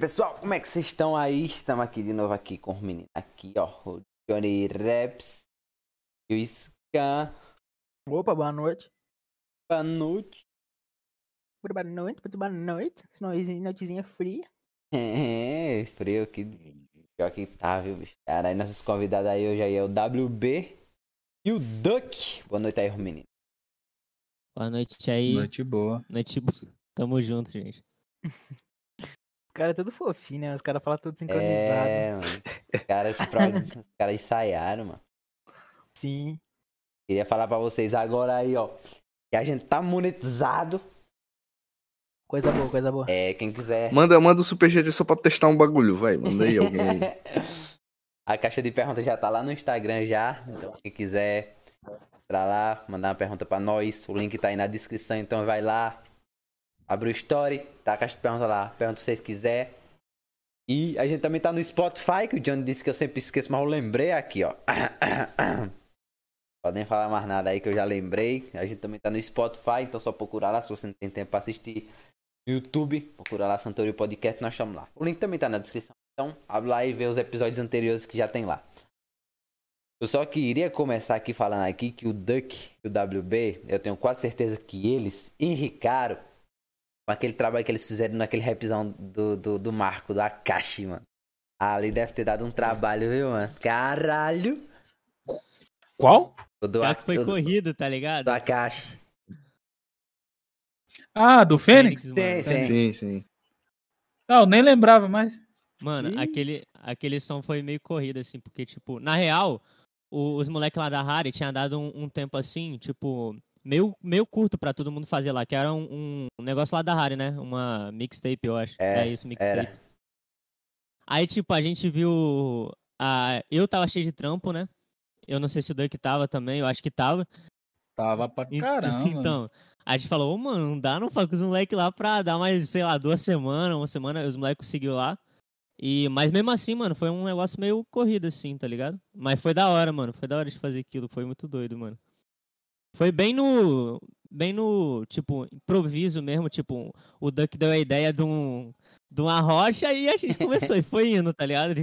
E aí, pessoal, como é que vocês estão aí? Estamos aqui de novo aqui com os meninos. Aqui, ó, o Johnny Raps e o Scan. Opa, boa noite. Boa noite. Muito boa noite, muito boa noite. Noitezinha, noitezinha fria. É, frio aqui. Pior que tá, viu, bicho? Cara, aí nossos convidados aí hoje aí é o WB e o Duck. Boa noite aí, os meninos. Boa noite aí. Noite boa. Noite boa. Tamo junto, gente. Os caras é tudo fofinho, né? Os caras falam tudo sincronizado. É, mano. Os caras, os caras ensaiaram, mano. Sim. Queria falar pra vocês agora aí, ó. Que a gente tá monetizado. Coisa boa, coisa boa. É, quem quiser. Manda, manda o superchat só pra testar um bagulho, vai. Manda aí alguém aí. A caixa de perguntas já tá lá no Instagram já. Então, quem quiser entrar lá, mandar uma pergunta pra nós. O link tá aí na descrição, então vai lá. Abre o story, tá a caixa de perguntas lá. Pergunta se vocês quiserem. E a gente também tá no Spotify, que o Johnny disse que eu sempre esqueço, mas eu lembrei aqui, ó. Podem falar mais nada aí que eu já lembrei. A gente também tá no Spotify, então só procurar lá se você não tem tempo pra assistir YouTube. Procura lá Santorio Podcast, nós estamos lá. O link também tá na descrição. Então, abre lá e vê os episódios anteriores que já tem lá. Eu só queria começar aqui falando aqui que o Duck e o WB, eu tenho quase certeza que eles enricaram aquele trabalho que eles fizeram naquele rapzão do, do, do Marco, do Akashi, mano. Ali deve ter dado um trabalho, viu, mano? Caralho! Qual? O do, Pior que foi do, corrido, tá ligado? do Akashi. Ah, do Fênix? mano. Sim, sim. Sim, sim. Não, eu nem lembrava mais. Mano, Ih. aquele, aquele som foi meio corrido, assim, porque, tipo, na real, o- os moleques lá da Harry tinha dado um, um tempo assim, tipo, meio, meio curto pra todo mundo fazer lá, que era um, um negócio lá da Harry, né? Uma mixtape, eu acho. É, É, isso, mixtape. Aí, tipo, a gente viu. A... Eu tava cheio de trampo, né? Eu não sei se o Duck tava também, eu acho que tava. Tava pra caramba. Então, a gente falou, ô, mano, não dá não, com os moleques lá pra dar mais, sei lá, duas semanas, uma semana, os moleques conseguiu lá. E, mas mesmo assim, mano, foi um negócio meio corrido, assim, tá ligado? Mas foi da hora, mano. Foi da hora de fazer aquilo, foi muito doido, mano. Foi bem no. Bem no, tipo, improviso mesmo, tipo, o Duck deu a ideia de, um, de uma rocha e a gente começou e foi indo, tá ligado?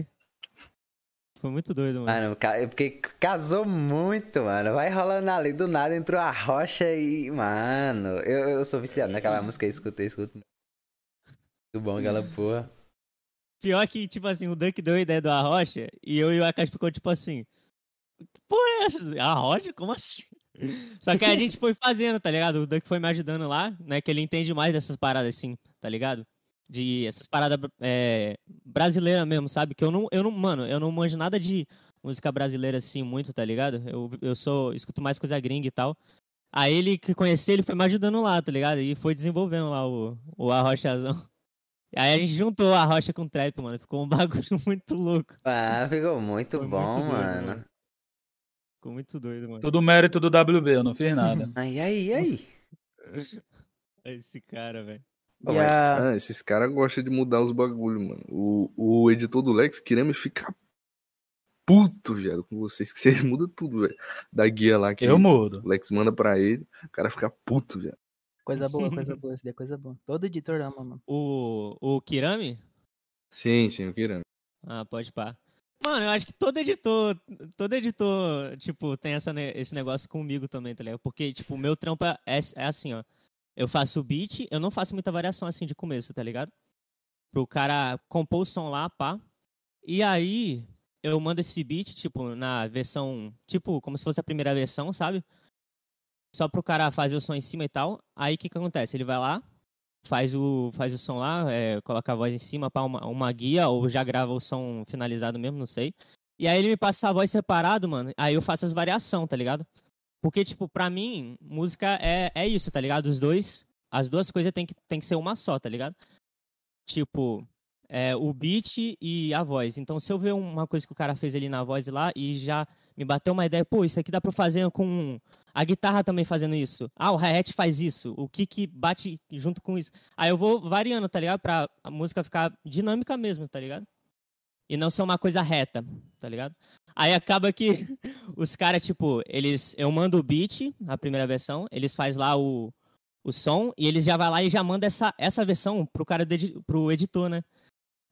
Foi muito doido, mano. Mano, porque casou muito, mano. Vai rolando ali do nada, entrou a rocha e. Mano, eu, eu sou viciado naquela música, eu escuto, eu escuto. Muito bom aquela porra. Pior que, tipo assim, o Duck deu a ideia do Arrocha e eu e o Akashi ficou tipo assim. Que porra é essa? Arrocha? Como assim? Só que aí a gente foi fazendo, tá ligado? O Duck foi me ajudando lá, né? Que ele entende mais dessas paradas assim, tá ligado? De essas paradas é, brasileiras mesmo, sabe? Que eu não, eu não, mano, eu não manjo nada de música brasileira assim muito, tá ligado? Eu, eu sou, escuto mais coisa gringa e tal. Aí ele que conheceu, ele foi me ajudando lá, tá ligado? E foi desenvolvendo lá o, o Arrochazão. Aí a gente juntou a rocha com o trap, mano. Ficou um bagulho muito louco. Ah, ficou muito Foi bom, muito doido, mano. Ficou muito doido, mano. Tudo mérito do WB, eu não fiz nada. Aí, aí, aí. Esse cara, velho. Ah, esses caras gostam de mudar os bagulhos, mano. O, o editor do Lex queria me ficar puto, velho, com vocês. Que vocês mudam tudo, velho. Da guia lá que Eu mudo. o Lex manda pra ele, o cara fica puto, velho. Coisa boa, coisa boa. Isso daí é coisa boa. Todo editor ama, mano. O, o Kirami? Sim, sim, eu queria. Ah, pode pá. Mano, eu acho que todo editor, todo editor, tipo, tem essa, esse negócio comigo também, tá ligado? Porque, tipo, o meu trampo é, é assim, ó. Eu faço o beat, eu não faço muita variação assim de começo, tá ligado? Pro cara compor o som lá, pá. E aí, eu mando esse beat, tipo, na versão, tipo, como se fosse a primeira versão, sabe? Só pro cara fazer o som em cima e tal. Aí o que que acontece? Ele vai lá, faz o, faz o som lá, é, coloca a voz em cima para uma, uma guia, ou já grava o som finalizado mesmo, não sei. E aí ele me passa a voz separado, mano. Aí eu faço as variações, tá ligado? Porque, tipo, pra mim, música é, é isso, tá ligado? Os dois, as duas coisas tem que, tem que ser uma só, tá ligado? Tipo, é, o beat e a voz. Então, se eu ver uma coisa que o cara fez ali na voz lá e já me bateu uma ideia, pô, isso aqui dá pra fazer com a guitarra também fazendo isso. Ah, o hi-hat faz isso. O kick bate junto com isso. Aí eu vou variando, tá ligado? Pra a música ficar dinâmica mesmo, tá ligado? E não ser uma coisa reta, tá ligado? Aí acaba que os caras, tipo, eles. Eu mando o beat, a primeira versão, eles faz lá o, o som, e eles já vai lá e já manda essa, essa versão pro cara edi- pro editor, né?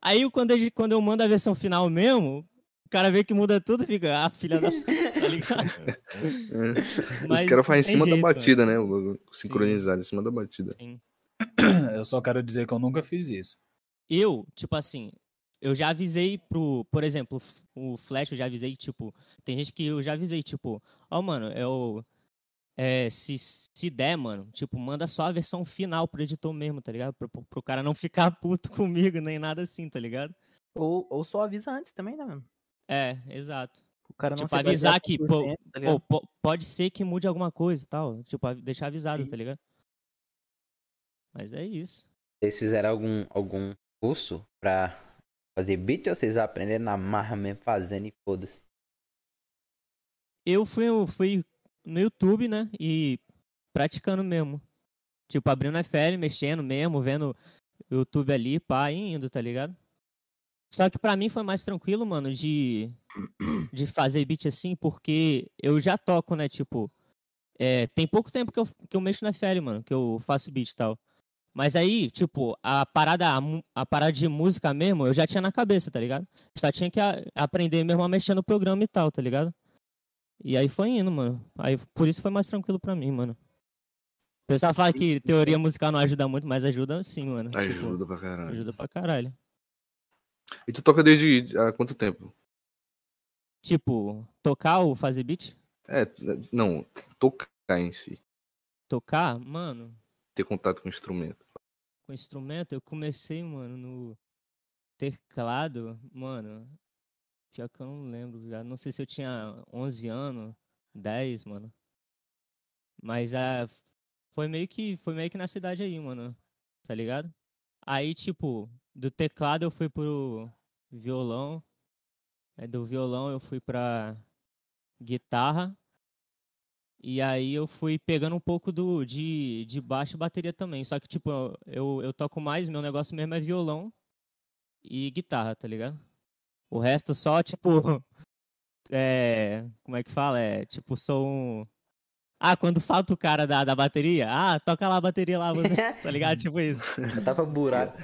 Aí quando, quando eu mando a versão final mesmo, o cara vê que muda tudo e fica, ah, filha da. tá ligado? É. Mas Os caras fazem em cima jeito, da batida, né? o- Sincronizado em cima da batida. Sim. Eu só quero dizer que eu nunca fiz isso. Eu, tipo assim, eu já avisei pro, por exemplo, o Flash, eu já avisei, tipo, tem gente que eu já avisei, tipo, ó, mano, eu. É, se, se der, mano, tipo, manda só a versão final pro editor mesmo, tá ligado? Pro, pro, pro cara não ficar puto comigo, nem nada assim, tá ligado? Ou, ou só avisa antes também, né, mano? É, exato. O cara não Tipo, avisar que, 100%, pô, tá Pô, pode ser que mude alguma coisa e tal. Tipo, deixar avisado, Sim. tá ligado? Mas é isso. Vocês fizeram algum, algum curso pra fazer beat ou vocês aprenderam na marra mesmo fazendo e foda-se? Eu fui, eu fui no YouTube, né? E praticando mesmo. Tipo, abrindo FL, mexendo mesmo, vendo YouTube ali, pá, e indo, tá ligado? Só que pra mim foi mais tranquilo, mano, de, de fazer beat assim, porque eu já toco, né? Tipo, é, tem pouco tempo que eu, que eu mexo no FL, mano, que eu faço beat e tal. Mas aí, tipo, a parada, a, a parada de música mesmo, eu já tinha na cabeça, tá ligado? Só tinha que a- aprender mesmo a mexer no programa e tal, tá ligado? E aí foi indo, mano. Aí por isso foi mais tranquilo pra mim, mano. O pessoal fala que teoria musical não ajuda muito, mas ajuda sim, mano. Tipo, Ajuda pra caralho. ajuda pra caralho. E tu toca desde há quanto tempo? Tipo, tocar ou fazer beat? É, não, tocar em si. Tocar, mano, Ter contato com o instrumento. com instrumento, eu comecei, mano, no teclado, mano. Pior que eu não lembro já. Não sei se eu tinha 11 anos, 10, mano. Mas ah, foi meio que foi meio que na cidade aí, mano. Tá ligado? Aí, tipo, do teclado eu fui pro violão. Aí do violão eu fui pra guitarra. E aí eu fui pegando um pouco do, de, de baixo e bateria também. Só que, tipo, eu, eu, eu toco mais, meu negócio mesmo é violão e guitarra, tá ligado? O resto só, tipo. É. Como é que fala? É tipo, sou um. Ah, quando falta o cara da, da bateria, ah, toca lá a bateria lá, você, tá ligado? Tipo isso. Já tava buraco.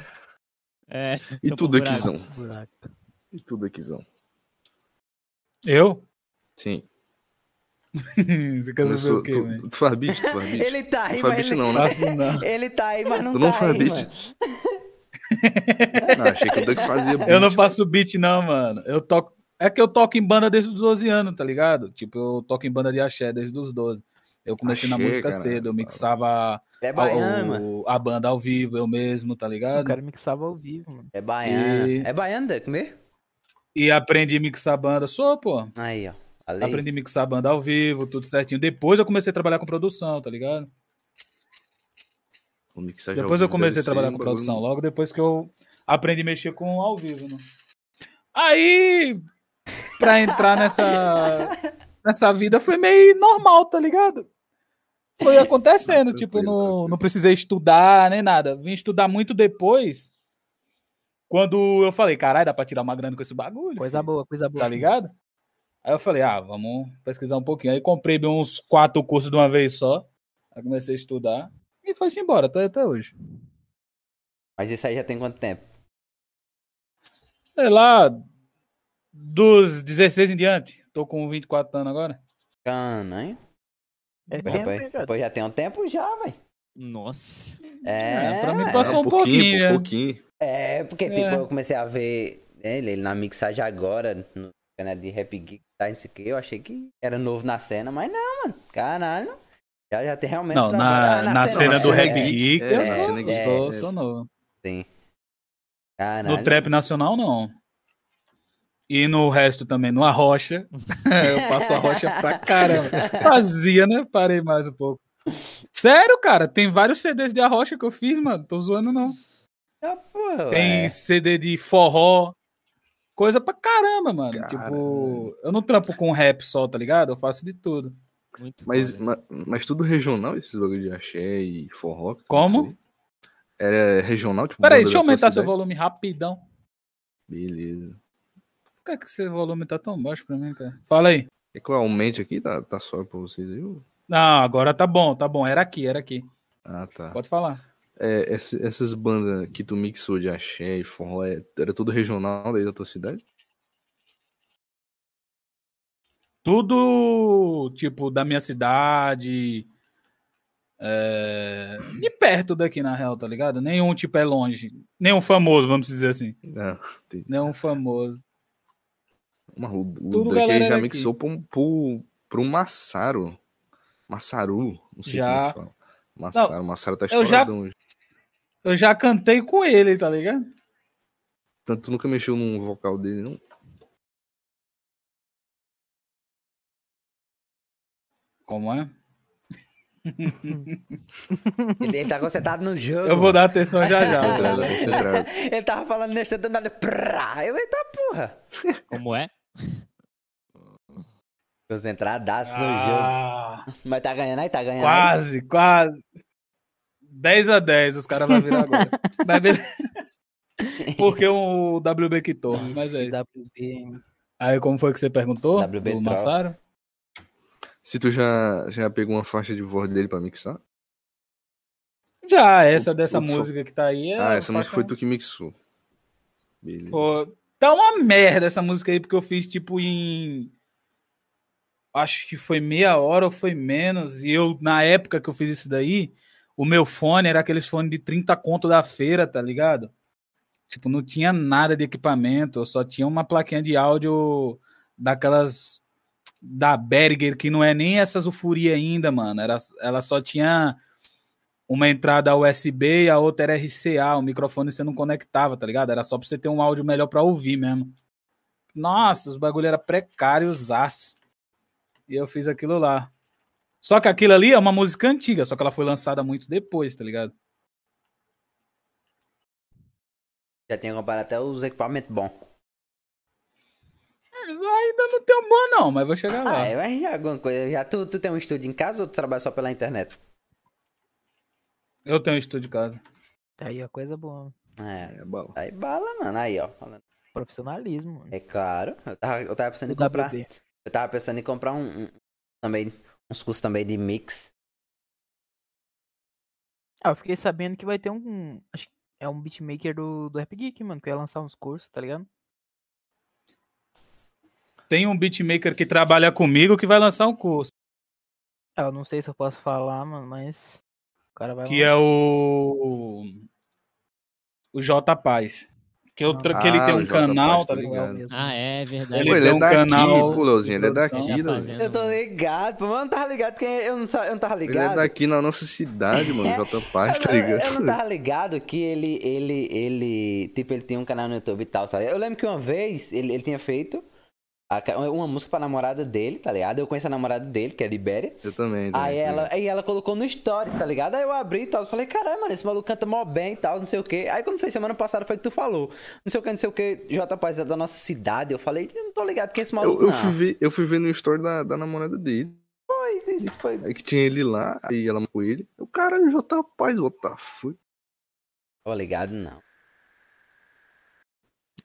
É, E Tô tu, pro buraco. Aquizão? Buraco. E tu, Aquizão? Eu? Sim. Você quer saber o quê, tu, tu faz beat? Tu faz beat? Ele tá aí, Não mas ele... não, né? Faço não. ele tá aí, mas não Tu não tá faz aí, beat? Ah, achei que o Duck fazia beat. Eu não faço beat, não, mano. Eu toco. É que eu toco em banda desde os 12 anos, tá ligado? Tipo, eu toco em banda de axé desde os 12. Eu comecei na música caralho. cedo, eu mixava É a, baiano, o- a banda ao vivo, eu mesmo, tá O ligado? cara mixava ao vivo, mano. É baiano. E- É baiano, Duck, mesmo? E aprendi a mixar banda. Sou, pô. Aí, ó. Falei. Aprendi a mixar banda ao vivo, tudo certinho. Depois eu comecei a trabalhar com produção, tá ligado? O Depois eu comecei deve a trabalhar um com bagulho- produção, logo depois que eu aprendi a mexer com ao vivo, né? Aí, pra entrar nessa, nessa vida foi meio normal, tá ligado? Foi acontecendo, tipo, não, não precisei estudar nem nada. Vim estudar muito depois, quando eu falei, caralho, dá pra tirar uma grana com esse bagulho. Coisa filho." boa, coisa boa. tá ligado? Aí eu falei, ah, vamos pesquisar um pouquinho. Aí comprei uns quatro cursos de uma vez só. Aí comecei a estudar e foi-se embora, até, até hoje. Mas isso aí já tem quanto tempo? Sei lá, dos 16 em diante. Tô com 24 anos agora. Cana, hein? É tempo, rapaz, pô, já tem um tempo já, velho. Nossa. É, É, pra mim velho. passou É, um pouquinho, né? um pouquinho. É, porque, tipo, É. eu comecei a ver ele, ele na mixagem agora, no canal de Rap Geek, tá, não sei o que, eu achei que era novo na cena, mas não, mano, caralho, já, já tem realmente... Não, na, Ah, na cena do é, Rap Geek, é, eu na cena eu geek, sou, é. sou novo. Caralho. No trap nacional, não. E no resto também, no Arrocha. eu passo Arrocha pra caramba. Fazia, né? Parei mais um pouco. Sério, cara, tem vários CDs de Arrocha que eu fiz, mano. Tô zoando, não. Ah, porra, Tem ué. CD de forró. Coisa pra caramba, mano. Tipo, eu não trampo com rap só, tá ligado? Eu faço de tudo. Muito Mas, foda. ma- mas, tudo regional, esses bagulho de axé e forró? Como? Era regional, tipo... Peraí, deixa eu aumentar seu cidade? volume rapidão. Beleza. Por que, é que seu volume tá tão baixo pra mim, cara? Fala aí. É que eu aumente aqui, tá, tá só pra vocês aí? Não, agora tá bom, tá bom. Era aqui, era aqui. Ah, tá. Pode falar. é, essa- essas bandas que tu mixou de axé e forró, é- era tudo regional daí da tua cidade? Tudo, tipo, da minha cidade. é, de perto daqui, na real, tá ligado? Nenhum, tipo, é longe. Nenhum famoso, vamos dizer assim. Ah, entendi. Nenhum famoso. O, o Tudo daqui galera já mixou um, pro, pro Massaro. Massaru, não sei Já. como é que fala. Massaro, Massaro tá eu já- estouradão hoje. Eu já cantei com ele, tá ligado? Tanto tu nunca mexeu num vocal dele, não? Como é? Ele, ele tá concentrado no jogo. Eu vou dar atenção já já. Concentrado, concentrado. Ele tava falando nesse do nada. Eu, eita porra. Como é? Concentradaço no jogo. Ah, Mas tá ganhando aí, tá ganhando aí. quase, quase. 10 a 10, os caras vão virar agora. Mas beleza. Porque o WB quitou, mas é isso. WB. Aí como foi que você perguntou? WB do. Massaro? Se tu já, já pegou uma faixa de voz dele pra mixar? Já, essa dessa o música que tá aí. é ah, essa música foi tu que mixou. Beleza. Pô, tá uma merda essa música aí, porque eu fiz tipo em. Acho que foi meia hora ou foi menos. E eu, na época que eu fiz isso daí, o meu fone era aqueles fones de 30 conto da feira, tá ligado? Tipo, não tinha nada de equipamento, só tinha uma plaquinha de áudio daquelas da Berger, que não é nem essas ufuria ainda, mano. Era, ela só tinha uma entrada USB e a outra era RCA, o microfone você não conectava, tá ligado? Era só pra você ter um áudio melhor pra ouvir mesmo. Nossa, os bagulho era precários, aço. E eu fiz aquilo lá. Só que aquilo ali é uma música antiga, só que ela foi lançada muito depois, tá ligado? Já tinha comprado até os equipamentos bons. Ainda não tem um bom, não, mas vou chegar lá. Ah, é, mas já alguma coisa. Já tu, tu tem um estúdio em casa ou tu trabalha só pela internet? Eu tenho um estúdio de casa. Tá aí, ó, coisa boa. É. É bala. Aí bala, mano. Aí, ó. falando. Profissionalismo, mano. É claro. Eu tava, eu tava pensando em O comprar. WB. Eu tava pensando em comprar um, um- também. Uns cursos também de mix. Ah, eu fiquei sabendo que vai ter um. Acho que é um beatmaker do, do Rap Geek, mano, que ia lançar uns cursos, tá ligado? Tem um beatmaker que trabalha comigo que vai lançar um curso, Ah, eu não sei se eu posso falar, mano, mas. Cara vai que é o. O J Paz. Que, eu tra- que ele Ah, tem um canal, tá ligado. ligado? Ah, é verdade. Ele Pô, ele tem é um daqui, canal pô, Leozinho, ele é produção. daqui, Eu tô ligado, pô, mas eu não tava ligado que eu não, eu não tava Ele é ligado. daqui na nossa cidade, mano. J Paz, eu, tá não- ligado? eu não tava ligado que ele, ele, ele, tipo, ele tinha um canal no YouTube e tal, sabe? Eu lembro que uma vez ele, ele tinha feito uma música pra namorada dele, tá ligado? Eu conheço a namorada dele, que é Libéria. Eu também. também, Aí ela, aí ela colocou no Stories, tá ligado? Aí eu abri e tal, falei, caralho, mano, esse maluco canta mó bem e tal, não sei o quê. Aí quando foi semana passada foi que tu falou, não sei o que, não sei o que, J Paz é da nossa cidade. Eu falei, eu não tô ligado que esse maluco Eu, eu, fui ver, eu fui ver no story da, da namorada dele. Foi, isso foi. Aí que tinha ele lá, aí ela com ele. O cara J Paz, what the fuck? Tô ligado, não.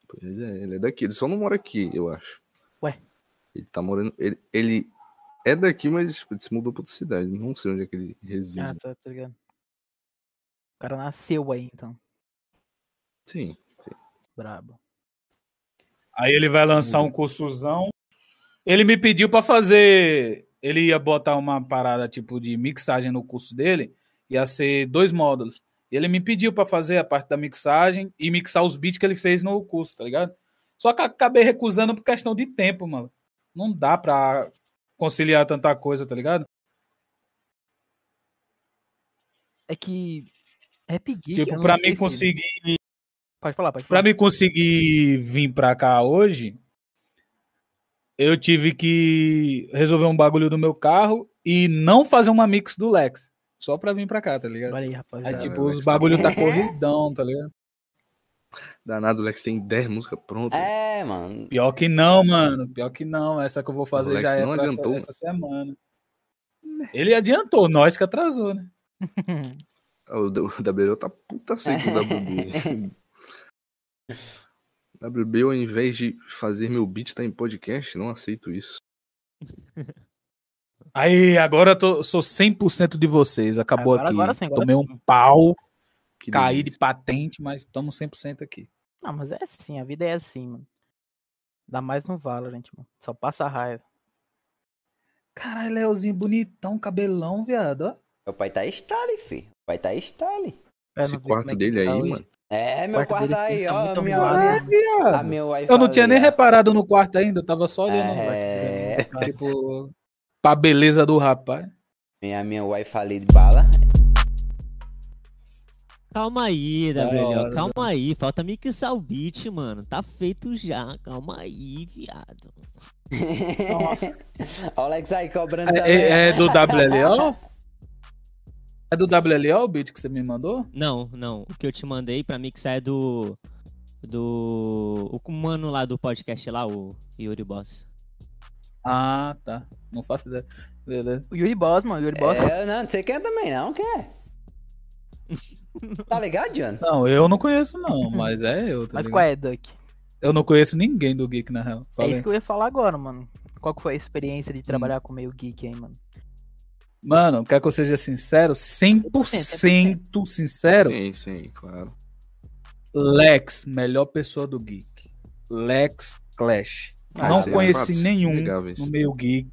Pois é, ele é daqui. Ele só não mora aqui, eu acho. Ué? Ele tá morando. Ele, ele é daqui, mas tipo, ele se mudou pra outra cidade. Não sei onde é que ele reside. Ah, tá, tá ligado. O cara nasceu aí, então. Sim. Brabo. Aí ele vai lançar um cursozão. Ele me pediu pra fazer. Ele ia botar uma parada tipo de mixagem no curso dele. Ia ser dois módulos. Ele me pediu pra fazer a parte da mixagem e mixar os beats que ele fez no curso, tá ligado? Só que acabei recusando por questão de tempo, mano. Não dá pra conciliar tanta coisa, tá ligado? É que. Geek. eu Tipo, pra mim se- conseguir Pode falar, pode Pra falar. me conseguir vir pra cá hoje, eu tive que resolver um bagulho do meu carro e não fazer uma mix do Lex. Só pra vir pra cá, tá ligado? Olha aí, Aí, rapaziada. tipo, Lex os bagulho tá corridão, tá ligado? Danado, o Lex tem 10 músicas prontas. É, mano. Pior que não, mano. Pior que não. Essa que eu vou fazer já é não pra essa, adiantou. essa semana. Ele adiantou, nós que atrasou, né? O, D- o WB tá puta seco o WB. WB, ao invés de fazer meu beat, tá em podcast, não aceito isso. Aí, agora eu tô, sou 100% de vocês. Acabou Agora- aqui. agora sim, agora Tomei um pau. Que Caí delícia. de patente, mas estamos 100% aqui. Não, mas é assim, a vida é assim, mano. Ainda mais no Valorant, mano. Só passa raiva. Caralho, Leozinho, bonitão, cabelão, viado. ó. Meu pai tá style, fi. O pai tá style. É, Esse quarto é dele tá aí, hoje. mano. É, meu quarto quarto aí, tá ó. muito Minha, arrumado. a minha Eu não tinha nem ó. reparado no quarto ainda, eu tava só olhando. É. Tipo, pra beleza do rapaz. Minha, minha wifi ali de bala. Calma aí, hora, calma aí. Falta mixar o beat, mano. Tá feito já. Calma aí, viado. Nossa. Alex aí cobrando. É, é- é do WLO? É do WLO o beat que você me mandou? Não, não. O que eu te mandei pra mixar é do. Do. O mano lá do podcast lá, o Yuri Boss. Ah, tá. Não faço ideia. Beleza. O Yuri Boss, mano. O Yuri Boss. É, não, não sei quem é também, não, quem é? Tá ligado, John? Não, eu não conheço não, mas é eu. Tá Mas ligado? qual é, Duck? Eu não conheço ninguém do Geek, na real. É Fala aí. isso que eu ia falar agora, mano. Qual que foi a experiência de trabalhar com o meio geek aí, mano? Mano, quer que eu seja sincero? 100% sincero? Sim, sim, claro. Lex, melhor pessoa do Geek. Lex Clash. Ah, não é conheci fatos nenhum inegáveis. no meio geek.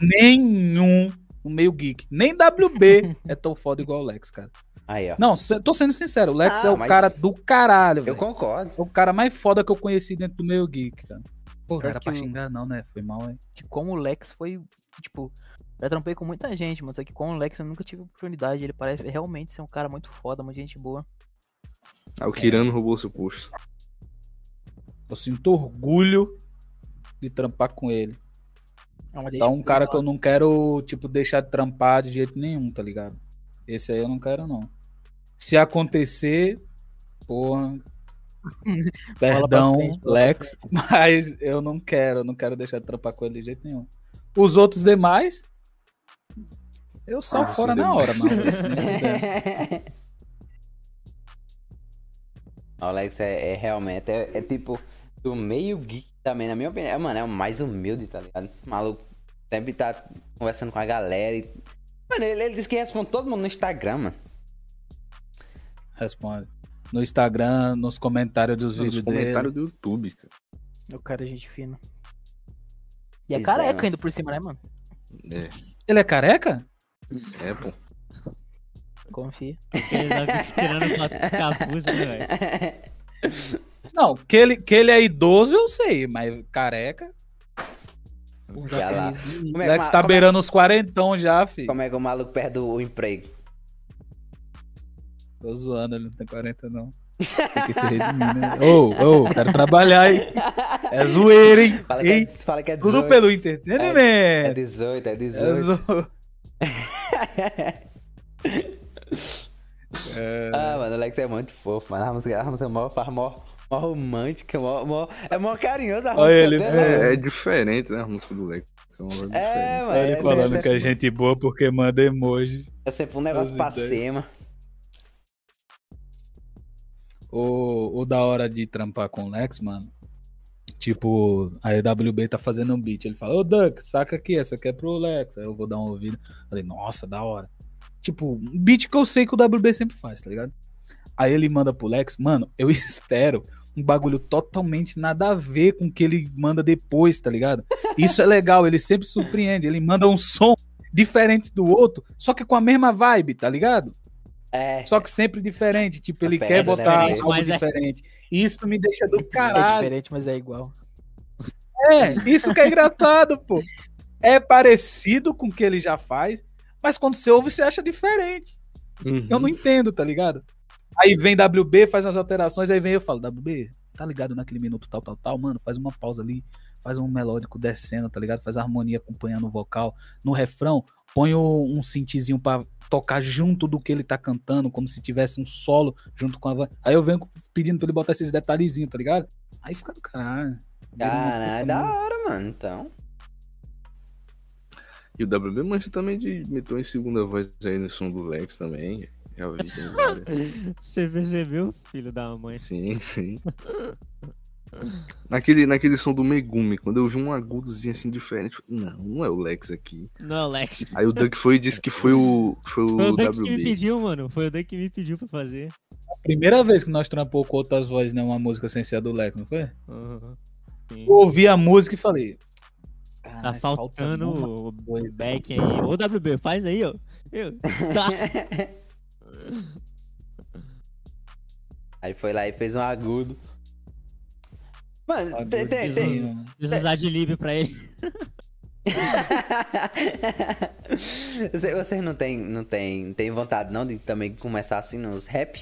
Nenhum no meio geek. Nem WB é tão foda igual o Lex, cara. Aí, ó. Não, tô sendo sincero. O Lex Ah, é o mas- cara do caralho, Eu concordo. É o cara mais foda que eu conheci dentro do meio geek, cara. Pô, Pior era pra xingar não, né? Foi mal, hein? De como o Lex foi, tipo, já trampei com muita gente, mano. Só que com o Lex eu nunca tive oportunidade. Ele parece realmente ser um cara muito foda, muita gente boa. Ah, o Kirano roubou seu posto. Eu sinto orgulho de trampar com ele. É uma Tá um cara que eu não quero, tipo, deixar de trampar de jeito nenhum, tá ligado? Esse aí eu não quero, não. Se acontecer, porra. Perdão, frente, Lex, mas eu não quero, eu não quero deixar de trampar com ele de jeito nenhum. Os outros demais, eu saio Ah, fora na hora, mano. Alex é, é realmente, é, é tipo, do meio geek também, na minha opinião. É, mano, é o mais humilde, tá ligado? O maluco sempre tá conversando com a galera e... Mano, ele, ele disse que responde todo mundo no Instagram, mano. Responde. No Instagram, nos comentários dos Nos vídeos dele. comentários do YouTube, cara. O cara é gente fina. E é é, careca mano. ainda por cima, né, mano? É, Ele é careca? é, pô. Confia. Ele tá capuz, né, velho? Não, que ele, que ele é idoso eu sei, mas careca. Já lá. Como O é, Lex tá é, beirando os quarentão já, filho. como é que o maluco perde o emprego? Tô zoando, ele não tem 40 não. Tem que se redimir, né? Ô, ô, quero trabalhar, hein? É zoeira, hein? Fala que é, fala que é 18. Tudo pelo É entretenimento. 18, é É 18. zo- Ah, mano, o Alex é muito fofo, mano. A música, a música é mó, faz mó, mó romântica, mó, mó, é mó carinhoso a música Olha ele, dele, é? É, é diferente, né? A música do Lex. É, É, diferente. mano. Olha ele é, falando é, que é gente boa porque manda emoji. é sempre um negócio pra ideias. cima. O, o da hora de trampar com o Lex, mano. Tipo, a EWB tá fazendo um beat. Ele fala, ô Duck, saca aqui, essa aqui é pro Lex. Aí eu vou dar uma ouvida. Falei, nossa, da hora. Tipo, um beat que eu sei que o WB sempre faz, tá ligado? Aí ele manda pro Lex, mano, eu espero um bagulho totalmente nada a ver com o que ele manda depois, tá ligado? Isso é legal, ele sempre surpreende. Ele manda um som diferente do outro, só que com a mesma vibe, tá ligado? É. Só que sempre diferente. Tipo, ele quer botar algo mas é- diferente. Isso me deixa do É caralho. diferente, mas é igual. É, isso que é engraçado, pô. É parecido com o que ele já faz, mas quando você ouve, você acha diferente. Uhum. Eu não entendo, tá ligado? Aí vem WB, faz umas alterações, aí vem eu falo, WB, tá ligado naquele minuto tal, tal, tal, mano, faz uma pausa ali, faz um melódico descendo, tá ligado? Faz a harmonia acompanhando o vocal. No refrão, põe um synthzinho pra tocar junto do que ele tá cantando, como se tivesse um solo junto com a voz. Aí eu venho pedindo pra ele botar esses detalhezinhos, tá ligado? Aí fica do caralho. Caralho, da hora, mano. Então. E o WB mancha também de meter em segunda voz aí no som do Lex também. Já vi. Você percebeu, filho da mãe? Sim, sim. Naquele, naquele som do Megumi, quando eu vi um agudozinho assim diferente, não, não é o Lex aqui. Não, Lex. Aí o Duck foi e disse que foi o, foi Foi o o Duck que me WB. pediu, mano. Foi o Duck que me pediu pra fazer. primeira vez que nós trampou com outras vozes, né? Uma música sem ser a do Lex, não foi? Uhum. Sim. Eu ouvi a música e falei. Tá "Caralho, falta faltando o coisa." back aí. Ô, WB, faz aí, ó. Eu- Tá. Aí foi lá e fez um agudo. Mano, tem, tem, de tem-. Preciso usar de lib pra ele. Você- Vocês não tem, não tem, tem vontade não de também começar assim nos rap?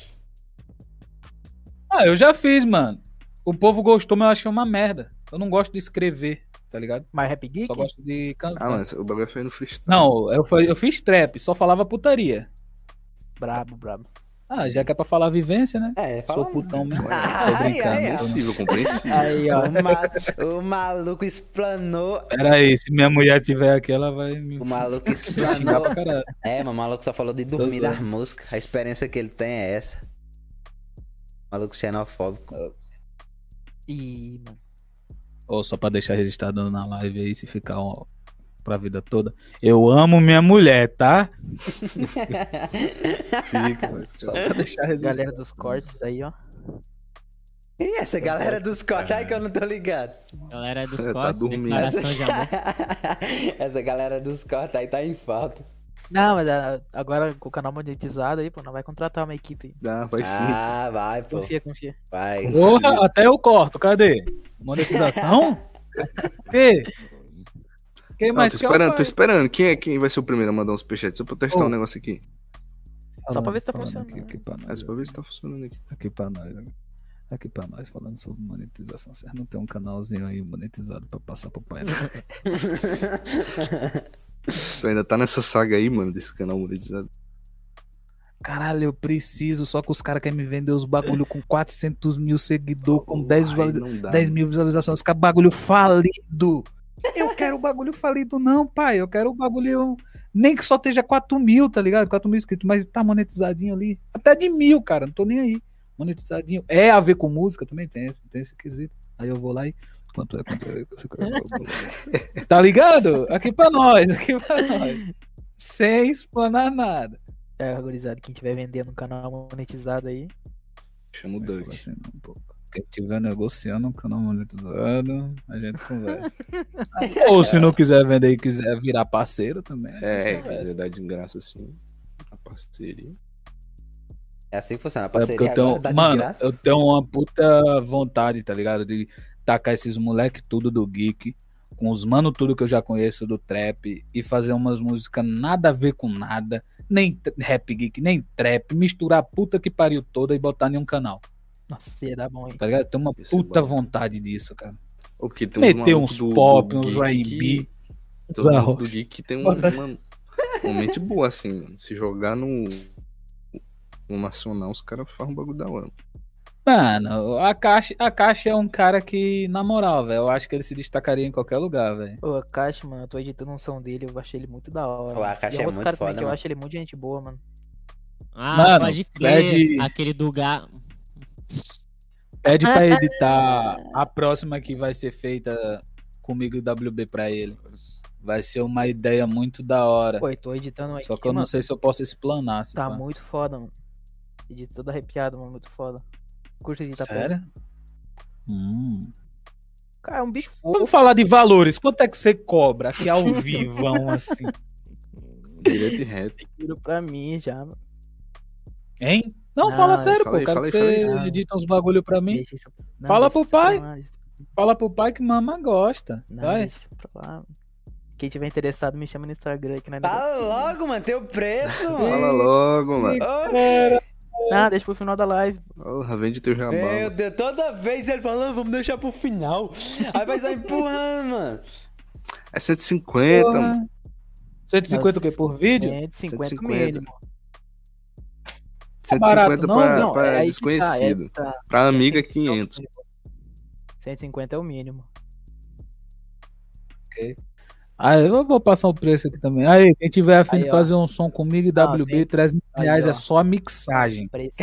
Ah, eu já fiz, mano. O povo gostou, mas eu achei uma merda. Eu não gosto de escrever, tá ligado? Mas Rap Geek? Só gosto de cantar. Ah, mas o bagulho foi no freestyle. Não, eu, fa- eu fiz trap, só falava putaria. Brabo, brabo. Ah, já que é pra falar vivência, né? É, Sou putão mesmo. Ai, Tô brincando. ai, ai. Compreensível, compreensível. Aí, ó. O, ma- o maluco explanou. Pera aí, se minha mulher tiver aqui, ela vai me O maluco explanou. É, mas o maluco só falou de dormir das músicas. A experiência que ele tem é essa. Maluco xenofóbico. Ih, mano. Ou só pra deixar registrado na live aí, se ficar ó, pra vida toda. Eu amo minha mulher, tá? Fica. Só pra deixar registrado. Galera dos cortes aí, ó. E essa galera dos cortes aí que eu não tô ligado. Galera dos Tá cortes, dormindo. declaração de amor. essa galera dos cortes aí tá em falta. Não, mas ah, agora com o canal monetizado aí, pô, não vai contratar uma equipe. Dá, vai sim. Ah, vai, pô. Confia, confia. Vai. Porra, até eu corto, cadê? Monetização? que? Quem Não, mais tô quer o esperando, tô esperando. Quem é quem vai ser o primeiro a mandar uns superchats? Só pra testar Ô. um negócio aqui. Só pra ver se tá funcionando. Aqui, aqui pra É nós, só pra ver se tá funcionando aqui. aqui pra nós. Aqui pra nós, falando sobre monetização. Vocês não tem um canalzinho aí monetizado pra passar pro pai, não? Tu ainda tá nessa saga aí, mano, desse canal monetizado. Caralho, eu preciso, só que os caras querem me vender os bagulho com 400 mil seguidores, com 10, Aí valida- não dá, 10 mano. mil visualizações, os caras bagulho falido. Eu quero o bagulho falido, não, pai. Eu quero o bagulho. Nem que só esteja 4 mil, tá ligado? 4 mil inscritos, mas tá monetizadinho ali. Até de mil, cara. Não tô nem aí. Monetizadinho. É a ver com música também, tem esse, tem esse quesito. Aí eu vou lá e. Quanto é? Quanto é? tá ligado? Aqui pra nós, aqui pra nós. Sem explanar nada. É, gurizada, quem tiver vendendo um canal monetizado aí. Chama o Doug. assim, não, pô, Quem estiver negociando um canal monetizado, a gente conversa. Ou se não quiser vender e quiser virar parceiro também. É, quiser dar de graça assim. A parceria. É assim que funciona. A É porque parceria eu tenho, agora tá de mano, graça. eu tenho uma puta vontade, tá ligado? De tacar esses moleque tudo do geek, com os mano tudo que eu já conheço do trap, e fazer umas músicas nada a ver com nada, nem rap geek, nem trap, misturar a puta que pariu toda e botar em um canal, Nossa, ia dar bom, hein? tá ligado? Tem uma Esse é puta bom. vontade disso, cara. O que tem Meter uns do- pop, do uns geek R&B, que- um do Geek que tem um, uma, uma mente boa, assim, mano. Se jogar no, no Nacional, os caras fazem um bagulho da hora. Mano, a Caixa, a Caixa é um cara que, na moral, velho, eu acho que ele se destacaria em qualquer lugar, velho. Ô, a Caixa, mano, eu tô editando um som dele, eu achei ele muito da hora. Ô, a. Caixa e é outro muito cara também foda, que eu acho ele muito gente boa, mano. Ah, Mano, pode crer. pede- Aquele do Gá. Pede pra editar a próxima que vai ser feita comigo e WB pra ele. Vai ser uma ideia muito da hora. Pô, eu tô editando Só aqui, que eu não mano. sei se eu posso explanar. Tá pá. muito foda, mano. Edito todo arrepiado, mano, muito foda. Curso editar. Sério? Hum. Cara, é um bicho Vamos fofo. falar de valores. Quanto é que você cobra aqui ao vivão, assim? Direto e reto. Tiro pra mim já, mano. Hein? Não, Não, fala sério, fala pô. Quero fala que você fala aí. edita uns bagulho pra mim. Não, Fala pro pai. lá, Fala pro pai que mama gosta. Não, Vai. deixa isso pra lá. mano. Quem tiver interessado, me chama no Instagram aqui na Fala logo, mano. Tem o preço, mano. Fala logo, mano. Oxe, Não, deixa pro final da live. Porra, vende teu jabá. Meu mano. Deus, toda vez ele fala, "Não, vamos deixar pro final. Aí vai só empurrando, mano. É 150, mano. Porra. 150 o quê? Por vídeo? 150 150. mínimo. 150 barato, não, pra, Não, pra é desconhecido. Tá, é, tá. Pra amiga, 150 é o 500. mínimo. 150 é o mínimo. Aí eu vou passar o preço aqui também. Aí, quem tiver afim Aí, de ó. fazer um som comigo e Ah, WB, tem. 300 Aí, reais ó. é só a mixagem. Preço.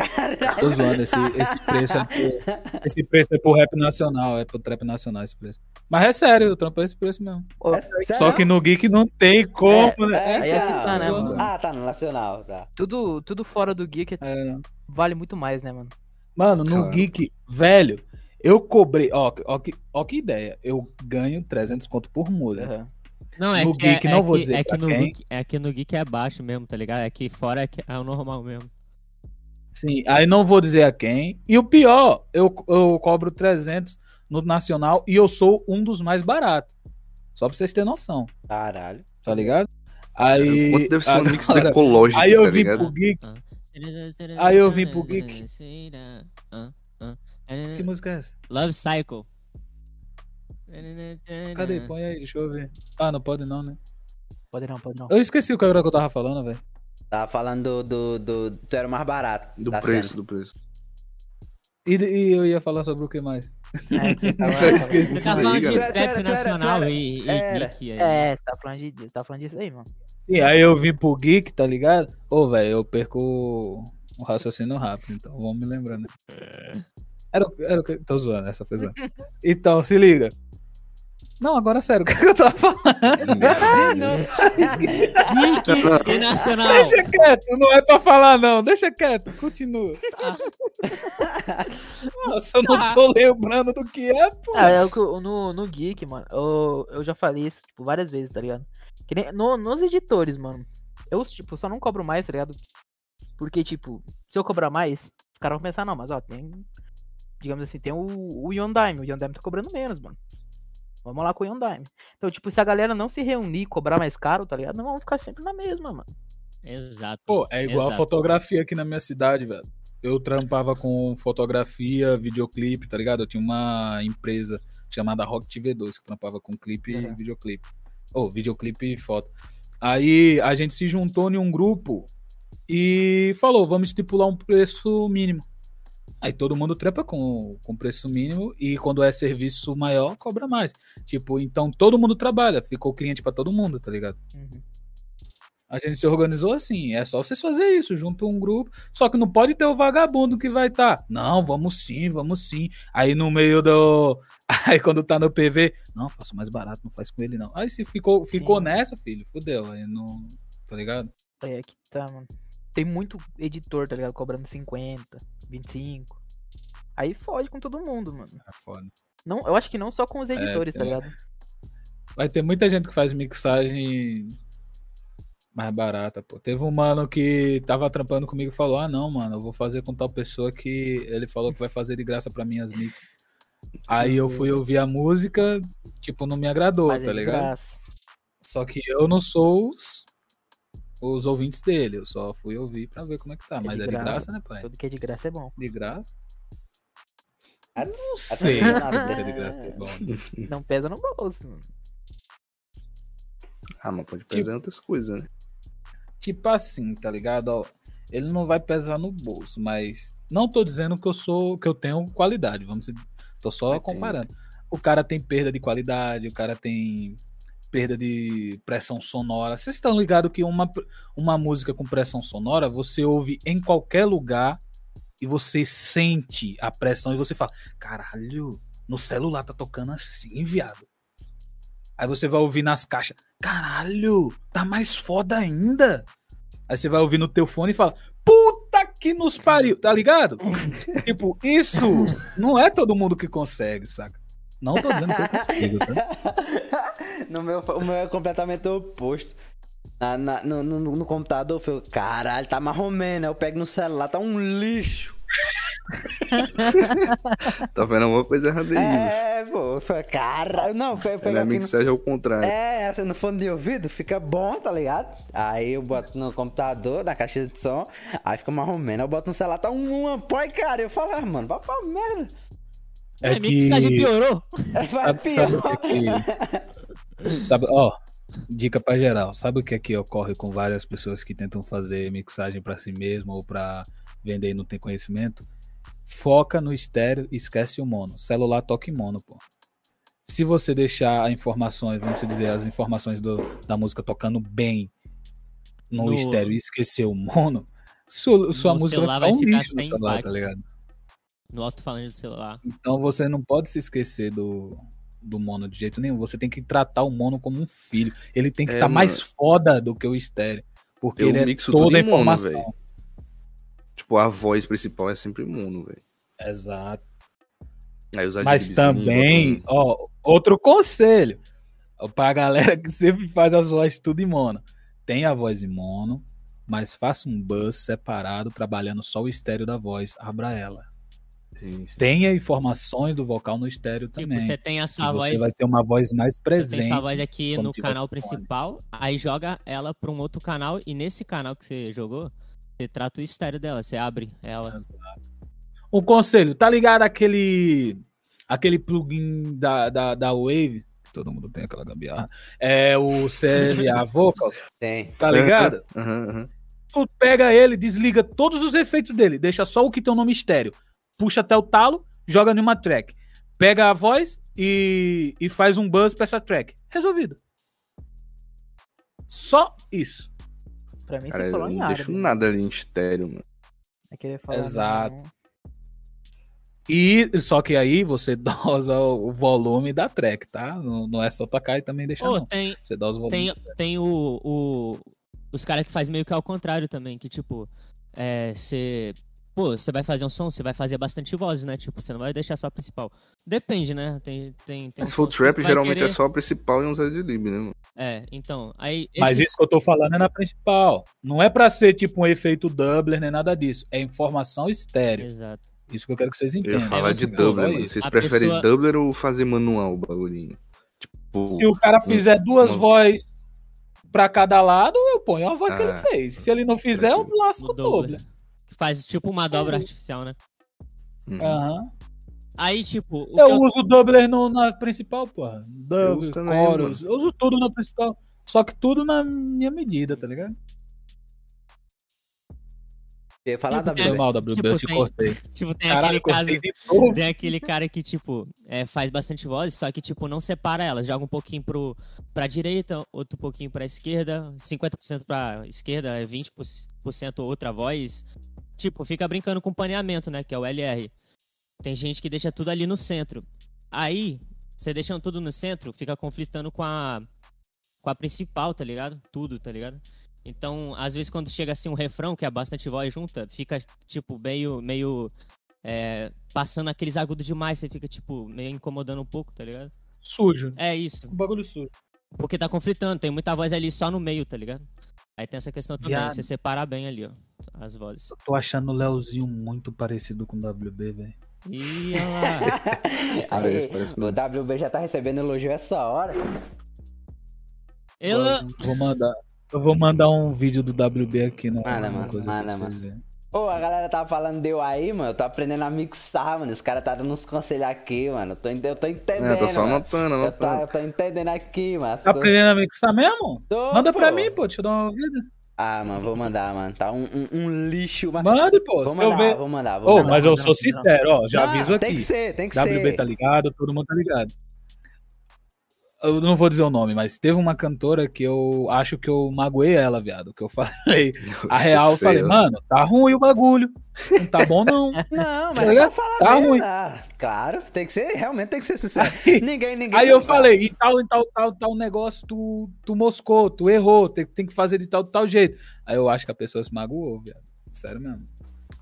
Tô zoando, esse, esse preço é pro, esse preço é pro rap nacional, é pro trap nacional esse preço. Mas é sério, eu trampo esse preço mesmo. Pô, É? Só que no Geek não tem como, né? É, aí é não, tá, né, mano? Ah, tá no nacional, tá. tudo, tudo fora do geek É. vale muito mais, né, mano? Mano, no Claro. Geek, velho, eu cobrei, ó, ó, que, ó que ideia, eu ganho 300 conto por música. Aham. Não, é No que, é- Geek, é não vou que- dizer é que no quem. Geek, é que no Geek é baixo mesmo, tá ligado? É que fora é, que é o normal mesmo. Sim, aí não vou dizer a quem. E o pior, eu, eu cobro 300 no nacional e eu sou um dos mais baratos. Só pra vocês terem noção, Caralho. tá ligado? Aí. Quanto deve ser uma mix ecológica, Aí eu tá vim ligado? pro Geek. Aí eu vim pro Geek. Que música é essa? Love Cycle. Cadê? Põe aí, deixa eu ver. Ah, não pode não, né? Pode não, pode não. Eu esqueci o que era que eu tava falando, velho. Tava falando do, do, do. Tu era o mais barato. Do preço, cena. do preço. E, e eu ia falar sobre o que mais? É, você tava- Eu esqueci. Você tá falando de era- trap era- nacional era- e, e era. geek aí. É, você tá falando, de, você tá falando disso aí, mano. Sim, aí eu vim pro Geek, tá ligado? Ô, velho, eu perco o raciocínio rápido, então vamos me lembrando. Era, o- era o que. Tô zoando, essa foi zoando. Então, se liga. Não, agora sério, o que, é que eu tava falando? Geek nacional. Deixa quieto, não é pra falar, não. Deixa quieto, continua. Nossa, eu não tô lembrando do que é, pô. Ah, é o que eu- no, no Geek, mano, eu, eu já falei isso, tipo, várias vezes, tá ligado? Que nem no- nos editores, mano. Eu, tipo, só não cobro mais, tá ligado? Porque, tipo, se eu cobrar mais, os caras vão pensar, não, mas ó, tem. Digamos assim, tem o, o Yondime. O Yondime tá cobrando menos, mano. Vamos lá com o Yondime. Então, tipo, se a galera não se reunir e cobrar mais caro, tá ligado? Não vamos ficar sempre na mesma, mano. Exato. Pô, é igual a Exato. fotografia aqui na minha cidade, velho. Eu trampava com fotografia, videoclipe, tá ligado? Eu tinha uma empresa chamada Rock TV2 que trampava com clipe e Uhum. videoclipe. Ou videoclipe e foto. Aí a gente se juntou em um grupo e falou, vamos estipular um preço mínimo. Aí todo mundo trepa com, com preço mínimo e quando é serviço maior, cobra mais. Tipo, então todo mundo trabalha, ficou cliente pra todo mundo, tá ligado? Uhum. A gente se organizou assim, é só vocês fazer isso, junto um grupo. Só que não pode ter o vagabundo que vai estar. Não, vamos sim, vamos sim. Aí no meio do. Aí quando tá no PV, não, faço mais barato, não faz com ele não. Aí se ficou, ficou Sim. nessa, filho, fudeu. Aí não. Tá ligado? É que tá, mano. Tem muito editor, tá ligado? Cobrando 50, 25. Aí fode com todo mundo, mano. É foda. Não, eu acho que não só com os editores, tá é. ligado? Vai ter muita gente que faz mixagem mais barata, pô. Teve um mano que tava trampando comigo e falou: Ah, não, mano, eu vou fazer com tal pessoa que ele falou que vai fazer de graça pra minhas mix. Aí eu fui ouvir a música, tipo, não me agradou, Mas é tá ligado? graça. Só que eu não sou os, ouvintes dele, eu só fui ouvir pra ver como é que tá. É Mas de é de graça. né, pai? Tudo que é de graça é bom. De graça? Até- Não sei não se nada. é de graça é bom. Não pesa no bolso, mano. Ah, mas pode pesar em outras coisas, né? Tipo assim, tá ligado? Ó, ele não vai pesar no bolso, mas não tô dizendo que eu sou que eu tenho qualidade, vamos dizer, tô só comparando. O cara tem perda de qualidade, o cara tem perda de pressão sonora. Vocês estão ligados que uma, uma música com pressão sonora, você ouve em qualquer lugar e você sente a pressão e você fala: "Caralho, no celular tá tocando assim, viado". Aí você vai ouvir nas caixas: "Caralho, tá mais foda ainda". Aí você vai ouvir no teu fone e fala: Puta que nos pariu, tá ligado? tipo, isso não é todo mundo que consegue, saca? Não tô dizendo que eu consigo, tá? no meu, o meu é completamente oposto. Na- na- no, no- no computador, foi, caralho, tá marromeno. Aí Eu pego no celular, tá um lixo. Tá vendo alguma coisa errada aí? bicho. É, pô, foi, caralho. Não, eu pego É no, mixagem ao contrário. É, assim, no fone de ouvido fica bom, tá ligado? Aí eu boto no computador, na caixa de som, aí fica marromeno. Eu boto no celular, tá um, uma porcaria. Eu falo, ah, mano, vai pra merda. É a mixagem que. piorou. Vai Sabe, sabe o que é que. Sabe, ó, dica pra geral. Sabe o que é que ocorre com várias pessoas que tentam fazer mixagem pra si mesmo ou pra vender e não tem conhecimento? Foca no estéreo e esquece o mono. Celular toca em mono, pô. se você deixar informações, vamos dizer, as informações do- da música tocando bem no, No- estéreo e esquecer o mono, sua, sua música vai ficar vai um ficar lixo no celular, impacto. tá ligado? No alto-falante do celular. Então você não pode se esquecer do, do mono de jeito nenhum. Você tem que tratar o mono como um filho. Ele tem que É, estar mais foda do que o estéreo. Porque Eu ele é toda tudo a em mono, informação. velho. Tipo, a voz principal é sempre mono, velho. Exato. Aí os Mas também, ó, outro conselho. Pra galera que sempre faz as vozes tudo em mono. Tem a voz em mono, mas faça um bus separado, trabalhando só o estéreo da voz. Abra ela. Sim, sim. Tenha informações do vocal no estéreo Tipo, também. você tem a sua você voz. vai ter uma voz mais Você presente. tem sua voz aqui no canal fone. principal, aí joga ela pra um outro canal e nesse canal que você jogou, você trata o estéreo dela, você abre ela. Um conselho, tá ligado aquele aquele plugin da, da, da Wave? Todo mundo tem aquela gambiarra. É o CLA Vocals, Tem. tá ligado? Aham, aham. tu pega ele, desliga todos os efeitos dele, deixa só o que tem o nome estéreo, puxa até o talo, joga numa track, pega a voz e, e faz um buzz pra essa track. Resolvido. Só isso. Pra mim, Cara, você eu falou em não deixo árabe. nada ali em estéreo, mano. É querer falar Exato. não- E só que aí você dosa o volume da track, tá? Não, não é só tocar e também deixar Ô, não. tem, Você dosa o volume. tem, tem o, o- os caras que faz meio que ao contrário também, que tipo, é, você. Pô, você vai fazer um som, você vai fazer bastante vozes, né? Tipo, você não vai deixar só a principal. Depende, né? Tem, tem, tem que trap, geralmente querer- é só a principal e uns adlib, né, mano? É, então. Aí. Mas esses- isso que eu tô falando é na principal. Não é pra ser tipo um efeito doubler nem nada disso. É informação estéreo. Exato. Isso que eu quero que vocês Eu entendam. ia falar vamos de doubler, mano. Vocês A preferem pessoa- doubler ou fazer manual o bagulhinho? Tipo, Se o cara fizer duas uma- vozes pra cada lado, eu ponho a voz que ele Ah, fez. Se ele não fizer, eu lasco o doubler. Que faz tipo uma dobra artificial, né? uhum. Aham. Aí, tipo. o Eu eu- uso doubler no, na principal, porra. Eu Doubler, chorus. Eu uso tudo na principal. Só que tudo na minha medida, tá ligado? Eu ia falar da Tipo, Foi É, mal, WB, tipo, eu te tem- cortei. Tipo, tem Caralho, aquele caso. Tem aquele cara que, tipo, é, faz bastante vozes, só que, tipo, não separa elas. Joga um pouquinho pro, pra direita, outro pouquinho pra esquerda, 50% pra esquerda, 20% outra voz. Tipo, fica brincando com paneamento, né? Que é o LR. Tem gente que deixa tudo ali no centro. Aí, você deixando tudo no centro, fica conflitando com a, com a principal, tá ligado? Tudo, tá ligado? Então, às vezes, quando chega assim um refrão, que é bastante voz junta, fica, tipo, meio, meio é, passando aqueles agudos demais, você fica, tipo, meio incomodando um pouco, tá ligado? Sujo. É isso. Um bagulho sujo. Porque tá conflitando, tem muita voz ali só no meio, tá ligado? Aí tem essa questão também, Viado. você separar bem ali, ó, as vozes. Tô achando o Leozinho muito parecido com o WB, velho. Ih, olha lá. Parece, parece o WB já tá recebendo elogio essa hora. Ela... Vou mandar. Eu vou mandar um vídeo do WB aqui no Manda, uma mano, manda, vocês mano. Verem. Ô, a galera tá falando de eu aí, mano. Eu tô aprendendo a mixar, mano. Os caras tá dando uns conselhos aqui, mano. Eu tô, eu tô entendendo. É, tô só mano. anotando, Eu tô, anotando. eu tô entendendo aqui, mano. Tá coisas. aprendendo a mixar mesmo? Tô, Manda pra pô. mim, pô. Deixa eu dar uma ouvida. Ah, mano, vou mandar, mano. Tá um, um, um lixo, mano. Manda, pô. Vou Se eu mandar, ver. vou mandar, vou Ô, mandar. mas eu sou sincero, ó. Já Não, aviso aqui. Tem que ser, tem que WB ser. tá ligado, todo mundo tá ligado. Eu não vou dizer o nome, mas teve uma cantora que eu acho que eu magoei ela, viado. Que eu falei. A real, eu falei, mano, tá ruim o bagulho. Não tá bom, não. Não, Tá mas Tá mesmo, ruim. ah, claro, tem que ser, realmente tem que ser sincero. ninguém, ninguém. Aí eu falei, e tal, e tal, tal, tal negócio, tu, tu moscou, tu errou, tem, tem que fazer de tal, tal jeito. Aí eu acho que a pessoa se magoou, viado. Sério mesmo.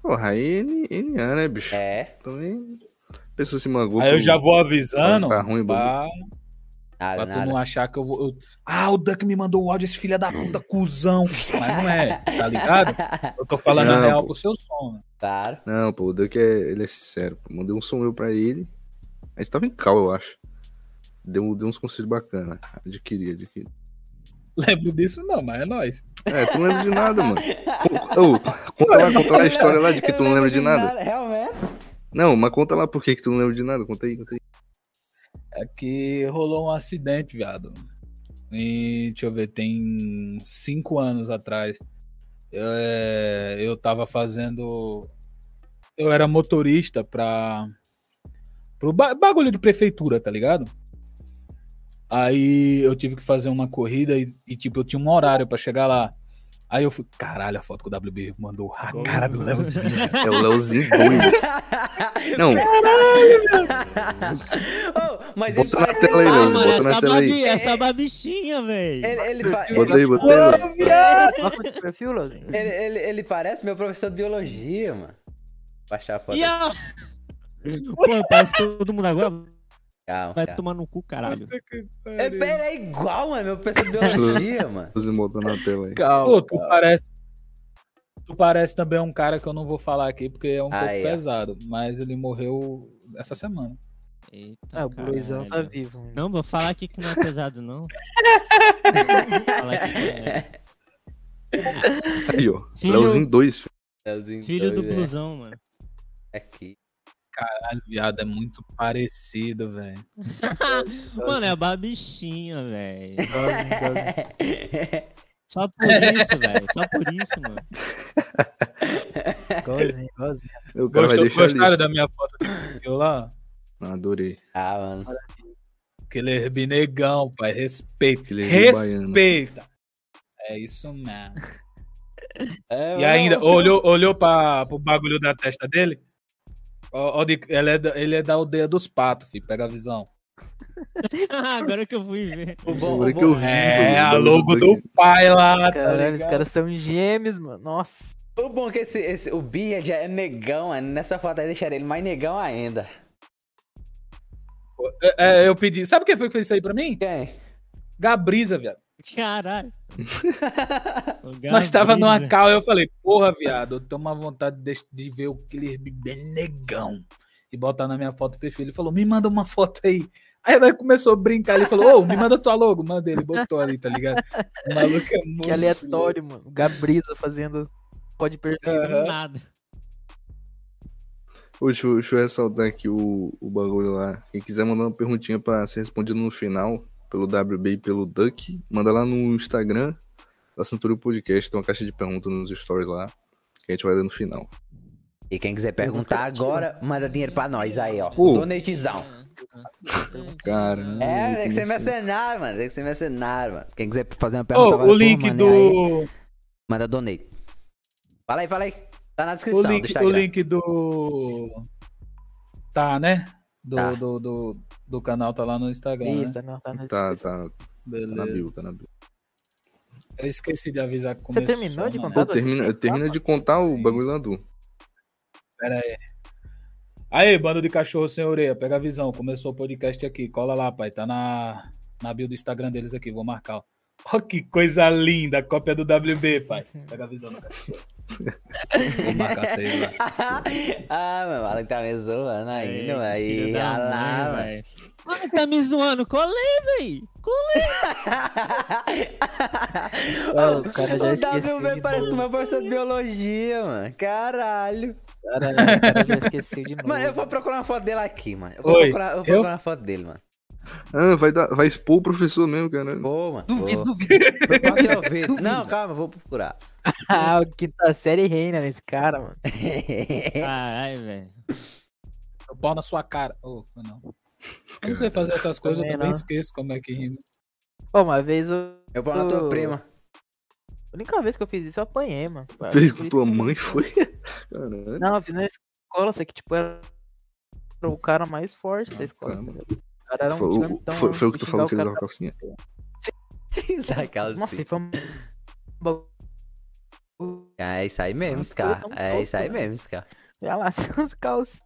Porra, aí NA, né, bicho? É. Também. A pessoa se magoou. Aí eu já vou avisando Tá ruim o pra, Nada, pra tu nada. não achar que eu vou. eu- Ah, o Duck me mandou o áudio, esse filho da puta, cuzão. Mas não é, tá ligado? Eu tô falando a Não, real pô. pro seu som. né? Claro. Não, pô, o Duck é, ele é sincero. Pô. Mandei um som eu pra ele. A gente tava em cal, eu acho. Deu, deu uns conselhos bacanas. Adquiri, adquiri. Lembro disso, não, mas é nóis. É, tu não lembra de nada, mano. Ô, conta lá, conta lá a história lá de que tu não lembra de nada. Realmente. Não, mas conta lá por que que tu não lembra de nada. Conta aí, conta aí. É que rolou um acidente, viado. E, deixa eu ver, tem cinco anos atrás. Eu, é, eu tava fazendo. Eu era motorista pra. Pro ba- bagulho de prefeitura, tá ligado? Aí eu tive que fazer uma corrida e, e, tipo, eu tinha um horário pra chegar lá. Aí eu fui, caralho, a foto que o WB mandou. A cara do Leozinho. É o Leozinho 2. Não, Ô, mas ele Bota na parece... tela aí, Ah, bota na essa, tela aí. babi, essa babichinha, velho. Ele, ele, pa- bota aí, bota aí. Ele, ele, ele parece meu professor de biologia, mano. Baixar a foto. A... Pô, parece todo mundo agora. Calma, Vai calma. tomar no cu, caralho. É, ele é igual, mano, meu professor de biologia, mano. Leozinho bota na tela aí. Calma. Pô, tu parece. Tu parece também um cara que eu não vou falar aqui porque é um Aí, pouco ó. pesado. Mas ele morreu essa semana. Eita, Ah, o Luizão tá vivo. Não, vou falar aqui que não é pesado, não. Falar aqui que é. Aí, ó. Filho- Leozinho 2. Leozinho Filho do é. blusão, mano. Aqui. Caralho, viado, é muito parecido, velho. Mano, é a babichinha, velho. Só por isso, velho. Só por isso, mano. igualzinho, igualzinho. Gostaram ali. da minha foto que eu lá? Adorei. Ah, mano. Aquele herbinegão, pai. Respeita. Aquele herbi baiano. Respeita. É isso mesmo. É, E mano. ainda, olhou, olhou pra, pro bagulho da testa dele? Ó, ó, de- ele, é da, ele é da aldeia dos patos, filho. Pega a visão. Agora que eu fui ver. O bom, Agora o que bom- eu vi. É, a logo do pai lá, tá Caralho, os caras são gêmeos, mano. Nossa. O bom é que esse, esse, o Beard é negão, mano. Nessa foto aí deixaria ele mais negão ainda. É, é, eu pedi. Sabe quem foi que fez isso aí pra mim? Quem? Gabriza, viado. Caralho. Nós tava numa cal e eu falei, porra, viado, eu tenho uma vontade de, de ver o Killer bem negão. E botar na minha foto perfil. Ele falou, me manda uma foto aí. Aí nós começou a brincar. Ele falou, ô, me manda tua logo. Manda ele, botou ali, tá ligado? O maluco é muito. Que aleatório, mano. O Gabriza fazendo pode perfil. Aham. Nada. Ô, deixa, eu- deixa eu ressaltar aqui o, o bagulho lá. Quem quiser mandar uma perguntinha pra ser respondida no final, pelo WB e pelo Duck, manda lá no Instagram da Centúrio Podcast. Tem uma caixa de perguntas nos stories lá. Que a gente vai ler no final. E quem quiser perguntar agora, manda dinheiro pra nós aí, ó. Pô. Donatezão. Caralho. É, tem que ser mercenário, mano. Tem que ser mercenário, mano. Quem quiser fazer uma pergunta, agora, o link mano, aí, do. manda donate. Fala aí, fala aí. Tá na O descrição do link, o Instagram. link do. Tá, né? Do, Tá. Do, do, do canal tá lá no Instagram. Isso, Né? não, tá na Tá, descrição. tá, tá na Beleza. bio, tá na bio. Eu esqueci de avisar que Você começou. terminou de né? contar? Pô, termina, termina de contar o bagulho lá do. Pera aí. Aí, bando de cachorro sem orelha, pega a visão. Começou o podcast aqui. Cola lá, pai. Tá na, na bio do Instagram deles aqui. Vou marcar. ó. Ó, que coisa linda. Cópia do WB, pai. Pega a visão no cachorro. Vou marcar vocês lá. ah, meu maluco tá me zoando ainda, mano. filho Aí, ah lá, velho. Mano, tá me zoando. Colei, véi. Ó, os caras já o esqueceu WB de parece com o meu professor de biologia, mano. Caralho. Caralho, o cara já esqueceu de novo. Mano, eu vou procurar uma foto dele aqui, mano. Eu vou Oi, procurar, eu vou eu? procurar uma foto dele, mano. Ah, vai, dar, vai expor o professor mesmo, cara. Vou, mano. Duvido, vou. duvido. Não, calma, eu vou procurar. Ah, o quinta série reina nesse cara, mano. Caralho, velho. Eu pau na sua cara. Ô, foi não. Eu não sei fazer essas coisas, eu Também também não. esqueço como é que rima. Pô, uma vez eu. Eu pau na tua prima. A única vez que eu fiz isso, eu apanhei, mano. Fez com tua eu- mãe, foi? Caralho. Não, eu fiz na escola, só que, tipo, era o cara mais forte da escola. Caramba. O cara era um Foi, o- gigantão, foi, eu foi o que tu falou que ele o usava calcinha. Calça. Nossa, foi um. bagulho- É isso aí mesmo, Scar. tão É isso aí né? mesmo, Scar. Olha lá, seus calças.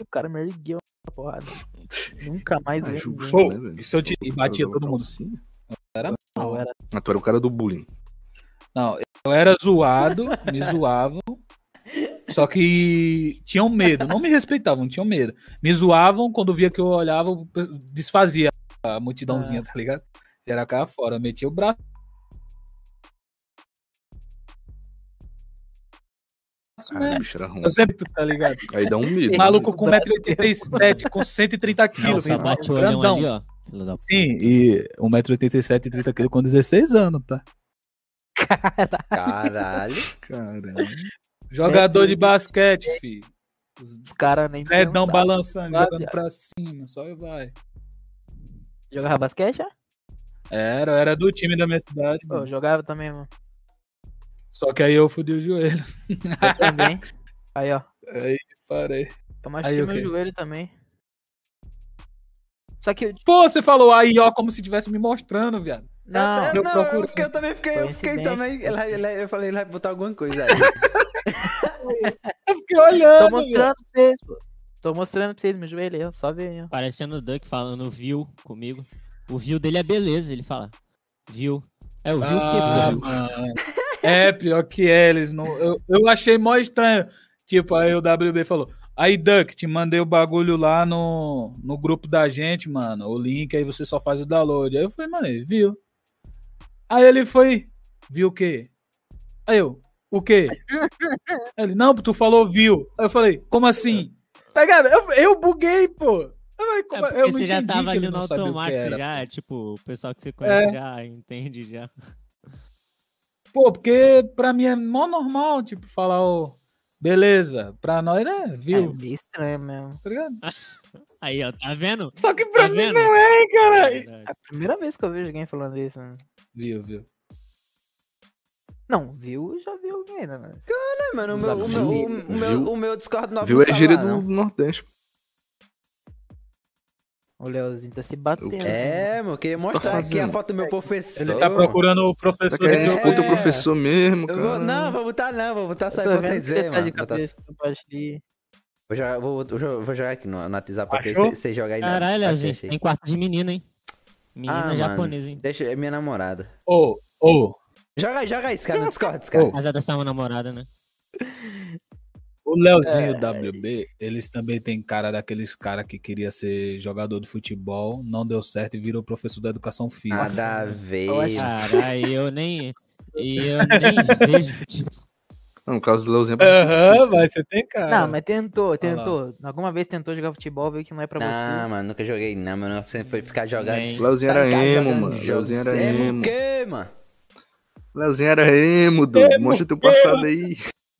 O cara me ergueu na porrada. Nunca mais Ah, justo, né, velho? isso eu te- e batia todo mundo. calcinha. Era Não, não. era Ah, tu era o cara do bullying. Não, eu era zoado, me zoavam. Só que tinham medo, não me respeitavam, tinham medo. Me zoavam, quando via que eu olhava, eu desfazia a multidãozinha, tá ligado? Era cara fora, metia o braço. Caralho, o bicho era ruim. Eu sempre, tá ligado? Aí dá um medo. Maluco com 1,87m, com 130 Não, quilos, só irmão, bate o olhão grandão. ali, ó. Sim, e 1,87m e 30 quilos com 16 anos, tá? Caralho. Caralho. Jogador de basquete, filho. Os caras nem Dedão balançando, jogando pra cima, só vai. Jogava basquete, já? Era, era do time da minha cidade. Pô, mano. jogava também, mano. Só que aí eu fudi o joelho. Eu também. Aí, ó. Aí parei. Eu machuquei o meu quê? joelho também. Só que eu. Pô, você falou aí, ó, como se estivesse me mostrando, viado. Não, eu, eu não, procuro- eu, fiquei, eu também fiquei, eu fiquei também. Ele, vai- ele, vai- eu falei, ele vai botar alguma coisa aí. Eu fiquei olhando. tô mostrando pra vocês, pô. Tô mostrando pra vocês meu joelho aí, ó. Só aí, ó. Parecendo o Duck falando viu comigo. O viu dele é beleza, ele fala. Viu. É o viu Ah, que viu. mano. É, pior que é, eles não. Eu, eu achei mó estranho. Tipo, aí o WB falou. Aí, Duck, te mandei o bagulho lá no, no grupo da gente, mano. O link, aí você só faz o download. Aí eu falei, mano, ele viu. Aí ele foi, viu o quê? Aí eu, o quê? Ele, não, tu falou viu. Aí eu falei, como assim? Tá ligado? Eu, eu buguei, pô. É como- eu não você já tava ali no automático, você era, já, tipo, o pessoal que você conhece É. já entende já. Pô, porque pra mim é mó normal, tipo, falar, ô, beleza. Pra nós é, É viu? meio estranho mesmo. Tá ligado? Aí, ó, tá vendo? Só que pra Tá mim vendo? não é, cara. Verdade. É a primeira vez que eu vejo alguém falando isso. Né? Viu, viu. Não, viu, já viu alguém, né? Não, mano, o meu, o meu, o meu, o meu, Discord não Viu? É gíria do. Nordeste. O Leozinho tá se batendo. É, mano, eu queria mostrar aqui a foto do meu professor. Ele tá procurando o professor Tá querendo de É. disputa o professor mesmo, Eu cara. vou, não, vou botar não, vou botar só pra vocês ele verem, tá de mano. Vou, ali. vou jogar, vou, vou, vou jogar aqui no, no WhatsApp pra você jogar aí na- Caralho, na Leozinho, aí. tem quarto de menina, hein? Menina Ah, japonesa, hein? Deixa, é minha namorada. Ô, ô, Joga aí, joga aí, esse cara no Discord, esse cara. Ô. Mas é da uma namorada, né? o Leozinho o WB, eles também têm cara daqueles cara que queria ser jogador de futebol, não deu certo e virou professor da educação física. Nada a ver. Caralho, eu nem. Eu nem vejo. Não, no caso do Leozinho é Aham, difícil, mas você tem cara. Não, mas tentou, tentou. Alguma vez tentou jogar futebol, viu que não é pra Não, você. mano, nunca joguei não, mano. Sempre foi ficar jogando. nem- O Leozinho era emo, mano. Leozinho era Emo emo. o quê, mano? Leozinho era emo, Du. Mostra teu passado aí.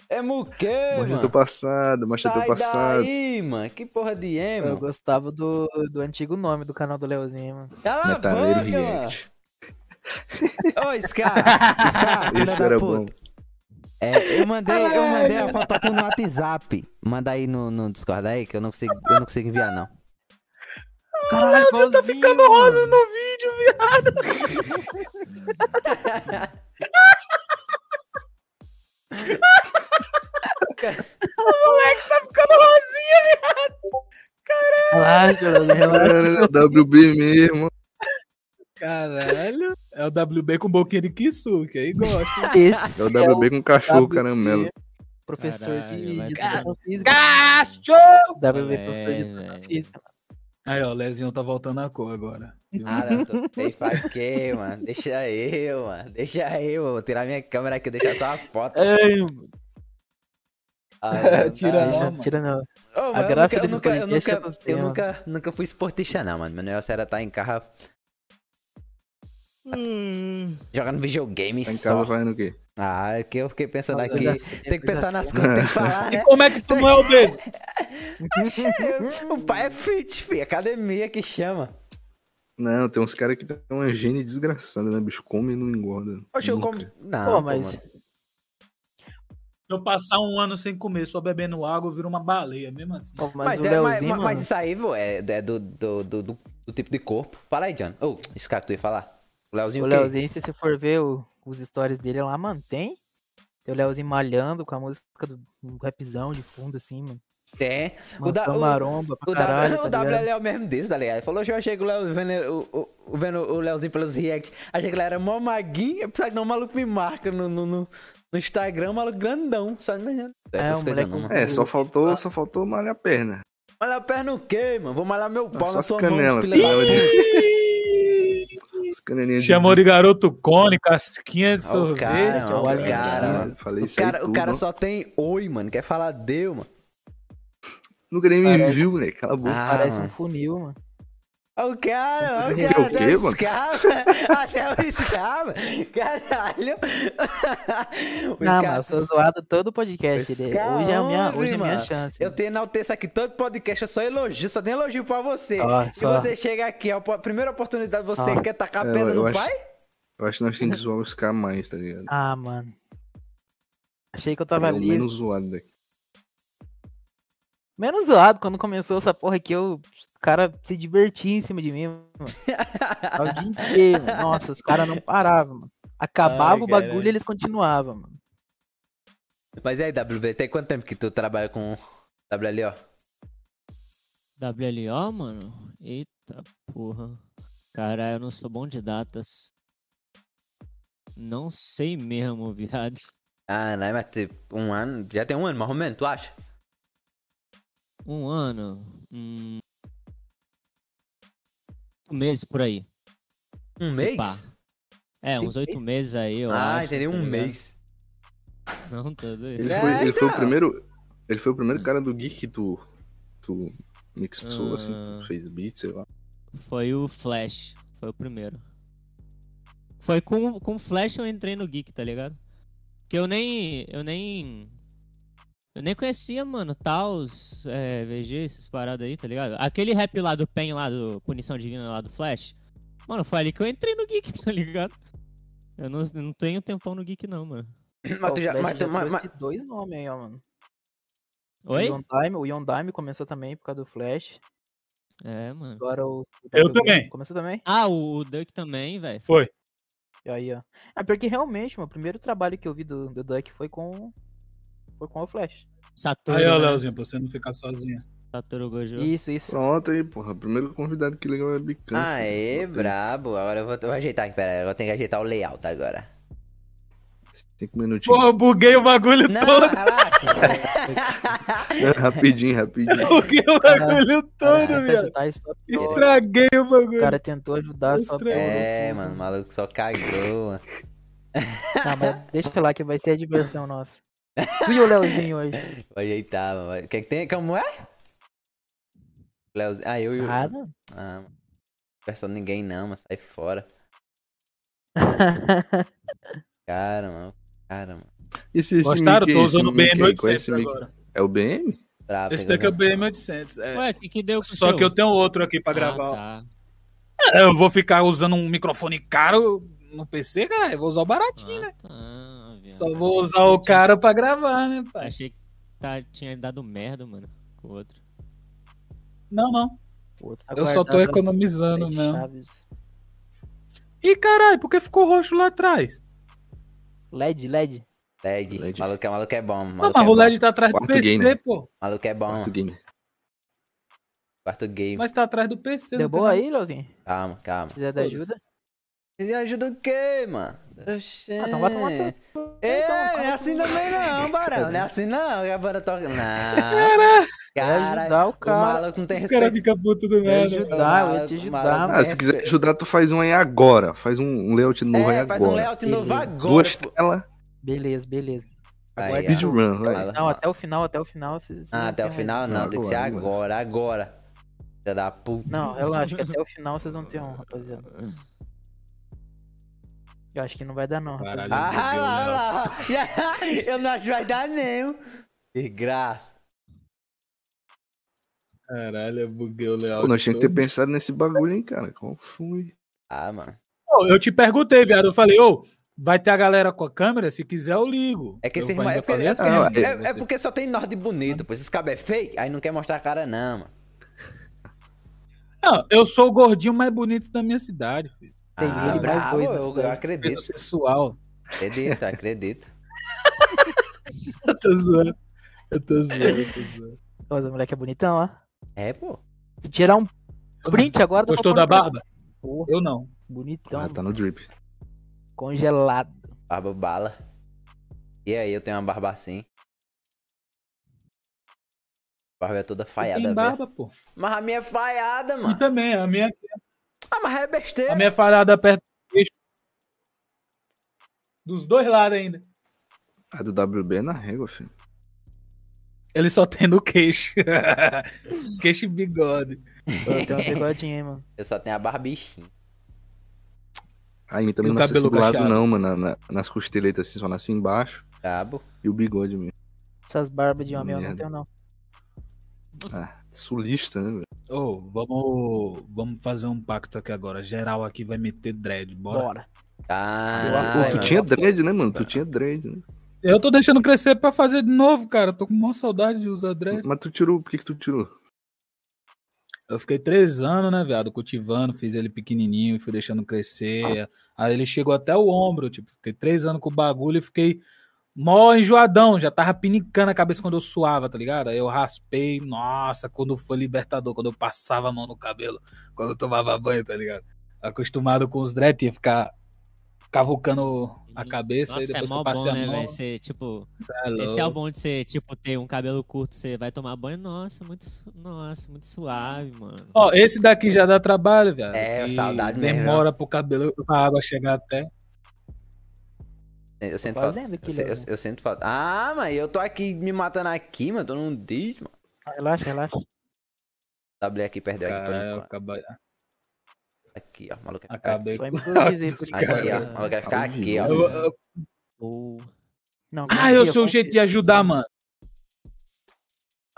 Emo o quê, Mostra teu mano? passado, mostra teu Sai passado. daí, mano. Que porra de Eu emo? gostava do, do antigo nome do canal do Leozinho, mano. Cala a Metaleiro boca, mano. Ô, Scar, Scar, da era puta. bom. É, eu mandei, eu mandei a foto pra tu no WhatsApp. Manda aí no, no Discord aí, que eu não consigo, eu não consigo enviar, não. Caralho, Você tá ficando rosa no vídeo, viado. o moleque tá ficando rosinha, viado. Relaxa, Leozinho, relaxa. Era WB mesmo. Caralho. É o WB com boquinha de Kisuke, aí gosta. Esse É o WB com cachorro WB. caramelo. professor Caralho, de, de educação física. Cachorro! WB, professor de É, educação física. Aí, ó, o Lezinho tá voltando a cor agora. Ah, não, tô feio pra quê, mano? Deixa eu, mano. Deixa eu, vou tirar minha câmera aqui, deixar só a foto. Ai, Ah, Tira tá. deixa, mano. tira não. Ô, A mas eu graça nunca, eu nunca, eu é nunca, você, eu nunca, nunca fui esportista não, mano. Meu negócio era estar em casa jogando videogame Tá em só. casa fazendo o quê? Ah, é que eu fiquei pensando Nossa, aqui. já- Tem que pensar nas coisas, tem que falar, E né? como é que tu não é obeso? o pai é fit, filho. Academia que chama. Não, tem uns caras que tem uma gene desgraçada, né, bicho? Come e não engorda. Oxe, eu como. Não, Pô, mas. Se eu passar um ano sem comer, só bebendo água, eu viro uma baleia, mesmo assim. Pô, mas, Mas, o é, Leozinho, mas- mas isso aí, vô, é, é do, do, do, do- do tipo de corpo. Fala aí, John. Ô, esse cara que tu ia falar. O Leozinho o o? Leozinho, se você for ver o- os stories dele lá, mano, tem. O Leozinho malhando com a música do, do rapzão de fundo, assim, mano. Tem. O, da, o, maromba o, caralho, w, o tá ligado? WL é o mesmo desse, tá ligado? Ele falou, eu achei que o Léo vendo, o, o, vendo o Leozinho pelos reacts. Achei que ele era mó maguinho. Eu pensava que não, o maluco me marca no, no, no, no Instagram, o maluco grandão. Só não É, essas o coisas moleque não, mano. É, só faltou, só faltou malhar a perna. Malhar a perna o quê, mano? Vou malhar meu pau na sua canelas, mão, filha canela de- Chamou de garoto cone, casquinha de Ó, o sorvete. cara, ó, o olha, cara, mano. Falei O cara, o tudo, cara ó. só tem oi, mano. Quer falar deu, mano. Nunca nem me Parece- viu, né? Cala a boca. Ah, Parece um mano. funil, mano. O cara, o O cara, quê, até o mano? escava, até o escava, caralho. O Não, mas eu sou zoado todo podcast. Né? cara Hoje é a minha, hoje é a minha chance. Eu tenho enalteço aqui todo podcast, eu só elogio, só tem elogio pra você. E só. você chega aqui, a primeira oportunidade, você Ó. quer tacar É, pedra eu no acho- pai? Eu acho que nós temos que zoar os caras mais, tá ligado? Ah, mano. Achei que eu tava é o ali. menos zoado daqui. Menos zoado quando começou essa porra aqui, eu, os caras se divertiam em cima de mim, mano. O dia inteiro. Nossa, os caras não paravam, mano. Acabava Ai, o bagulho e eles continuavam, mano. Mas e aí, WV, tem quanto tempo que tu trabalha com WLO? WLO, mano? Eita porra. Caralho, eu não sou bom de datas. Não sei mesmo, viado. Ah, não, mas um ano, já tem um ano mais ou menos, tu acha? Um ano. Hum... Um mês por aí. Um mês? pá. É, Cinco uns oito meses? meses aí, eu ah, acho. entendi, tá um mês. Não, tá doido. Ele É, foi, ele foi o primeiro. Ele foi o primeiro cara do Geek que tu. Tu mixou, assim, Ah. tu fez beat, sei lá. Foi o Flash. Foi o primeiro. Foi com, com o Flash eu entrei no Geek, tá ligado? Porque eu nem. Eu nem. Eu nem conhecia, mano, Taos, é, VG, essas paradas aí, tá ligado? Aquele rap lá do Pen, lá do Punição Divina lá do Flash. Mano, foi ali que eu entrei no Geek, tá ligado? Eu não, não tenho tempão no Geek, não, mano. Mas tu já, o mas tu, mas, mas- dois nomes aí, ó, mano. Oi? O Yondime, o Yondime começou também por causa do Flash. É, mano. Agora o. o Eu também. Começou também? Ah, o, o Duck também, velho. Foi. E aí, ó. É porque realmente, meu primeiro trabalho que eu vi do, do Duck foi com. Foi com o Flash. Satoru, Aí, ó, né? Leozinho, pra você não ficar sozinho. Satoru Gojo. Isso, isso. Pronto aí, porra. Primeiro convidado que legal é Bicante. Aê, Botei brabo. Agora eu vou, eu vou ajeitar aqui, pera aí. Eu tenho que ajeitar o layout agora. Cinco minutinhos. Porra, eu buguei o bagulho Não, todo. relaxa. rapidinho, rapidinho. Buguei o bagulho todo, e só piorou. Estraguei o O bagulho. cara tentou ajudar, só é, mano, o maluco só cagou, mano. Tá, mas deixa lá que vai ser a diversão nossa. E o Leozinho hoje. Vou ajeitar, mano. O que que tem? Como é? Leozinho. Ah, eu e o. Ah, não. Ah, mano. Não ninguém não, mas sai fora. Cara, mano. Cara, mano. Esse, esse Gostaram? mic Tô usando o esse mic aí, BM800 qual é esse mic? agora. É o BM? Bravo, Esse daqui é o essa- BM800. É. Ué, o que que deu Só seu? que eu tenho outro aqui pra gravar. Ah, ó. tá. Eu vou ficar usando um microfone caro no PC, cara. Eu vou usar o baratinho, né? Ah, tá, viado. Só vou usar o tinha- caro pra gravar, né, pai? Achei que tá, tinha dado merda, mano, com o outro. Não, não. Tá Eu só tô economizando mesmo. Ih, caralho, por que ficou roxo lá atrás? LED, LED. LED. LED. Maluco, é- maluco é bom. Não, Maluco mas é o bom. LED tá atrás do Quarto PC, gamer. pô. Maluco é bom. Quarto game. Quarto game. Mas tá atrás do PC. Deu não boa aí, Leozinho? Calma, calma. Se quiser dar Foda-se. ajuda. Ele ajuda o quê, mano? Oxê. Ah, então vai tomar teu- Ei, então, não é assim também não, Barão. Não é assim não, que a banda toca. Não. Cara, ajudar o o cara. maluco não tem Os caras respeito. ficam putos do Vai nada. ajudar, eu ia te o ajudar. Ah, se tu quiser ajudar, tu faz um aí agora. Faz um, um layout novo aí É, agora. faz um layout novo Beleza. agora. Duas telas. Beleza, beleza. Aí, Agora. Speedrun, vai. Não, até o final, até o final. Vocês, Ah, até o ter um- final não, tem que ser Agora, agora, agora. Filha da puta. Não, relaxa, que até o final vocês vão ter um, rapaziada. Eu acho que não vai dar não, Caralho. Ah, lá, lá, lá. Eu não acho que vai dar nem. Desgraça. Caralho, eu buguei o. Pô, nós tínhamos que ter pensado nesse bagulho, hein, cara. Qual foi? Ah, mano. Pô, Eu te perguntei, viado. Eu falei, ô, vai ter a galera com a câmera? Se quiser, eu ligo. É que eu esse irmão. ainda É porque, é, assim, porque- Ah, é- você. é porque só tem nord bonito, pô. Esses cabos é fake, aí não quer mostrar a cara, não, mano. Não, eu sou o gordinho mais bonito da minha cidade, filho. Tem Ah, ele e mais dois eu, eu acredito. Peso sexual. Acredito, acredito. Eu tô zoando. Eu tô zoando, eu tô zoando. Ô, esse moleque é bonitão, ó. É, pô. Se tirar um print agora... Gostou da barba? Porra, Eu não. bonitão, Ah, tá no drip. congelado. Barba bala. E aí, eu tenho uma barba assim. Barba é toda falhada, Tem velho. barba, pô. Mas a minha é falhada, E mano. também, a minha, Ah, mas é besteira. a minha falhada perto do queixo. Dos dois lados ainda. A do WB é na régua, filho. Ele só tem no queixo. queixo e bigode. Eu tenho um bigodinho mano. Eu só tenho a barbichinha. Aí mim E também o não nasce do lado, não, mano. na- na- nas costeletas assim, só nasce embaixo. Cabo. E o bigode mesmo. Essas barbas de homem eu não Merda. tenho, não. Ah, sulista, né, velho? Ô, vamos, vamos fazer um pacto aqui agora. Geral aqui vai meter dread, bora. Bora. Ah, Pô, tu tinha dread, né, mano? Tu tinha dread, né? Eu tô deixando crescer pra fazer de novo, cara. Tô com uma saudade de usar dread. Mas tu tirou, por que que tu tirou? Eu fiquei três anos, né, viado, cultivando, fiz ele pequenininho, fui deixando crescer. Aí ele chegou até o ombro, tipo, fiquei três anos com o bagulho e fiquei mó enjoadão, já tava pinicando a cabeça quando eu suava, tá ligado? Aí eu raspei, nossa, quando foi libertador, quando eu passava a mão no cabelo, quando eu tomava banho, tá ligado? Acostumado com os dread, ia ficar cavucando a cabeça, aí Nossa, depois é que eu mó bom, a né, mão, velho? Você, tipo, é esse é o bom de você, tipo, ter um cabelo curto, você vai tomar banho, nossa, muito, nossa, muito suave, mano. Ó, esse daqui já dá trabalho, viado. É, saudade mesmo, Demora pro cabelo, pra água chegar até. Eu sinto falta. fazendo Eu, eu, eu sinto falta. Ah, mas eu tô aqui me matando aqui, mano. Tu não diz, mano. Relaxa, relaxa. W aqui perdeu aqui por eu acabei, Aqui, ó. Maluco. acabei Só improvisa aí por Aqui, ó. Maluco vai ficar aqui, ó. Eu- eu-. Não, Ah, eu sou o jeito de ajudar, mano.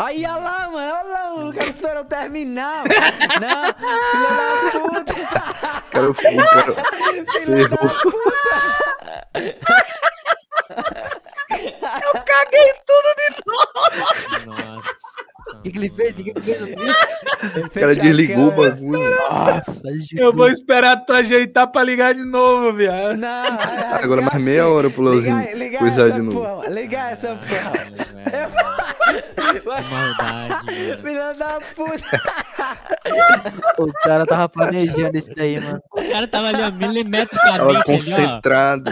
Aí, olha lá, mano. Olha lá, mano. O cara esperou terminar. mano. Não, filha da puta. Cara, o cara Filha da ferrou. Nossa. O que, que ele fez? O que, que ele fez? O cara desligou o bagulho. Nossa, Eu vou esperar tu ajeitar pra ligar de novo, viado. Não, Agora mais meia hora pro Leozinho Liga, liga coisar essa de novo. porra, mano. Liga essa porra. Caralho, velho. Que maldade, mano. Filha da puta. O cara tava planejando isso daí, mano. O cara tava ali, ó, Tava milimetricamente ali, ó. concentrado.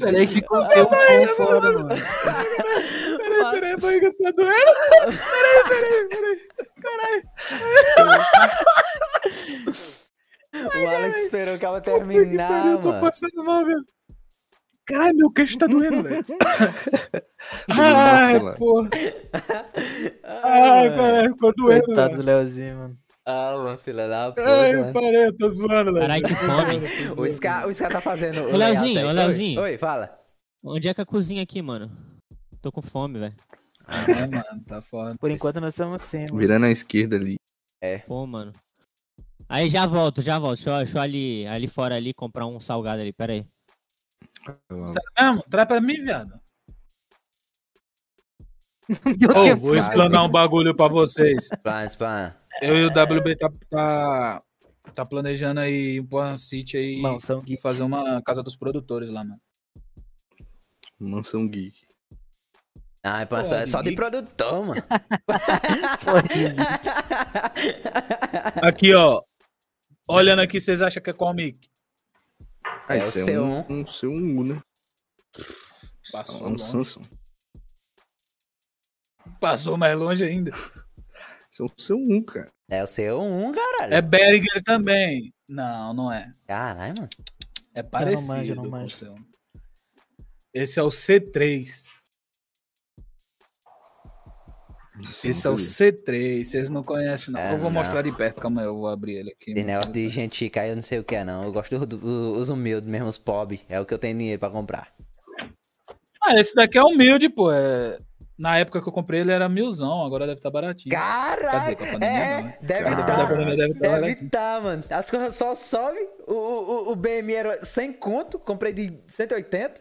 Peraí que ficou um pão fora, mano. Peraí, peraí, a barriga tá doendo. O Alex esperou que ela que terminar, eu tô passando mal, velho. Caralho, meu queixo tá doendo, velho. Ai, Ai, porra. Ai, caralho, ficou doendo, Coitado do velho. Leozinho, mano. Ah, mano, filha da puta. Ai, mano. parei, eu tô zoando, velho. Caralho, que fome. O Scar, o tá fazendo. o Ô, Leozinho, ô, Oi, Leozinho. Oi, fala. Onde é que é a cozinha aqui, mano? Tô com fome, velho. Ai, mano, tá foda. Por enquanto nós estamos sem, mano. Virando à esquerda ali. Pô, mano. Aí já volto, já volto. Deixa eu, deixa eu ali, ali fora ali comprar um salgado ali, pera aí. Sério mesmo? Traz pra mim, viado. Tempo. vou explanar um bagulho pra vocês. Eu e o WB tá, tá, tá planejando aí ir pra uma City aí Mansão e fazer uma casa dos produtores lá, mano. Mansão Geek. Ai, pan, só, é só de produtor, mano. Aqui, ó. Olhando aqui, vocês acham que é qual mic? Ah, É o é C1. um, um C1, né? Passou, É um longe. Samsung. Passou mais longe ainda. Isso é um C1, cara. É o C1, caralho. É Behringer também. Não, não é. Caralho, mano. É parecido. manjo, não com manjo. o seu. Esse é o C3. Esse é o C3. Vocês não conhecem, não. É, eu vou não. mostrar de perto. Calma aí, eu vou abrir ele aqui. Esse negócio de gente chica aí, eu não sei o que é, não. Eu gosto do- do- dos humildes, mesmo os pobres. É o que eu tenho dinheiro pra comprar. Ah, esse daqui é humilde, pô. É... Na época que eu comprei ele era milzão, agora deve estar baratinho. Quer Caralho! dizer, com a pandemia É, não, né? deve Depois estar. pandemia deve estar Deve baratinho. estar, mano. As coisas só sobem. O, o, o BM era 100 conto, comprei de 180.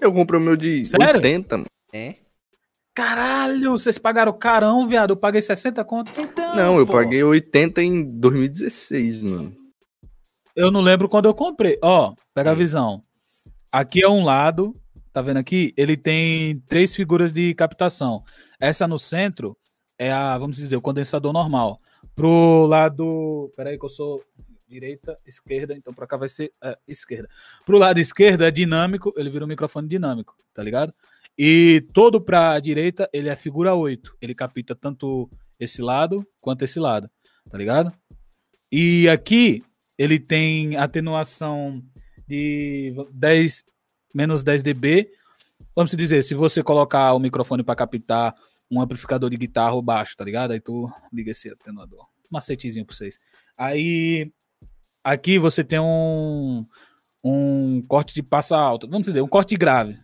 Eu comprei o meu de Sério? 80, mano. É? Caralho, vocês pagaram carão, viado. Eu paguei 60 conto. Então, Não, eu pô. paguei 80 em 2016, mano. Eu não lembro quando eu comprei. Ó, pega a Hum. visão. Aqui é um lado, tá vendo aqui? Ele tem três figuras de captação. Essa no centro é a, vamos dizer, o condensador normal. Pro lado, peraí que eu sou direita, esquerda, então pra cá vai ser é, esquerda. Pro lado esquerdo é dinâmico, ele vira um microfone dinâmico, tá ligado? E todo pra direita, ele é figura 8. Ele capta tanto esse lado quanto esse lado, tá ligado? E aqui ele tem atenuação de 10, menos 10 dB. Vamos dizer, se você colocar o microfone para captar um amplificador de guitarra ou baixo, tá ligado? Aí tu liga esse atenuador. Macetezinho pra vocês. Aí, aqui você tem um, um corte de passa alta. Vamos dizer, um corte grave.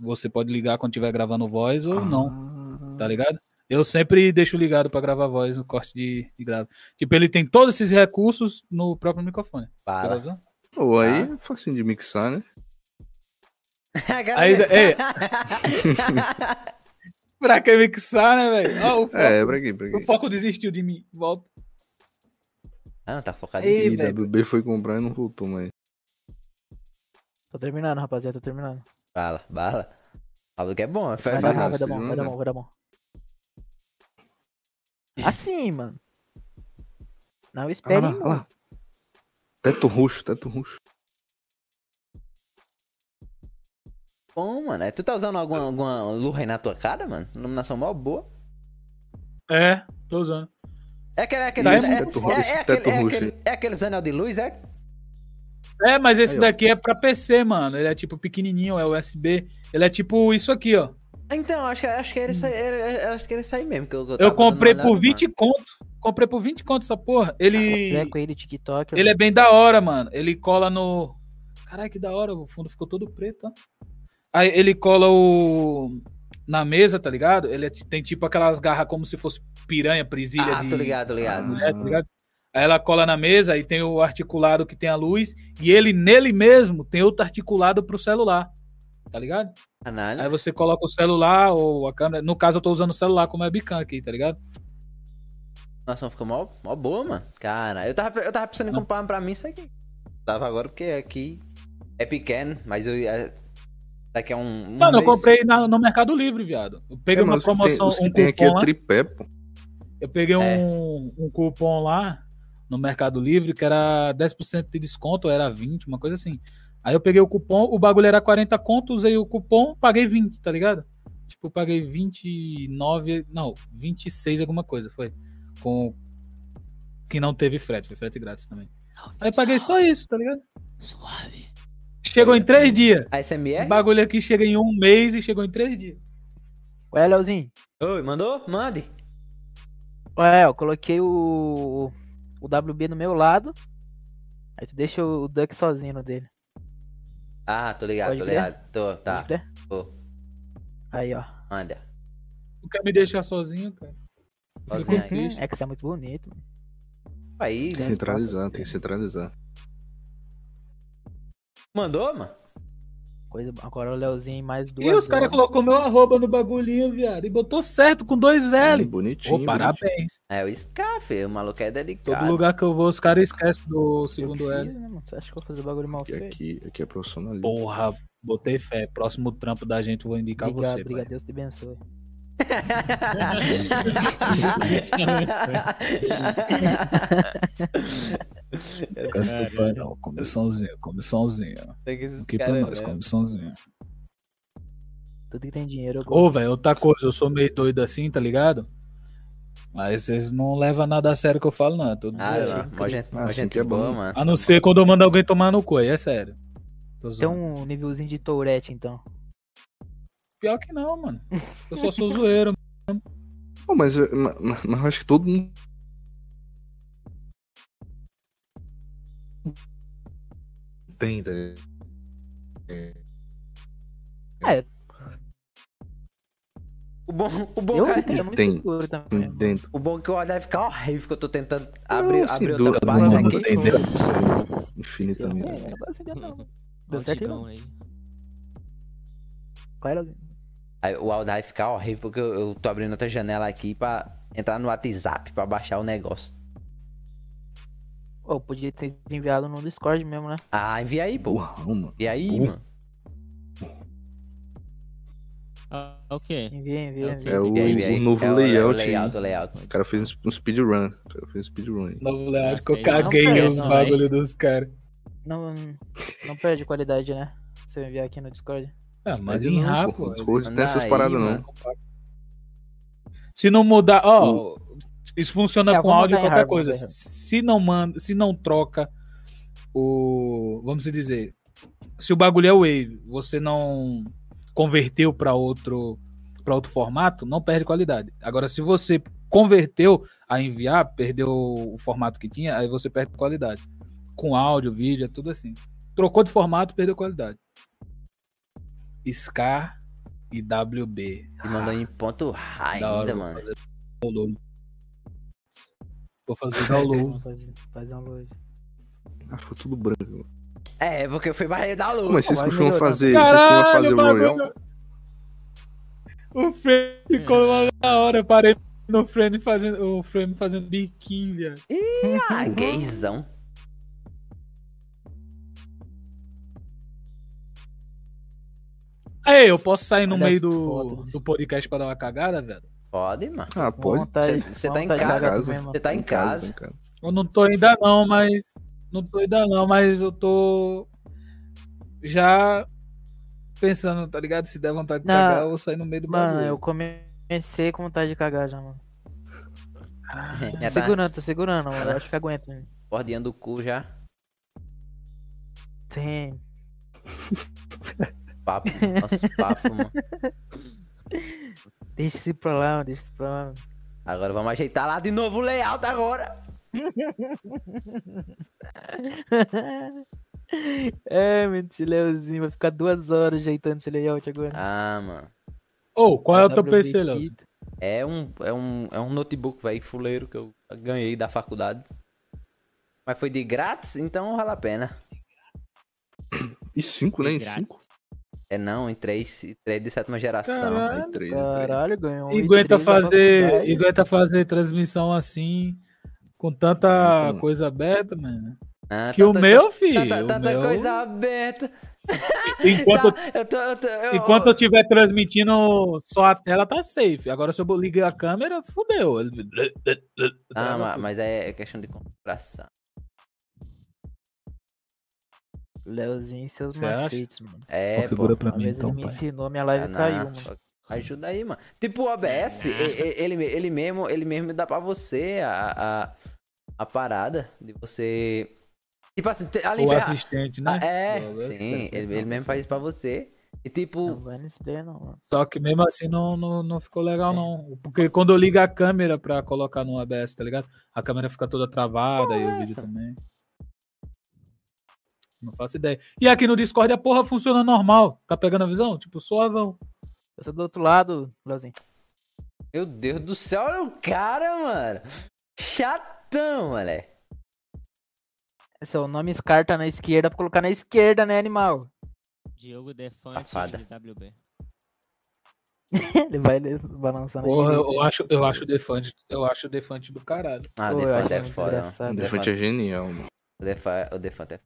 Você pode ligar quando estiver gravando voz ou não, tá ligado? Eu sempre deixo ligado para gravar voz no corte de, de grave. Tipo, ele tem todos esses recursos no próprio microfone. Tá Fala. vendo? Pô, aí é facinho de mixar, né? Aí, é, pra que mixar, né, velho? O, É, pra quê? Pra o foco desistiu de mim. Volta. Ah, não, tá focado Ei, em E velho. WB foi comprar e não voltou mais. Tô terminando, rapaziada, tô terminando. Bala, bala. Falou que é bom. Foi, Vai dar bom, vai dar bom, vai dar bom, vai dar bom. Assim, mano. Não Olha espere, lá, olha lá. Teto roxo, teto roxo. bom, mano. Aí Tu tá usando alguma, alguma aí na tua cara, mano? Iluminação mó boa. É, tô usando. É aquele. É aquele, Tá, é, é, é, é aquele, é, aquele, é aqueles anel de luz, é? É, mas esse Aí, ó. daqui é pra PC, mano. Ele é tipo pequenininho, é USB. Ele é tipo isso aqui, ó. Então, acho que, acho que era isso aí, era- era- acho que era isso aí mesmo. Que eu, Eu comprei por olhada, 20 conto. Comprei por 20 conto essa porra. Ele. Treco aí de TikTok. Ele é bem da hora, mano. Ele cola no. Caralho, que da hora. O fundo ficou todo preto, ó. Aí ele cola o. Na mesa, tá ligado? Ele é- tem tipo aquelas garras como se fosse piranha, presilha Ah, de. tô ligado, tô ligado. mulher, tá ligado? Aí ela cola na mesa e tem o articulado que tem a luz. E ele, nele mesmo, tem outro articulado pro celular. Tá ligado? Aí Caralho. você coloca o celular ou a câmera. No caso, eu tô usando o celular como webcam aqui, tá ligado? Nossa, ficou mó, mó boa, mano. Cara, eu tava, eu tava pensando em comprar pra mim isso aqui. Tava agora porque aqui é pequeno, mas eu. É, daqui a um. um Mano, eu mês- comprei na- no Mercado Livre, viado. Eu peguei É, uma tem- promoção, Os que um tem aqui cupom é tripé, pô. Eu peguei É. um, um cupom lá no Mercado Livre que era 10% de desconto, ou era 20, uma coisa assim. Aí eu peguei o cupom, o bagulho era 40 conto, usei o cupom, paguei 20, tá ligado? Tipo, eu paguei 29, não, 26 alguma coisa, foi. Com que não teve frete, foi frete grátis também. Aí eu paguei só isso, tá ligado? Suave. Chegou em três dias. A O SMR? bagulho aqui chega em um mês e chegou em três dias. Ué, Leozinho. Oi, mandou? Mande. Ué, eu coloquei o. O WB no meu lado. Aí tu deixa o Duck sozinho no dele. Ah, tô ligado, Pode tô crer? ligado. Tô, tá. Tô. Aí, ó. Manda. Tu quer me deixar sozinho, cara? Sozinho aí. triste. É que você é muito bonito. mano. Aí, Tem que centralizar, tem que centralizar. mandou, mano? Coisa... Agora o Leozinho mais duas. E os caras colocou meu arroba no bagulhinho, viado. E botou certo com dois L. Bonitinho. Ô, parabéns. É o Scafe, o maluco é dedicado. Todo lugar que eu vou, os caras esquecem do segundo fiz, L. né, mano? Você acha que eu vou fazer bagulho mal feito? Aqui, aqui é profissionalismo. Porra, botei fé. Próximo trampo da gente, vou indicar Obrigado, você. obrigado. Deus te abençoe. Fica pai, não. Comissãozinha, comissãozinha. Tem que pra nós, comissãozinha. Tudo que tem dinheiro eu Ô, velho, outra coisa, eu sou meio doido assim, tá ligado? Mas vocês não levam nada a sério que eu falo, não. Tô Ah, dizendo. mano, mó gente, Ah, assim gente que é boa, bom. mano. A não ser quando eu mando alguém tomar no cu, aí é sério. Tô Tem zoando. um nívelzinho de Tourette, então. Pior que não, mano. Eu só sou zoeiro. Pô, mas, eu- ma- ma- mas eu acho que todo mundo. Tem, tá ligado? O bom, o bom, Eu, cara, não me tem- seguro também. Dentro. o bom é que o olho vai ficar horrível, que eu tô tentando abrir, Não, abrir outra do página aqui. tem dentro. Infinitamente. É, não vai acender não. Deu Deu certo não. aí. Qual é, Leozinho? Aí o áudio vai ficar horrível porque eu, eu tô abrindo outra janela aqui pra entrar no WhatsApp pra baixar o negócio. Pô, podia ter enviado no Discord mesmo, né? Ah, envia aí, pô. Envia aí, Uh. mano. Ah, o quê? Envia, envia, É o envia. É o, Envia envia o novo É layout. É o layout, o layout. O cara fez um speedrun. O cara fez um speedrun. aí. Novo layout que eu caguei perde, os bagulho dos caras. Não, não perde qualidade, né? Se eu enviar aqui no Discord. Ah, mas em não, pô. Discord tem essas paradas, não. Se não mudar, ó, isso funciona É, com áudio e qualquer coisa. Se não manda, se não troca o, vamos dizer, se o bagulho é Wave, você não converteu para outro para outro formato, não perde qualidade. Agora, se você converteu a enviar, perdeu o formato que tinha, aí você perde qualidade. Com áudio, vídeo, é tudo assim. Trocou de formato, perdeu qualidade. Scar e WB. E mandou em ponto high ainda, mano. Download. Vou fazer download. Fazer, loja. Ah, ficou tudo branco. É, porque foi mais da luz. Mas vocês vai costumam fazer, vocês costumam fazer bagulho- Royal? O frame ficou lá na hora. Eu parei no frame fazendo, o frame fazendo biquinho, viado. Ah, gaysão. Aí, eu posso sair no Olha meio do, fotos. do podcast pra dar uma cagada, velho? Pode, mano. Ah, pode. Você- você tá em casa, mano. Você tá em casa. Eu não tô ainda não, mas. Não tô ainda não, mas eu tô. Já pensando, tá ligado? Se der vontade de Não, cagar, eu vou sair no meio do Mano, bagulho. eu comecei com vontade de cagar já, mano. Já Tô tá segurando, tô segurando, mano. Eu acho que aguenta. né? bordinha do cu já. Sim. Papo, nosso papo, mano. Deixa esse pra lá, deixa esse pra lá. Agora vamos ajeitar lá de novo o layout agora. é, mentira, Leozinho vai ficar duas horas ajeitando esse layout agora. Ah, mano. Ô, oh, qual é o teu PC, Leozinho? É um, é um, é um notebook, velho, fuleiro que eu ganhei da faculdade. Mas foi de grátis, então vale a pena. E cinco, né? E cinco. É não, em três, em três de sétima geração. Caralho. Três. Caralho, ganhou um E aguenta i3 da fazer, e aguenta fazer transmissão assim, com tanta Muito coisa aberta, mano. Ah, Que o tanta- meu, filho, Tanta, o tanta meu- coisa aberta. Enquanto, Tá, eu tô, eu tô, eu- enquanto eu estiver transmitindo só a tela, tá safe. Agora, se eu ligar a câmera, fudeu. Ah, ma- mas é é questão de configuração. Leozinho e seus acha? macetes, mano. É, Configura pô. pra Uma mim, vez então, ele me pai. ensinou, minha live Ah, não. caiu, mano. Ajuda aí, mano. Tipo o OBS, e- e- ele, ele mesmo, ele mesmo dá pra você a, a, a parada de você. Tipo assim, te- ali O vem a- assistente, né? Ah, é, O sim, ele, ele mesmo faz isso pra você. E tipo, Não vai nesse ideia, não, mano. Só que mesmo assim não, não, não ficou legal, não. Porque quando eu ligo a câmera pra colocar no ABS, tá ligado? A câmera fica toda travada e o vídeo também. Não faço ideia. E aqui no Discord a porra funciona normal. Tá pegando a visão? Tipo, suavão. Eu sou do outro lado, Leozinho. meu Deus do céu, olha o cara, mano. Chatão, moleque. Seu nome Scar tá na esquerda pra colocar na esquerda, né, animal? Diogo Defante Safada. de WB. Ele vai balançando Porra, eu, eu acho, eu acho o Defante, eu acho o Defante do caralho. Ah, o Defante é foda. O Defante é genial, mano. O Defante, o Defante é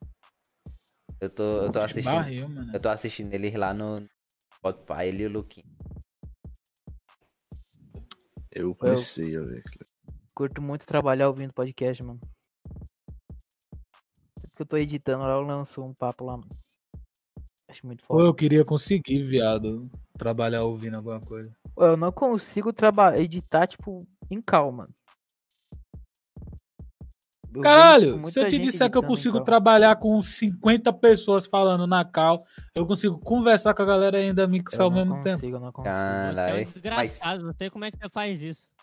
Eu tô, eu tô assistindo. Barril, mano. Eu tô assistindo eles lá no Spotify, ele e o Luquinho. Eu comecei a ver. Curto muito trabalhar ouvindo podcast, mano. Sempre que eu tô editando lá, eu lanço um papo lá, mano. Acho muito Pô, foda. eu queria conseguir, viado, trabalhar ouvindo alguma coisa. Pô, Eu não consigo trabalhar, editar, tipo, em calma. Eu Caralho, se eu te disser que eu consigo calma. trabalhar com 50 pessoas falando na cal, eu consigo conversar com a galera e ainda mixar Eu ao não mesmo tempo. consigo, eu não consigo. Você é um desgraçado, não sei como é que você faz isso.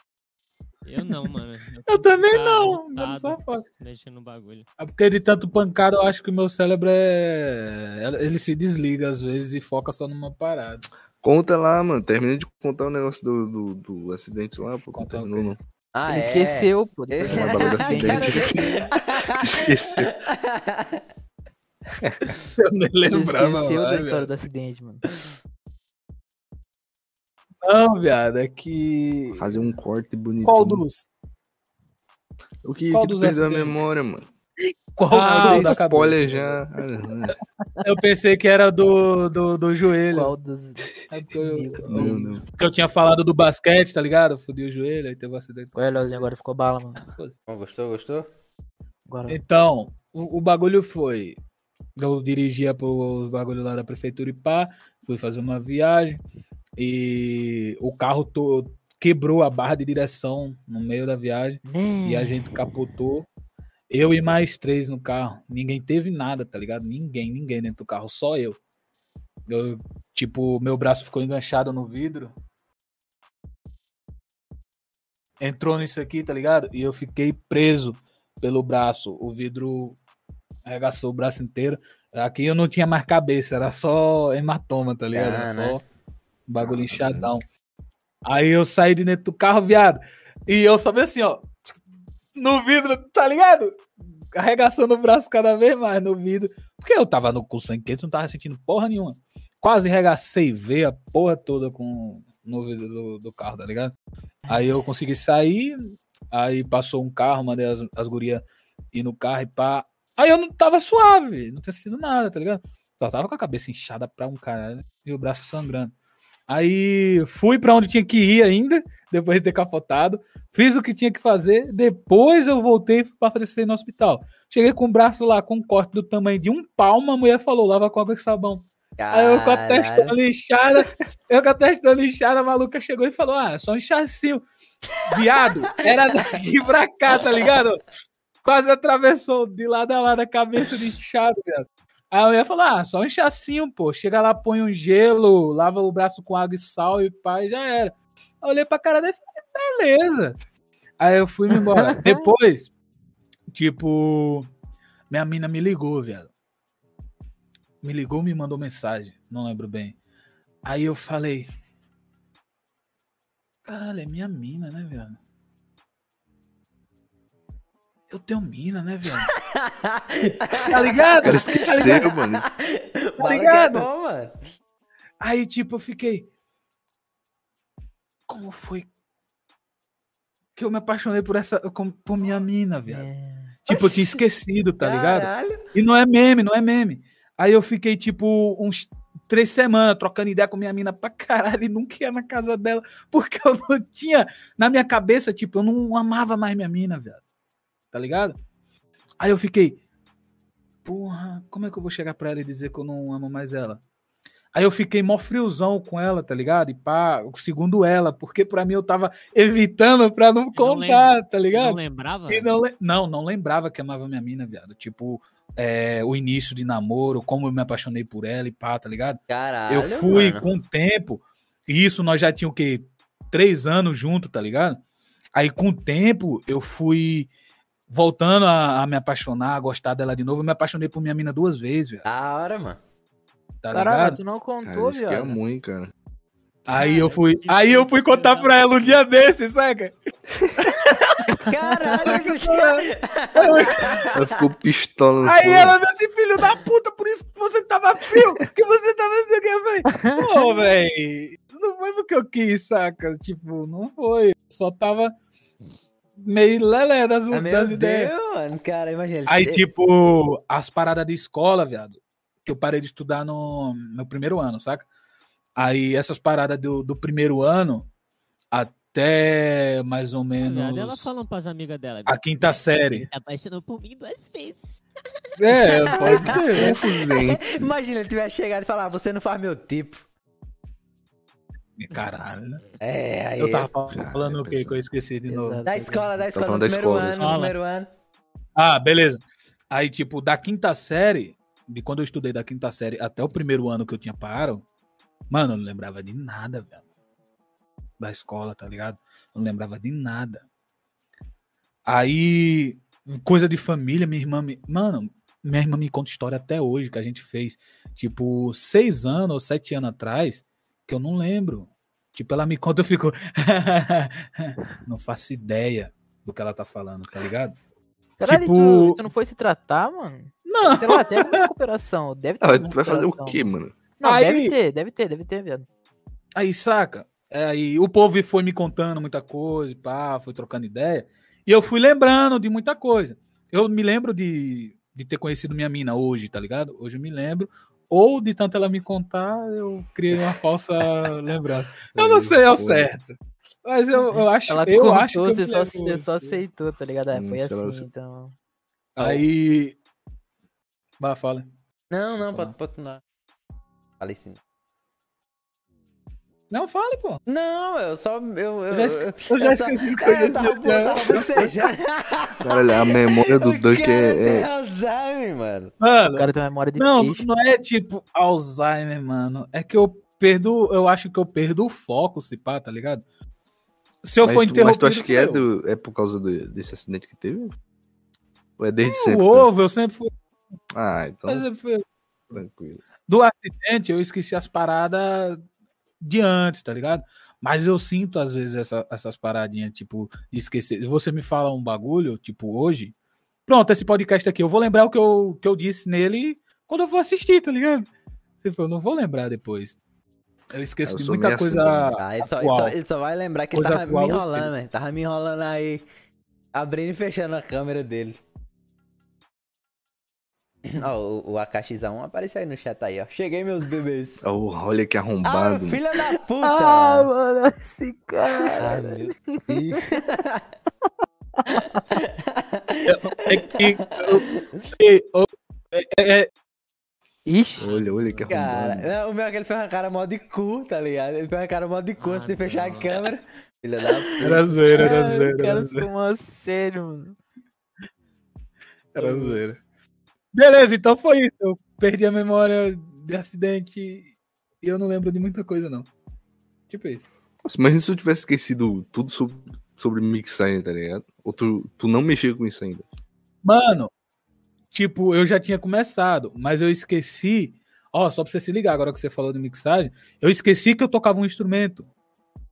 Eu não, mano. Eu que também não, mano, só faço. Mexendo no bagulho. É porque de tanto pancada eu acho que o meu cérebro é. Ele se desliga às vezes e foca só numa parada. Conta lá, mano. Termina de contar o negócio do, do, do acidente lá, pô. Não Contar o terminou, não. Ah, Ele é? esqueceu, pô. Ele- depois bala de acidente. Esqueceu. Eu nem Ele lembrava. esqueceu da história viado. do acidente, mano. Não, viado, é que. Fazer um corte bonitinho. Qual dos? O que, qual que tu dos perdeu a memória, mano? Qual Ah, da spoiler já. Ah, Eu pensei que era do, do, do joelho. Qual dos. Porque eu, Não, não. porque eu tinha falado do basquete, tá ligado? Eu fudi o joelho, aí teve um acidente. Olha, Leozinho, agora ficou bala, mano. Bom, Gostou, gostou? Agora. Então, o, o bagulho foi. Eu dirigia pro bagulho lá da prefeitura e pá, fui fazer uma viagem e o carro to- quebrou a barra de direção no meio da viagem e a gente capotou. Eu e mais três no carro. Ninguém teve nada, tá ligado? Ninguém, ninguém dentro do carro, só eu. Eu, tipo, meu braço ficou enganchado no vidro. Entrou nisso aqui, tá ligado? E eu fiquei preso pelo braço. O vidro arregaçou o braço inteiro. Aqui eu não tinha mais cabeça, era só hematoma, tá ligado? Era Ah, só né? um bagulho inchadão. Aí eu saí de dentro do carro, viado. E eu só vi assim, ó. No vidro, tá ligado? Arregaçando o braço cada vez mais no vidro. Porque eu tava no com sangue quente, não tava sentindo porra nenhuma. Quase regacei veio a porra toda com no vidro do, do carro, tá ligado? Aí eu consegui sair, aí passou um carro, mandei as, as gurias ir no carro e pá. Aí eu não tava suave, não tinha sentido nada, tá ligado? Só tava com a cabeça inchada pra um caralho e o braço sangrando. Aí fui pra onde tinha que ir ainda, depois de ter capotado. Fiz o que tinha que fazer. Depois eu voltei pra aparecer no hospital. Cheguei com o braço lá com um corte do tamanho de um palmo. A mulher falou: lava com água e sabão. Aí eu com a testa Caralho. lixada, eu com a testa lixada, a maluca chegou e falou: Ah, só um chacinho. Viado, era daqui pra cá, tá ligado? Quase atravessou de lado a lado a cabeça de inchado, viado. Aí a mulher falou: Ah, só um chacinho, pô. Chega lá, põe um gelo, lava o braço com água e sal e pá, e já era. Eu olhei pra cara dele e falei: Beleza. Aí eu fui me embora. Depois, tipo, minha mina me ligou, viado me ligou, me mandou mensagem, não lembro bem. Aí eu falei, caralho, é minha mina, né, viado? Eu tenho mina, né, viado? tá ligado? O cara esqueceu, mano. Isso- Fala que é ligado? bom, mano. Aí, tipo, eu fiquei. Como foi que eu me apaixonei por essa. por minha mina, viado? É. Tipo, eu tinha esquecido, tá ligado? Caralho. E não é meme, não é meme. Aí eu fiquei, tipo, uns três semanas trocando ideia com minha mina pra caralho e nunca ia na casa dela, porque eu não tinha. Na minha cabeça, tipo, eu não amava mais minha mina, velho. Tá ligado? Aí eu fiquei. Porra, como é que eu vou chegar pra ela e dizer que eu não amo mais ela? Aí eu fiquei mó friozão com ela, tá ligado? E pá, segundo ela, porque pra mim eu tava evitando pra não não contar, tá Não ligado? lembrava? E não, le- não, não lembrava que amava minha mina, viado. Tipo, é, o início de namoro, como eu me apaixonei por ela e pá, tá ligado? Caralho. eu fui mano. com o tempo, e isso nós já tínhamos o quê? Três anos junto, tá ligado? Aí com o tempo eu fui voltando a, a me apaixonar, a gostar dela de novo. Eu me apaixonei por minha mina duas vezes, velho. Da hora, mano. Tá Caralho, ligado? tu não Cara, contou, isso que é viado. muito, cara. Aí eu fui, que aí eu fui contar da pra ela um dia desses, saca? Caralho. Ela ficou pistola no Aí fogo. ela disse assim, filho da puta, por isso que você tava frio, que você tava assim, que eu falei, pô, velho, não foi porque eu quis, saca? Tipo, não foi, só tava meio lelé das, Ah, meu das Deus, ideias. mano. Cara, imagina. Aí, tipo, as paradas de escola, viado, que eu parei de estudar no meu primeiro ano, saca? Aí essas paradas do, do primeiro ano até mais ou menos Ela falando pras amigas dela. a quinta série. Tá apaixonando por mim duas vezes. É, pode ser. Confusente. Imagina ele tivesse chegado e falar, você não faz meu tipo. Caralho, né? É, aí. Eu tava Cara, falando o quê que eu esqueci de novo? Da escola, da escola, falando no da primeiro escola, ano, escola. primeiro ano. Ah, beleza. Aí, tipo, da quinta série, de quando eu estudei da quinta série até o primeiro ano que eu tinha parado, mano, eu não lembrava de nada, velho. Da escola, tá ligado? Eu não lembrava de nada. Aí, coisa de família, minha irmã me. Mano, minha irmã me conta história até hoje que a gente fez, tipo, seis anos ou sete anos atrás, que eu não lembro. Tipo, ela me conta, eu fico. não faço ideia do que ela tá falando, tá ligado? Caralho, Tipo- tu, tu não foi se tratar, mano? Não. Sei lá, até alguma recuperação. Deve ter Ah, tu vai fazer o quê, mano? Não, Aí- deve ter, deve ter, deve ter, viado. Aí, saca? É, Aí o povo foi me contando muita coisa, e pá, foi trocando ideia. E eu fui lembrando de muita coisa. Eu me lembro de, de ter conhecido minha mina hoje, tá ligado? Hoje eu me lembro. Ou de tanto ela me contar, eu criei uma falsa lembrança. Eu não sei ao certo. Mas eu, eu acho, Ela eu contou, acho que você, só, você só aceitou, tá ligado? Ah, Hum, foi assim, você- então. Aí. Vai, fala. Não, não, pode, pode continuar. Falei sim. Não, fale, pô. Não, eu só. Eu, eu, Eu já, esque- eu- eu já eu esqueci o que É, eu eu bocejando. Caralho, a memória do O Duck é, é- Alzheimer, mano. O Mano, cara tem uma memória de não, peixe. não é tipo Alzheimer, mano. É que eu perdo, eu acho que eu perdo o foco, se pá, tá ligado? Se eu Mas for tu, mas interrompido, tu acha que é, eu. do, é por causa do- desse acidente que teve? Ou é desde O sempre? né? ovo, eu sempre fui. Ah, então eu sempre fui- tranquilo. Do acidente, eu esqueci as paradas de antes, tá ligado? Mas eu sinto, às vezes, essa- essas paradinhas, tipo, de esquecer. Se você me fala um bagulho, tipo, hoje. Pronto, esse podcast aqui, eu vou lembrar o que eu, que eu disse nele quando eu for assistir, tá ligado? Tipo, eu não vou lembrar depois. Eu esqueço Eu de muita assim coisa. Ah, ele, só, ele, só, ele só vai lembrar que ele tava me enrolando, velho. Tava me enrolando aí. Abrindo e fechando a câmera dele. Ó, o, o AKX1 apareceu aí no chat aí, ó. Cheguei, meus bebês. Oh, olha que Ah, arrombado. filha da puta! Ah, mano, esse cara. Ah. É que. é- é- Ixi. olha, olha que Cara, arrombado. não, o meu é que ele fez uma cara mó de cu, tá ligado? Ele fez uma cara mó de cu Ah, antes de fechar não. a câmera. Filha da puta. Era zoeira, era Cara, zoeira, o cara era a sério, mano. Era zoeira. Beleza, então foi isso. Eu perdi a memória de acidente e eu não lembro de muita coisa, não. Tipo isso. Nossa, imagina se eu tivesse esquecido tudo sobre, sobre mixagem, tá ligado? Ou tu, tu não mexeu com isso ainda. Mano, tipo, eu já tinha começado, mas eu esqueci. Ó, só pra você se ligar agora que você falou de mixagem, eu esqueci que eu tocava um instrumento.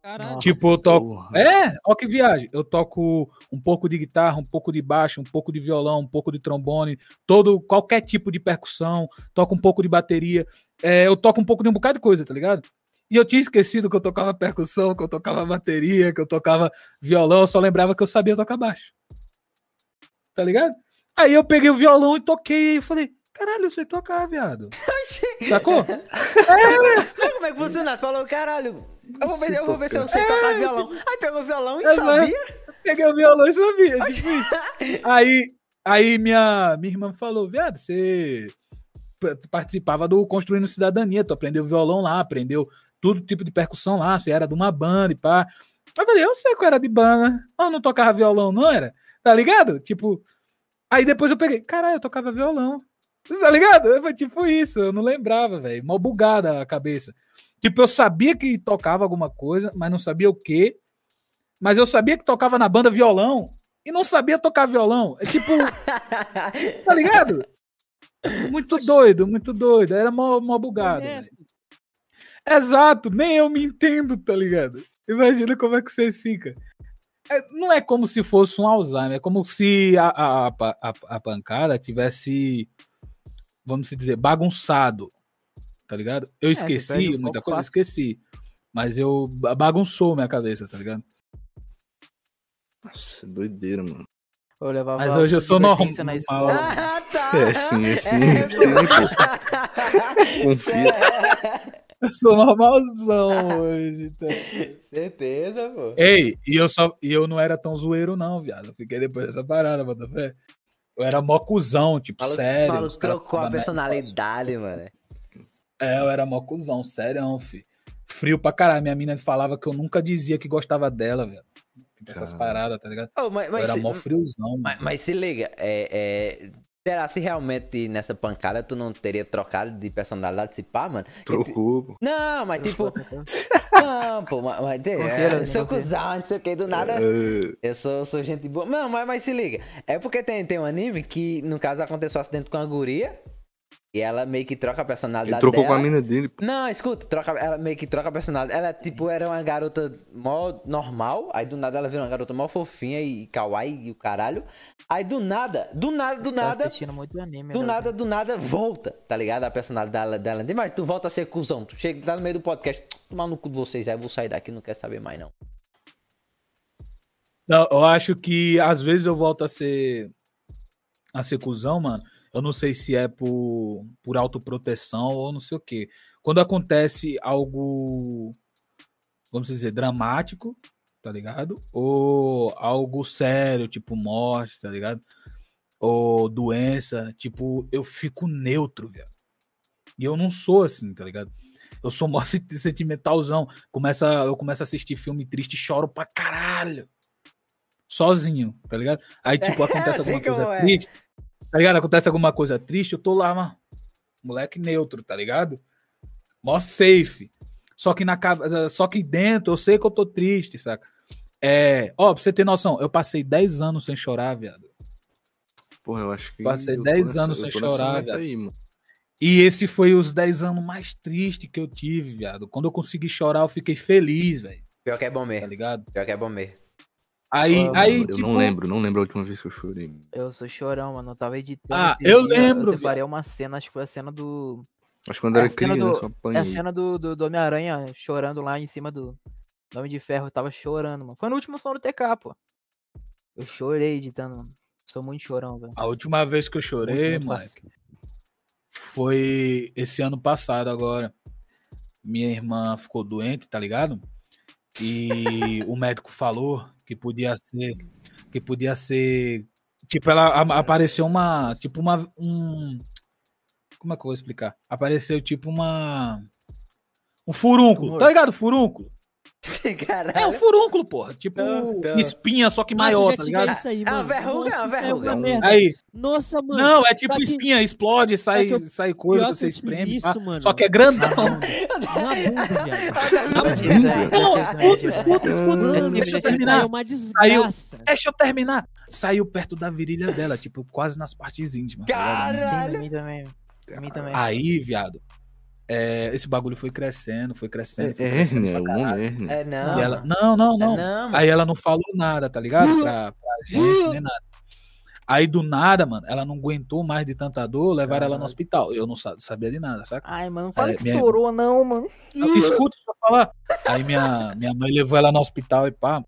Caralho. tipo, eu toco. Porra. É, ó que viagem. Eu toco um pouco de guitarra, um pouco de baixo, um pouco de violão, um pouco de trombone, todo qualquer tipo de percussão, toco um pouco de bateria, é, eu toco um pouco de um bocado de coisa, tá ligado? E eu tinha esquecido que eu tocava percussão, que eu tocava bateria, que eu tocava violão, eu só lembrava que eu sabia tocar baixo. Tá ligado? Aí eu peguei o violão e toquei e eu falei, caralho, eu sei tocar, viado. Sacou? Mas como é que funciona? Tu falou, caralho, eu vou ver, eu vou ver se eu sei tocar violão. Aí pegou o violão e É, sabia. Peguei o violão e sabia. tipo aí, aí minha, minha irmã falou, viado, você participava do Construindo Cidadania, tu aprendeu violão lá, aprendeu todo tipo de percussão lá, você era de uma banda e pá. Eu falei, eu sei que eu era de banda. Eu não tocava violão, não era? Tá ligado? Tipo, aí depois eu peguei, caralho, eu tocava violão. Tá ligado? Foi tipo isso, eu não lembrava, velho. Mal bugada a cabeça. Tipo, eu sabia que tocava alguma coisa, mas não sabia o quê. Mas eu sabia que tocava na banda violão e não sabia tocar violão. É tipo, tá ligado? Muito doido, muito doido. Era mó, mó bugado. velho. Exato, nem eu me entendo, tá ligado? Imagina como é que vocês ficam. É, não é como se fosse um Alzheimer, é como se a, a, a, a- a pancada tivesse, vamos dizer, bagunçado, tá ligado? Eu É, esqueci, muita coisa, fácil. esqueci. Mas eu ba- bagunçou minha cabeça, tá ligado? Nossa, doideira, mano. Eu levava Mas hoje eu sou normal. na escola. Ah, tá. É, sim, é sim, É, sim, pô. Confia. Eu sou normalzão hoje, tá? Certeza, pô. Ei, e eu, só, e eu não era tão zoeiro, não, viado. Eu fiquei depois dessa parada, Botafé. Eu era mó cuzão, tipo, Falou, sério. caras trocou a personalidade, mano. É, eu era mó cuzão, sério, fi. Frio pra caralho. Minha mina falava que eu nunca dizia que gostava dela, velho. Essas paradas, tá ligado? Ô, mas, Eu mas, era se, mó friozão, mano. mas, mas se liga, é, é, será se realmente nessa pancada tu não teria trocado de personalidade se pá, mano? Trocou, pô. Não, mas tipo, não, pô, mas, mas é, sou cuzão, não sei o que, do nada. É, Eu sou, sou gente boa. Não, mas, mas se liga. É porque tem, tem um anime que, no caso, aconteceu um acidente com a guria. E ela meio que troca a ele personalidade trocou dela. com a mina dele, pô. Não, escuta, troca, ela meio que troca a personalidade. Ela, tipo, era uma garota mó normal. Aí do nada ela virou uma garota mó fofinha e kawaii e o caralho. Aí do nada, do nada, do nada, assistindo muito anime. do né, nada, do nada, volta, tá ligado? A personalidade dela. dela. Mas tu volta a ser cuzão. Tu chega tá no meio do podcast. Tomar no cu de vocês aí, eu vou sair daqui, não quero saber mais, não. Não, eu acho que às vezes eu volto a ser a ser cuzão, mano. Eu não sei se é por, por autoproteção ou não sei o quê. Quando acontece algo, vamos dizer, dramático, tá ligado? Ou algo sério, tipo morte, tá ligado? Ou doença, tipo, eu fico neutro, velho. E eu não sou assim, tá ligado? Eu sou mó senti- sentimentalzão. Começa, eu começo a assistir filme triste e choro pra caralho. Sozinho, tá ligado? Aí, tipo, acontece alguma coisa é. triste. Tá ligado? Acontece alguma coisa triste, eu tô lá, mano. Moleque neutro, tá ligado? Mó safe. Só que, na, só que dentro eu sei que eu tô triste, saca? É, ó, pra você ter noção, eu passei 10 anos sem chorar, viado. Porra, eu acho que. Passei eu tô 10 nessa- anos sem chorar, velho. aí, mano. E esse foi os 10 anos mais tristes que eu tive, viado. Quando eu consegui chorar, eu fiquei feliz, velho. Pior que é bom Tá mesmo. ligado? Pior que é bom mesmo. Aí, aí eu tipo, não lembro, não lembro a última vez que eu chorei. Eu sou chorão, mano. Eu tava editando. Ah, eu dias, lembro, Eu separei uma cena, acho que foi a cena do. Acho que quando É era criança, do- eu É apanhei. a cena do, do, do Homem-Aranha chorando lá em cima do, Homem de Ferro. Eu tava chorando, mano. Foi no último som do TK, pô. Eu chorei editando, mano. Sou muito chorão, velho. a última vez que eu chorei, moleque, foi esse ano passado agora. Minha irmã ficou doente, tá ligado? E o médico falou que podia ser que podia ser tipo ela apareceu uma tipo uma um como é que eu vou explicar? Apareceu tipo uma um furúnculo, tá ligado? Furúnculo. Caralho. É um furúnculo, porra. Tipo Não, não. espinha, só que Nossa, maior, já tá ligado? isso aí, É uma mano. verruga, é uma Nossa, verruga. uma merda. Aí, Nossa, mano. não, é tipo só que- espinha, explode, sai, eu- sai coisa, pior você espreme. isso, mano. Só que é grandão. Na bunda, viado. Não, escuta, escuta, escuta. Mano, Deixa eu terminar. É uma desgraça. Deixa eu terminar. Saiu perto da virilha dela, tipo, quase nas partes íntimas. tá? Sim, Caralho. mim também. Pra mim também. Aí, viado, é, esse bagulho foi crescendo, foi crescendo. É foi crescendo hérnia, pra o nome caralho. é. É não. E ela, não, não, É não. não, mano. Aí ela não falou nada, tá ligado? Pra, pra gente, nem nada. Aí do nada, mano, ela não aguentou mais de tanta dor, levaram ela no hospital. Eu não sa- sabia de nada, saca? Ai, mano, não fala É, que minha- estourou, não, mano. Não, Escuta, deixa eu falar. Aí minha, minha mãe levou ela no hospital e pá.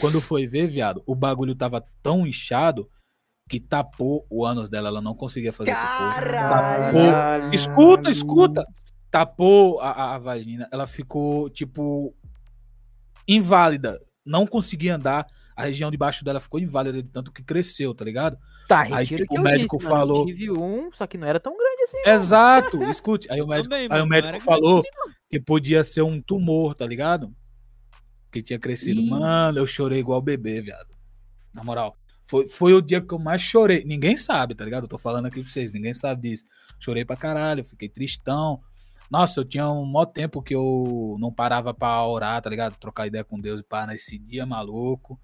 Quando foi ver, viado, o bagulho tava tão inchado que tapou o ânus dela. Ela não conseguia fazer. Caralho. Escuta, escuta. Tapou a, a- a vagina. Ela ficou, tipo, inválida. Não conseguia andar. A região de baixo dela ficou inválida de tanto que cresceu, tá ligado? Tá, Aí, tipo, que o eu médico disse, mano. Eu falou- tive um, só que não era tão grande assim. Exato, escute. Aí o médico, Também, aí o médico falou assim, que podia ser um tumor, tá ligado? Que tinha crescido. Ih. Mano, eu chorei igual bebê, viado. Na moral. Foi, foi o dia que eu mais chorei. Ninguém sabe, tá ligado? Eu tô falando aqui pra vocês, ninguém sabe disso. Chorei pra caralho, fiquei tristão. Nossa, eu tinha um maior tempo que eu não parava pra orar, tá ligado? Trocar ideia com Deus e pá, nesse dia maluco.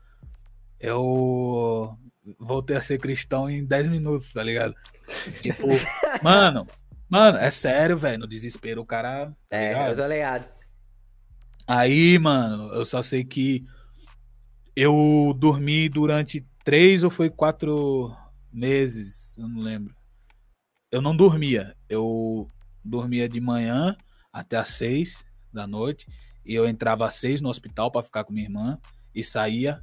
Eu voltei a ser cristão em 10 minutos, tá ligado? Tipo, mano, mano, é sério, velho. No desespero o cara. tá É, eu tô ligado. Aí, mano, eu só sei que eu dormi durante três ou foi quatro meses, eu não lembro. Eu não dormia. Eu dormia de manhã até às seis da noite e eu entrava às seis no hospital pra ficar com minha irmã e saía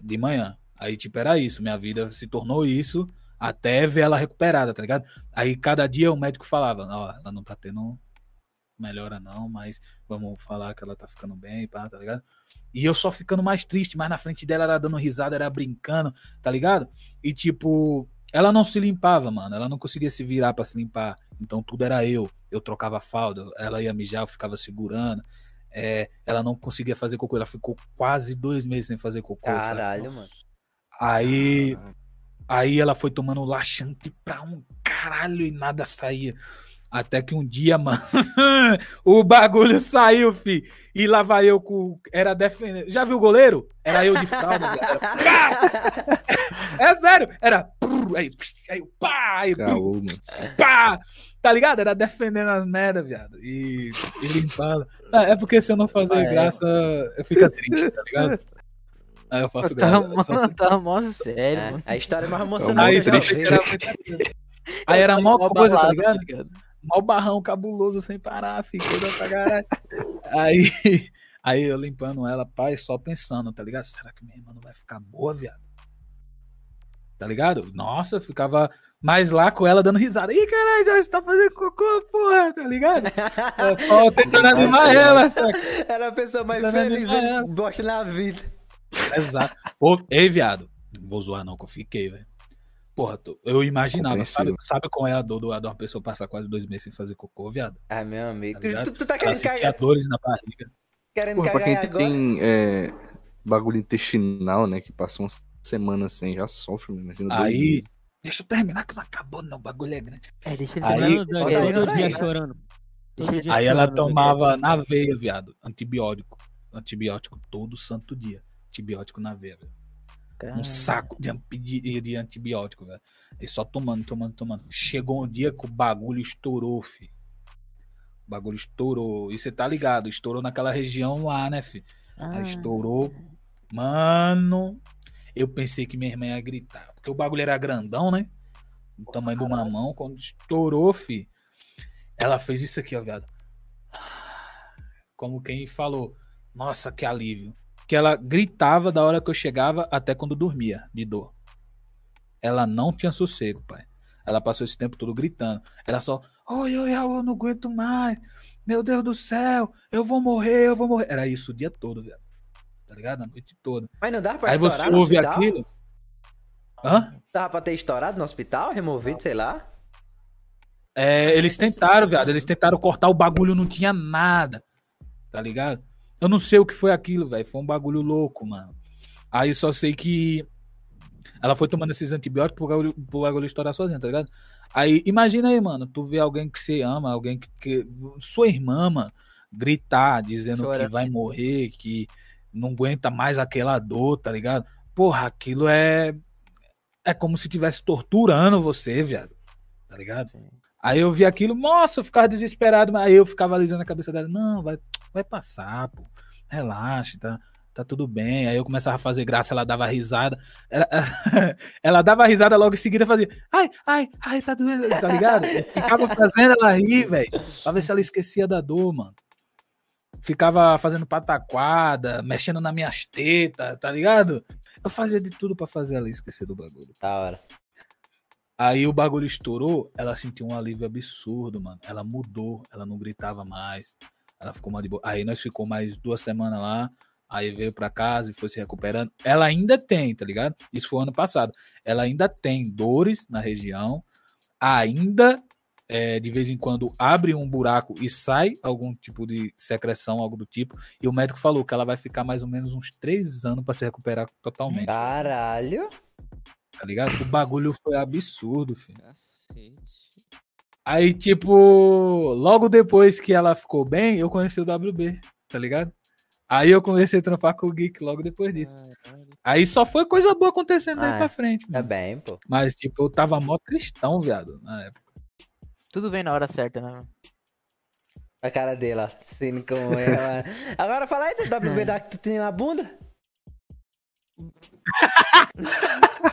de manhã. Aí, tipo, era isso. Minha vida se tornou isso até ver ela recuperada, tá ligado? Aí, cada dia o médico falava: Ó, ela não tá tendo melhora, não, mas vamos falar que ela tá ficando bem, pá, tá ligado? E eu só ficando mais triste, mas na frente dela era dando risada, era brincando, tá ligado? E tipo, ela não se limpava, mano. Ela não conseguia se virar pra se limpar. Então tudo era eu. Eu trocava a fralda, ela ia mijar, eu ficava segurando. É, ela não conseguia fazer cocô. Ela ficou quase dois meses sem fazer cocô. sabe? Caralho, mano. Aí, aí ela foi tomando laxante pra um caralho e nada saía. Até que um dia, mano, o bagulho saiu, fi. E lá vai eu com. Era defendendo. Já viu o goleiro? Era eu de fralda. viado. Era pá! É sério. Era. Aí, aí, pá! Aí, mano. pá! Tá ligado? Era defendendo as merdas, viado. E, e limpando. Ah, É porque se eu não fazer Ah, é. graça, eu fico triste, tá ligado? Aí eu faço Tá, graça. mano, só se- tá mó sério, É, mano. a história mais emocionante Aí, eu triste, era muito- Aí era mó coisa, tá ligado? Mó barrão cabuloso sem parar, fiquei pra caralho. Aí, aí eu limpando ela, pai, só pensando, tá ligado? Será que minha irmã não vai ficar boa, viado? Tá ligado? Nossa, eu ficava mais lá com ela dando risada. Ih, caralho, Joyce tá fazendo cocô, porra, tá ligado? Eu só tentando animar ela, saca? Era a pessoa mais feliz? É. bosta na vida. Exato. Pô, ei, viado. Não vou zoar não, que eu fiquei, velho. Porra, tu- eu imaginava. Sabe, sabe qual é a dor do- de uma pessoa passar quase dois meses sem fazer cocô, viado? Ah, meu amigo. Tá Tu, tu, tu tá Ela querendo sentia cagar, dores na barriga. querendo Porra, pra cagar quem agora? tem é, bagulho intestinal, né? Que passa uma semana sem, já sofre. Imagina dois Aí, meses. deixa eu terminar que não acabou, não. O bagulho é grande. É, deixa ele Aí- terminar. Todo, aí, todo olha dia chorando. Todo Aí ela tomava na veia, viado, antibiótico. Antibiótico todo santo dia. Antibiótico na veia, velho. Um saco de, de, antibiótico, velho. E só tomando, tomando, tomando. Chegou um dia que o bagulho estourou, fi. O bagulho estourou. E você tá ligado, estourou naquela região lá, né, fi? Aí estourou. Mano, eu pensei que minha irmã ia gritar. Porque o bagulho era grandão, né? Do tamanho de uma mão. Quando estourou, fi. Ela fez isso aqui, ó, viado. Como quem falou. Nossa, que alívio. Que ela gritava da hora que eu chegava até quando dormia, de dor. Ela não tinha sossego, pai. Ela passou esse tempo todo gritando. Ela só, oi, oi, eu não aguento mais. Meu Deus do céu, eu vou morrer, eu vou morrer. Era isso o dia todo, velho. Tá ligado? A noite toda. Mas não dava pra Aí você ouve aquilo. Hã? Dava pra ter estourado no hospital, removido, sei lá. É, eles tentaram, viado. Eles tentaram cortar o bagulho, não tinha nada. Tá ligado? Eu não sei o que foi aquilo, velho. Foi um bagulho louco, mano. Aí só sei que ela foi tomando esses antibióticos pro bagulho, pro bagulho estourar sozinha, tá ligado? Aí, imagina aí, mano, tu vê alguém que você ama, alguém que, que- Sua irmã, mano, gritar, dizendo que Chorando. vai morrer, que não aguenta mais aquela dor, tá ligado? Porra, aquilo é. É como se tivesse torturando você, viado. Tá ligado? Aí eu vi aquilo, nossa, eu ficava desesperado, mas aí eu ficava alisando a cabeça dela, não, vai, vai passar, pô. Relaxa, tá, tá tudo bem. Aí eu começava a fazer graça, ela dava risada. Ela, ela dava risada logo em seguida fazia, ai, ai, ai, tá doendo, tá ligado? Eu ficava fazendo ela rir, velho, pra ver se ela esquecia da dor, mano. Ficava fazendo pataquada, mexendo nas minhas tetas, tá ligado? Eu fazia de tudo pra fazer ela esquecer do bagulho. Da hora. Aí o bagulho estourou, ela sentiu um alívio absurdo, mano. Ela mudou, ela não gritava mais. Ela ficou mais de boa. Aí nós ficou mais duas semanas lá. Aí veio pra casa e foi se recuperando. Ela ainda tem, tá ligado? Isso foi ano passado. Ela ainda tem dores na região. Ainda, é, de vez em quando, abre um buraco e sai algum tipo de secreção, algo do tipo. E o médico falou que ela vai ficar mais ou menos uns três anos pra se recuperar totalmente. Caralho. Tá ligado? O bagulho foi absurdo, filho. Cacete. Aí, tipo, logo depois que ela ficou bem, eu conheci o WB, tá ligado? Aí eu comecei a trampar com o Geek logo depois disso. Aí só foi coisa boa acontecendo daí Ah, pra frente, Tá mano. bem, pô. Mas, tipo, eu tava mó cristão, viado, na época. Tudo vem na hora certa, né? A cara dele, ó. Sendo como é, mano. Agora fala aí do WB da que tu tem na bunda.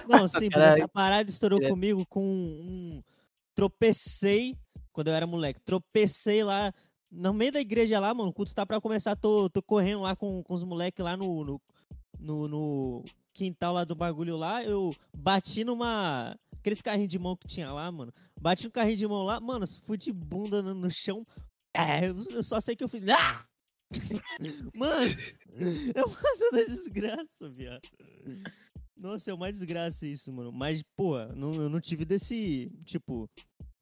Não, simples. Caralho. Essa parada estourou Direto. comigo com um. Tropecei quando eu era moleque. Tropecei lá no meio da igreja lá, mano. O culto tá pra começar. Tô, tô correndo lá com, com os moleques lá no, no, no, no quintal lá do bagulho lá. Eu bati numa. Aqueles carrinhos de mão que tinha lá, mano. Bati no carrinho de mão lá, mano. Fui de bunda no, no chão. É, eu, eu só sei que eu fiz. Ah! Mano, é uma desgraça, viado. Nossa, é uma desgraça isso, mano. Mas, pô, não, eu não tive desse, tipo,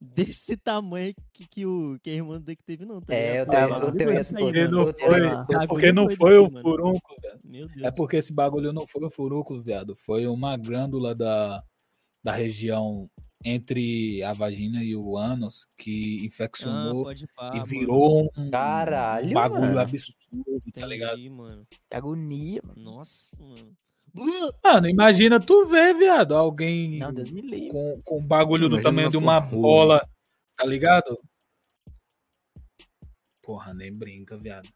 desse tamanho que, que, o, que a irmã do Deck teve, não, tá É, ligado? o teu, Ah, o bagulho teu foi ia isso aí, Porque mano. não o foi, o teu- bagulho porque não foi um mano. furúnculo, velho. É porque esse bagulho não foi um furúnculo, viado. Foi uma glândula da, da região entre a vagina e o ânus que ah, infeccionou pá, e mano. virou um, Caralho, um bagulho mano. absurdo, tá ligado? Entendi, mano. Que agonia, mano. Nossa, mano. Mano, imagina tu ver, viado, alguém Não, Deus me livre. com, com um bagulho do tamanho de uma tortura. bola, tá ligado? Porra, nem brinca, viado.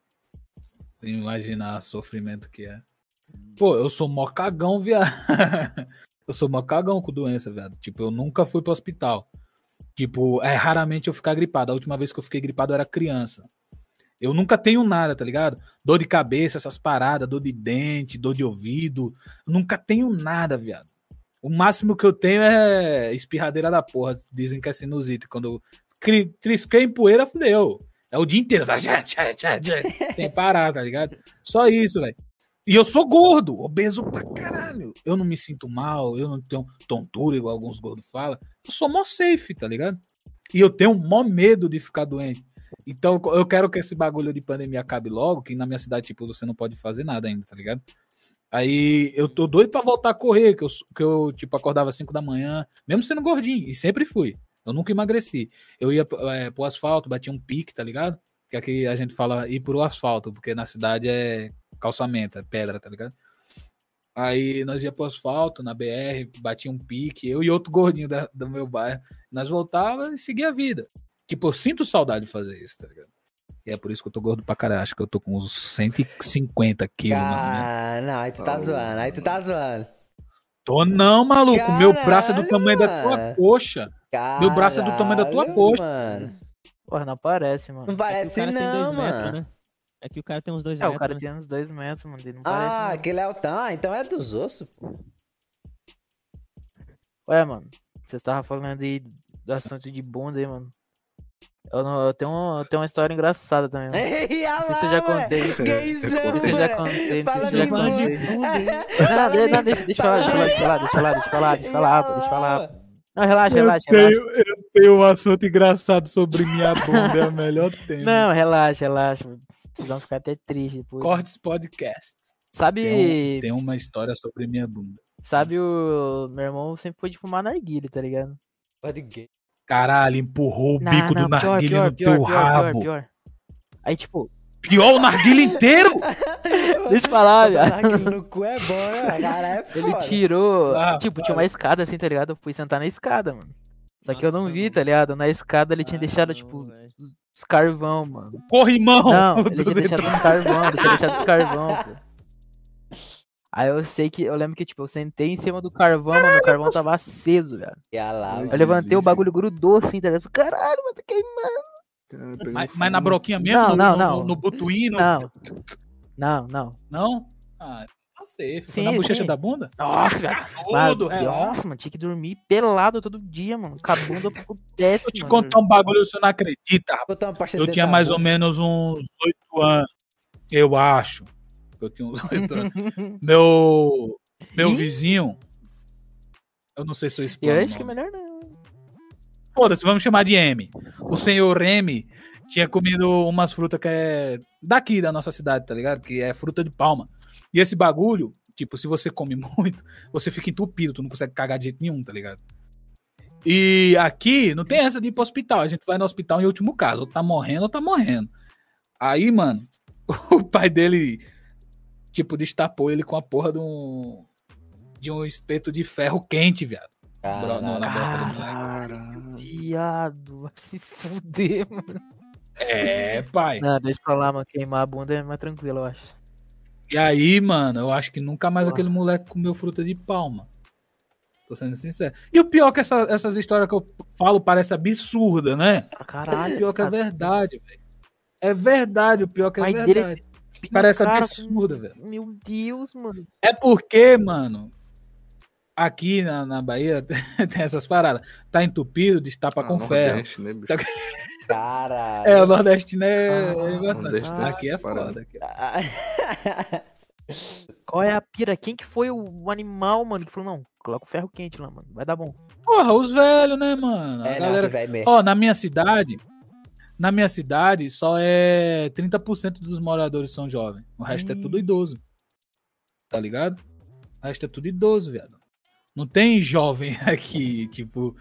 Imaginar o sofrimento que é. Pô, eu sou mó cagão, viado. eu sou mó cagão com doença, viado. Tipo, eu nunca fui pro hospital. Tipo, é raramente eu ficar gripado. A última vez que eu fiquei gripado eu era criança. Eu nunca tenho nada, tá ligado? Dor de cabeça, essas paradas, dor de dente, dor de ouvido. Nunca tenho nada, viado. O máximo que eu tenho é espirradeira da porra. Dizem que é sinusite. Quando trisquei em poeira, fudeu. É o dia inteiro. Sem parar, tá ligado? Só isso, velho. E eu sou gordo, obeso pra caralho. Eu não me sinto mal, eu não tenho tontura, igual alguns gordos falam. Eu sou mó safe, tá ligado? E eu tenho mó medo de ficar doente. Então eu quero que esse bagulho de pandemia acabe logo, que na minha cidade, tipo, você não pode fazer nada ainda, tá ligado? Aí eu tô doido pra voltar a correr, que eu, que eu tipo, acordava às 5 da manhã, mesmo sendo gordinho, e sempre fui. Eu nunca emagreci. Eu ia é, pro asfalto, batia um pique, tá ligado? Que aqui a gente fala ir pro asfalto, porque na cidade é calçamento, é pedra, tá ligado? Aí nós ia pro asfalto, na BR, batia um pique, eu e outro gordinho da, do meu bairro. Nós voltava e seguia a vida. Tipo, eu sinto saudade de fazer isso, tá ligado? E é por isso que eu tô gordo pra caralho. Acho que eu tô com uns 150 quilos, mano. né? Ah, não, aí tu tá zoando, aí tu tá zoando. Tô não, maluco. meu braço é do Caralho, tamanho da tua mano. coxa. Meu braço é do tamanho da tua Caralho, coxa. Mano. Porra, não parece, mano. Não É o parece cara tem dois não, metros, mano. né? É que o cara tem uns dois É, o metros. cara né? tem uns dois metros, mano. Ele não Ah, parece. aquele é o tá, então é dos ossos, pô. Ué, mano. Você tava falando aí do assunto de bunda aí, mano. Eu, não, eu, tenho, um- eu tenho uma história engraçada também, mano. Ei, olha Não sei se eu lá, já contei. Gaysão, Não sei se eu já contei, não sei se eu já contei. Não, não, deixa, deixa eu falar, deixa eu falar, deixa eu falar, deixa falar, deixa falar, deixa eu falar. Não, relaxa, Eu relaxa, relaxa. tenho, eu tenho um assunto engraçado sobre minha bunda. É o melhor tema. Não, relaxa, relaxa. Vocês vão ficar até tristes depois. Cortes Podcast. Sabe, Tem, um- tem uma história sobre minha bunda. sabe o... Meu irmão sempre foi de fumar narguile, tá ligado? Pode gay. Caralho, empurrou o Não, bico não, do narguilé pior, no pior, teu pior, pior, rabo. pior, pior. Aí, tipo, Pior o narguilé inteiro? deixa eu falar, narguilé no cu é bom, né? Cara, é Ele foda. tirou. Ah, tipo, para. tinha uma escada assim, tá ligado? Eu fui sentar na escada, mano. Só que eu não Nossa, vi, tá ligado? Na escada ele tinha Ah, deixado, não, tipo, velho. os carvão, mano. Corrimão. Não, ele tinha deixado os carvão, ele tinha deixado os carvão, pô. Aí eu sei que, eu lembro que, tipo, eu sentei em cima do carvão, mano, o carvão tava aceso, velho. E lá, mano. Eu levantei, o delícia. bagulho grudou assim, tá ligado? Caralho, mano, tá queimando. Pegou Mas, fogo. mas na broquinha mesmo? Não, no, não, no, não. No, no? Não. Não, não. Não? Ah, tá safe. Foi Sim, na bochecha sim. da bunda? Nossa, velho. Tudo, é. nossa, mano, tinha que dormir pelado todo dia, mano. Com a bunda pro teto, Vou te mano. contar um bagulho, você não acredita, rapaz. Eu tinha mais boca. ou menos uns oito anos. Eu acho. Eu tinha uns oito anos. Meu, meu vizinho. Eu não sei se eu Eu explico. acho que é melhor não. Foda-se, vamos chamar de M. O senhor M tinha comido umas frutas que é daqui da nossa cidade, tá ligado? Que é fruta de palma. E esse bagulho, tipo, se você come muito, você fica entupido, tu não consegue cagar de jeito nenhum, tá ligado? E aqui não tem essa de ir pro hospital. A gente vai no hospital em último caso. Ou tá morrendo ou tá morrendo. Aí, mano, o pai dele, tipo, destapou ele com a porra de um, de um espeto de ferro quente, viado. Caralho. Na boca do moleque. Caralho. Viado, vai se fuder, mano. É, pai. Não, deixa pra lá, mano. Queimar a bunda é mais tranquilo, eu acho. E aí, mano, eu acho que nunca mais Porra. aquele moleque comeu fruta de palma. Tô sendo sincero. E o pior é que essa- essas histórias que eu falo parece absurda, né? Pra O caralho. pior que é verdade, velho. É verdade, o pior que é Pai dele Parece a cara absurda, com- velho. Meu Deus, mano. É porque, mano, aqui na, na Bahia tem essas paradas. Tá entupido, destapa Ah, com ferro. Nordeste, né, bicho? Caralho. É, o nordestino é, Ah, é. Nordeste tem Aqui é essas paradas. foda. aqui. Qual é a pira? Quem que foi o, animal, mano, que falou, não, coloca o ferro quente lá, mano. Vai dar bom. Porra, os velhos, né, mano? A É, não, galera que vai mesmo. Ó, na minha cidade, na minha cidade, só é 30% dos moradores são jovens. O resto é tudo idoso. Tá ligado? O resto é tudo idoso, viado. Não tem jovem aqui, tipo.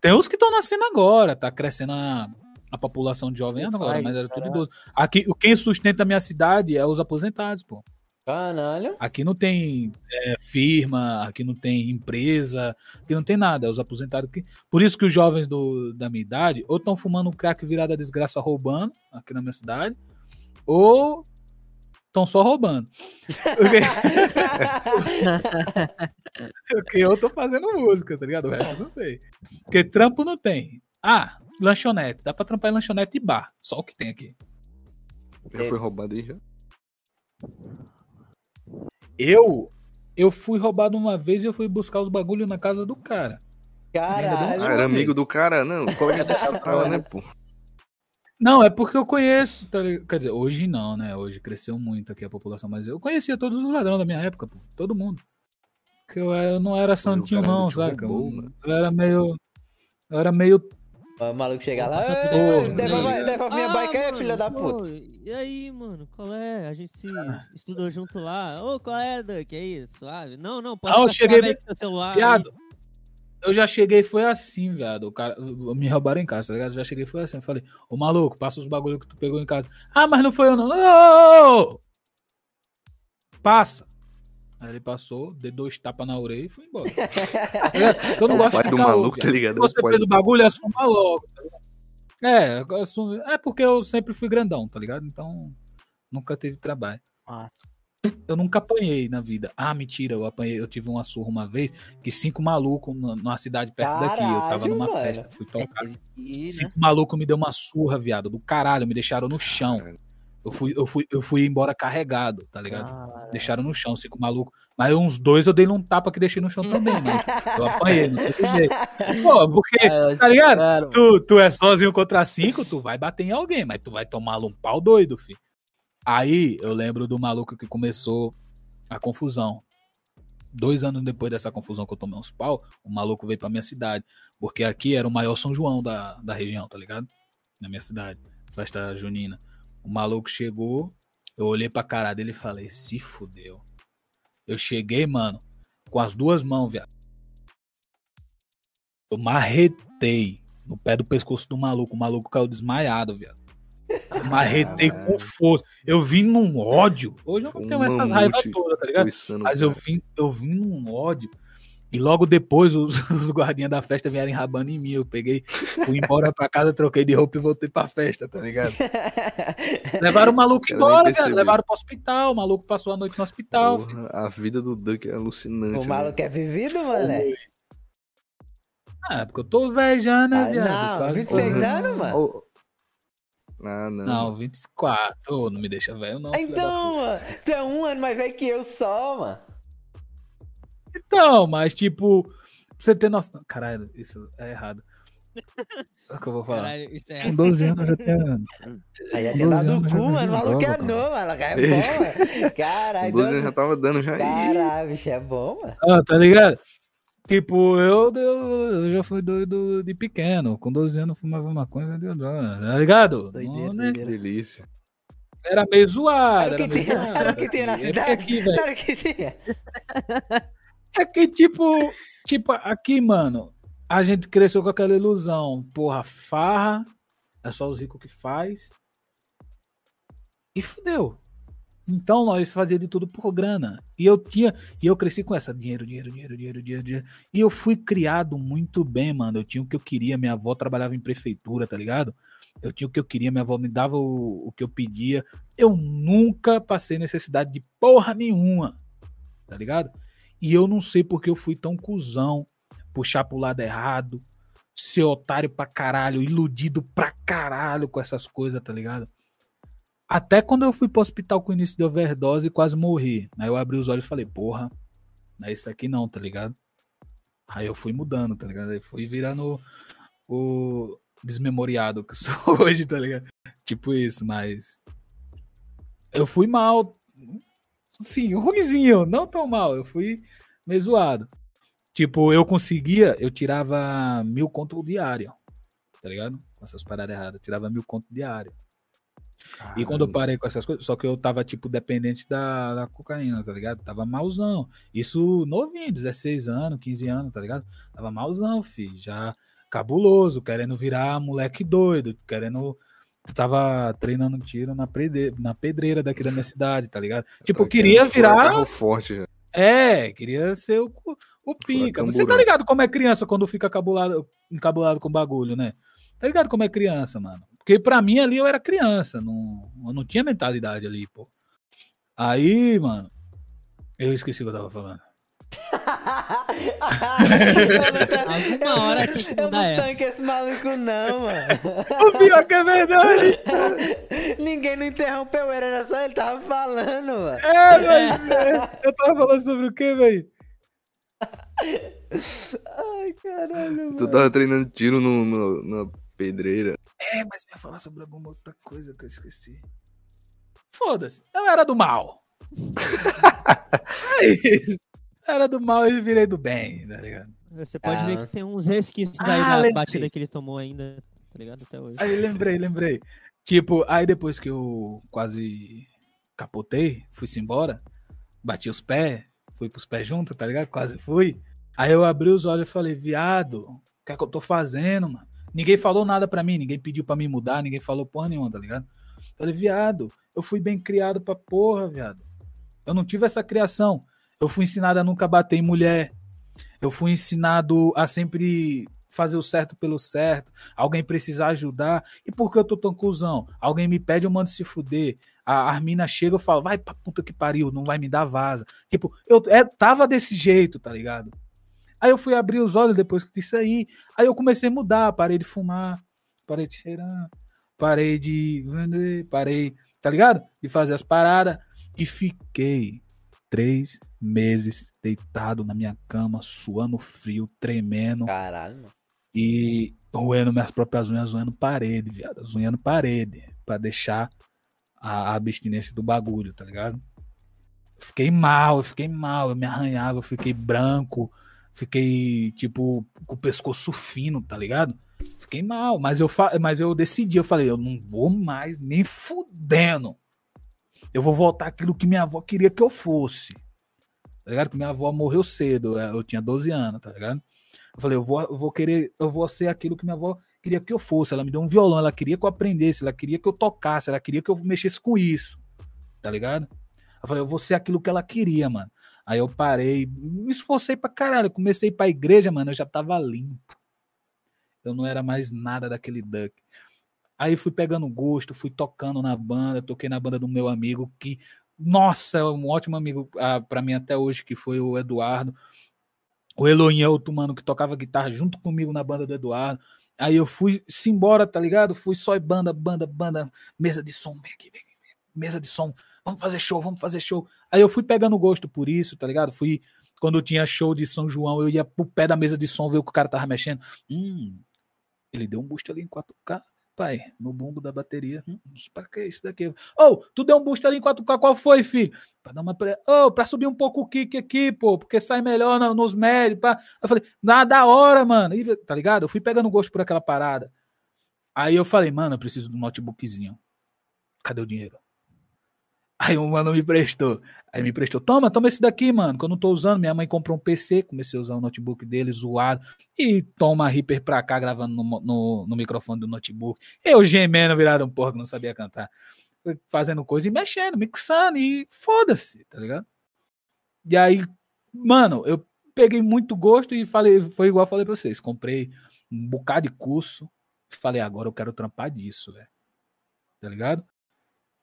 Tem uns que estão nascendo agora, tá crescendo a, a população de jovem agora, mas era tudo idoso. Aqui, o quem sustenta a minha cidade é os aposentados, pô. Caralho. Aqui não tem é, firma, aqui não tem empresa, aqui não tem nada, é os aposentados que. Por isso que os jovens do, da minha idade ou estão fumando crack virada desgraça roubando aqui na minha cidade, ou estão só roubando. Porque, porque eu tô fazendo música, tá ligado? O resto eu não sei. Porque trampo não tem. Ah, lanchonete. Dá pra trampar em lanchonete e bar. Só o que tem aqui. Já foi roubado aí já? Eu. Eu fui roubado uma vez e eu fui buscar os bagulho na casa do cara. Caralho. Ah, era amigo do cara? Não, colega desse cara, né, pô? Não, é porque eu conheço, tá ligado? Quer dizer, hoje não, né? Hoje cresceu muito aqui a população, mas eu conhecia todos os ladrões da minha época, pô. Todo mundo. Que eu, eu não era santinho, não, saca? roubou, Eu, eu era meio. Eu era meio. O maluco chega lá, Passa tudo "Ei, aí, devolve, minha Ah, bike mano, filha da pô, puta. E aí, mano, qual é? A gente se estudou junto lá. Ô, qual é, Duck? É isso, suave? Não, não, pode Ah, eu cheguei bem- seu celular. Viado, eu já cheguei, foi assim, viado. O cara, me roubaram em casa, tá ligado? Eu já cheguei, foi assim. Eu falei, ô maluco, passa os bagulho que tu pegou em casa. Ah, mas não foi eu, não. Não! Passa. Aí ele passou, deu dois tapas na orelha e foi embora. Tá eu não É gosto pai de do maluco, tá ligado? É Você pai fez do- o bagulho, assuma logo. tá ligado? É, assumo- é porque eu sempre fui grandão, tá ligado? Então, nunca teve trabalho. Ah. Eu nunca apanhei na vida. Ah, mentira, eu apanhei, eu tive uma surra uma vez que cinco malucos numa cidade perto daqui. Eu tava Caralho, numa festa, fui É, tocar. ir, né? Cinco malucos me deu uma surra, viado, do caralho, me deixaram no chão. Caralho. Eu fui, eu fui, eu fui embora carregado, tá ligado? Deixaram no chão, cinco malucos. Mas uns dois eu dei num tapa que deixei no chão também, mas eu apanhei, não teve jeito. Pô, porque, É, tá ligado? cara, tu, tu é sozinho contra cinco, tu vai bater em alguém, mas tu vai tomar um pau doido, filho. Aí eu lembro do maluco que começou a confusão. Dois anos depois dessa confusão que eu tomei uns pau, o maluco veio pra minha cidade. Porque aqui era o maior São João da, da região, tá ligado? Na minha cidade. Festa junina. O maluco chegou, eu olhei pra cara dele e falei, se fudeu. Eu cheguei, mano, com as duas mãos, viado. Eu marretei no pé do pescoço do maluco. O maluco caiu desmaiado, viado. Eu Marretei com força. Eu vim num ódio. Hoje eu não Um tenho essas raivas todas, tá ligado? Mas eu vim, eu vim num ódio. E logo depois os, os guardinhas da festa vieram enrabando em mim. Eu peguei, fui embora pra casa, troquei de roupa e voltei pra festa, tá ligado? Levaram o maluco nem embora, cara. Levaram pro hospital. O maluco passou a noite no hospital. Porra, a vida do Duck é alucinante. O né? maluco é vivido, mano. Ah, porque eu tô velho já, né, Ah, viado? não, Quase 26 porra. anos, mano. Ô, Ah, não. Não, 24. Ô, não me deixa velho, não. Então, mano, tu é um ano mais velho que eu só, mano. Então, mas tipo, pra você ter noção. Caralho, isso é errado. É o que eu vou falar. Caralho, isso é Com 12 anos eu já tinha. Aí já 12 dado o anos cu, mano. O maluco é novo, mano. É bom, mano. Caralho, Com 12 anos 12 já tava dando já. Caralho, bicho, é bom, mano. Ah, tá ligado? Tipo, eu, eu, eu já fui doido de pequeno. Com 12 anos eu fumava maconha e vendia droga. Tá ligado? Doideira, Não, né? Que delícia. Era meio zoado. Era o que tinha- era o que tinha na. É cidade. aqui, velho. Claro que tinha. É que, tipo, tipo, aqui, mano, a gente cresceu com aquela ilusão. Porra, farra, é só os ricos que faz. E fudeu. Então nós fazia de tudo por grana. E eu tinha, e eu cresci com essa dinheiro, dinheiro, dinheiro, dinheiro, dinheiro, dinheiro. E eu fui criado muito bem, mano. Eu tinha o que eu queria, minha avó trabalhava em prefeitura, tá ligado? Eu tinha o que eu queria, minha avó me dava o, o que eu pedia. Eu nunca passei necessidade de porra nenhuma, tá ligado? E eu não sei porque eu fui tão cuzão, puxar pro lado errado, ser otário pra caralho, iludido pra caralho com essas coisas, tá ligado? Até quando eu fui pro hospital com início de overdose e quase morri. Aí eu abri os olhos e falei, porra, não é isso aqui não, tá ligado? Aí eu fui mudando, tá ligado? Aí fui virando o desmemoriado que sou hoje, tá ligado? Tipo isso, mas. Eu fui mal. Sim, ruizinho, não tão mal. Eu fui meio zoado. Tipo, eu conseguia, eu tirava mil conto diário, tá ligado? Com essas paradas erradas. Eu tirava mil conto diário. E quando eu parei com essas coisas, só que eu tava, tipo, dependente da, da cocaína, tá ligado? Tava malzão. Isso novinho, 16 anos, 15 anos, tá ligado? Tava malzão, filho. Já cabuloso, querendo virar moleque doido, querendo. Tava treinando tiro na, prede... na pedreira daqui da minha cidade, tá ligado? Tipo, eu queria virar. Forte já. É, queria ser o, o pica. Você tá ligado como é criança quando fica cabulado, encabulado com bagulho, né? Tá ligado como é criança, mano? Porque pra mim ali eu era criança, não, eu não tinha mentalidade ali, pô. Aí, mano, eu esqueci o que eu tava falando. Alguma hora tem que Eu não tanco esse maluco, não, mano. O pior que é verdade. Ninguém não interrompeu ele, era só ele tava falando, mano. É, mas é, eu tava falando sobre o quê, velho? Ai, caralho, mano. Tu tava treinando tiro no, no- na Pedreira. É, mas eu ia falar sobre alguma outra coisa que eu esqueci. Foda-se, eu era do mal. é isso. Era do mal e virei do bem, tá ligado? Você pode Ah. ver que tem uns resquícios Ah, aí da lembrei. batida que ele tomou ainda, tá ligado? Até hoje. Aí lembrei, lembrei. Tipo, aí depois que eu quase capotei, fui-se embora, bati os pés, fui pros pés junto, tá ligado? Quase fui. Aí eu abri os olhos e falei, viado, o que é que eu tô fazendo, mano? Ninguém falou nada pra mim, ninguém pediu pra me mudar, ninguém falou porra nenhuma, tá ligado? Falei, viado, eu fui bem criado pra porra, viado. Eu não tive essa criação. Eu fui ensinado a nunca bater em mulher. Eu fui ensinado a sempre fazer o certo pelo certo. Alguém precisar ajudar. E por que eu tô tão cuzão? Alguém me pede, eu mando se fuder. A Armina chega, eu falo, vai pra puta que pariu, não vai me dar vaza. Tipo, eu é, tava desse jeito, tá ligado? Aí eu fui abrir os olhos depois que disso aí. Aí eu comecei a mudar, parei de fumar, parei de cheirar, parei de vender, parei, tá ligado? De fazer as paradas. E fiquei três meses deitado na minha cama, suando frio, tremendo Caralho, mano. e roendo minhas próprias unhas, zoando parede, viado. Zoando parede, pra deixar a, a abstinência do bagulho, tá ligado? Eu fiquei mal, eu fiquei mal, eu me arranhava, eu fiquei branco, fiquei, tipo, com o pescoço fino, tá ligado? Fiquei mal, mas eu, fa- mas eu decidi, eu falei, eu não vou mais nem fudendo. Eu vou voltar aquilo que minha avó queria que eu fosse. Tá ligado? Que minha avó morreu cedo, eu eu tinha 12 anos, tá ligado? Eu falei, eu vou, eu vou querer, eu vou ser aquilo que minha avó queria que eu fosse. Ela me deu um violão, ela queria que eu aprendesse, ela queria que eu tocasse, ela queria que eu mexesse com isso. Tá ligado? Eu falei, eu vou ser aquilo que ela queria, mano. Aí eu parei, me esforcei pra caralho. Comecei pra igreja, mano, eu já tava limpo. Eu não era mais nada daquele duck. Aí fui pegando gosto, fui tocando na banda, toquei na banda do meu amigo, que, nossa, é um ótimo amigo ah, pra mim até hoje, que foi o Eduardo. O Elohim é outro mano que tocava guitarra junto comigo na banda do Eduardo. Aí eu fui-se embora, tá ligado? Fui só em banda, banda, banda, mesa de som, vem aqui, vem mesa de som, vamos fazer show, vamos fazer show. Aí eu fui pegando gosto por isso, tá ligado? Fui, quando tinha show de São João, eu ia pro pé da mesa de som ver o que o cara tava mexendo. Hum, ele deu um boost ali em 4K, pai, no bumbo da bateria. Hum, pra que isso daqui? Ô, oh, tu deu um boost ali em 4K, qual foi, filho? Pra dar uma. Pre... Oh, pra subir um pouco o kick aqui, pô, porque sai melhor nos médios. Pá. Eu falei, na da hora, mano. E, tá ligado? Eu fui pegando gosto por aquela parada. Aí eu falei, mano, eu preciso de um notebookzinho. Cadê o dinheiro? Aí o mano me prestou. Aí me prestou, toma, toma esse daqui, mano, que eu não tô usando. Minha mãe comprou um PC, comecei a usar o notebook dele, zoado. E toma Reaper pra cá, gravando no, no, no microfone do notebook. Eu gemendo, virado um porco, não sabia cantar. Fazendo coisa e mexendo, mixando e foda-se, tá ligado? E aí, mano, eu peguei muito gosto e falei, foi igual eu falei pra vocês, comprei um bocado de curso. Falei, agora eu quero trampar disso, velho. Tá ligado?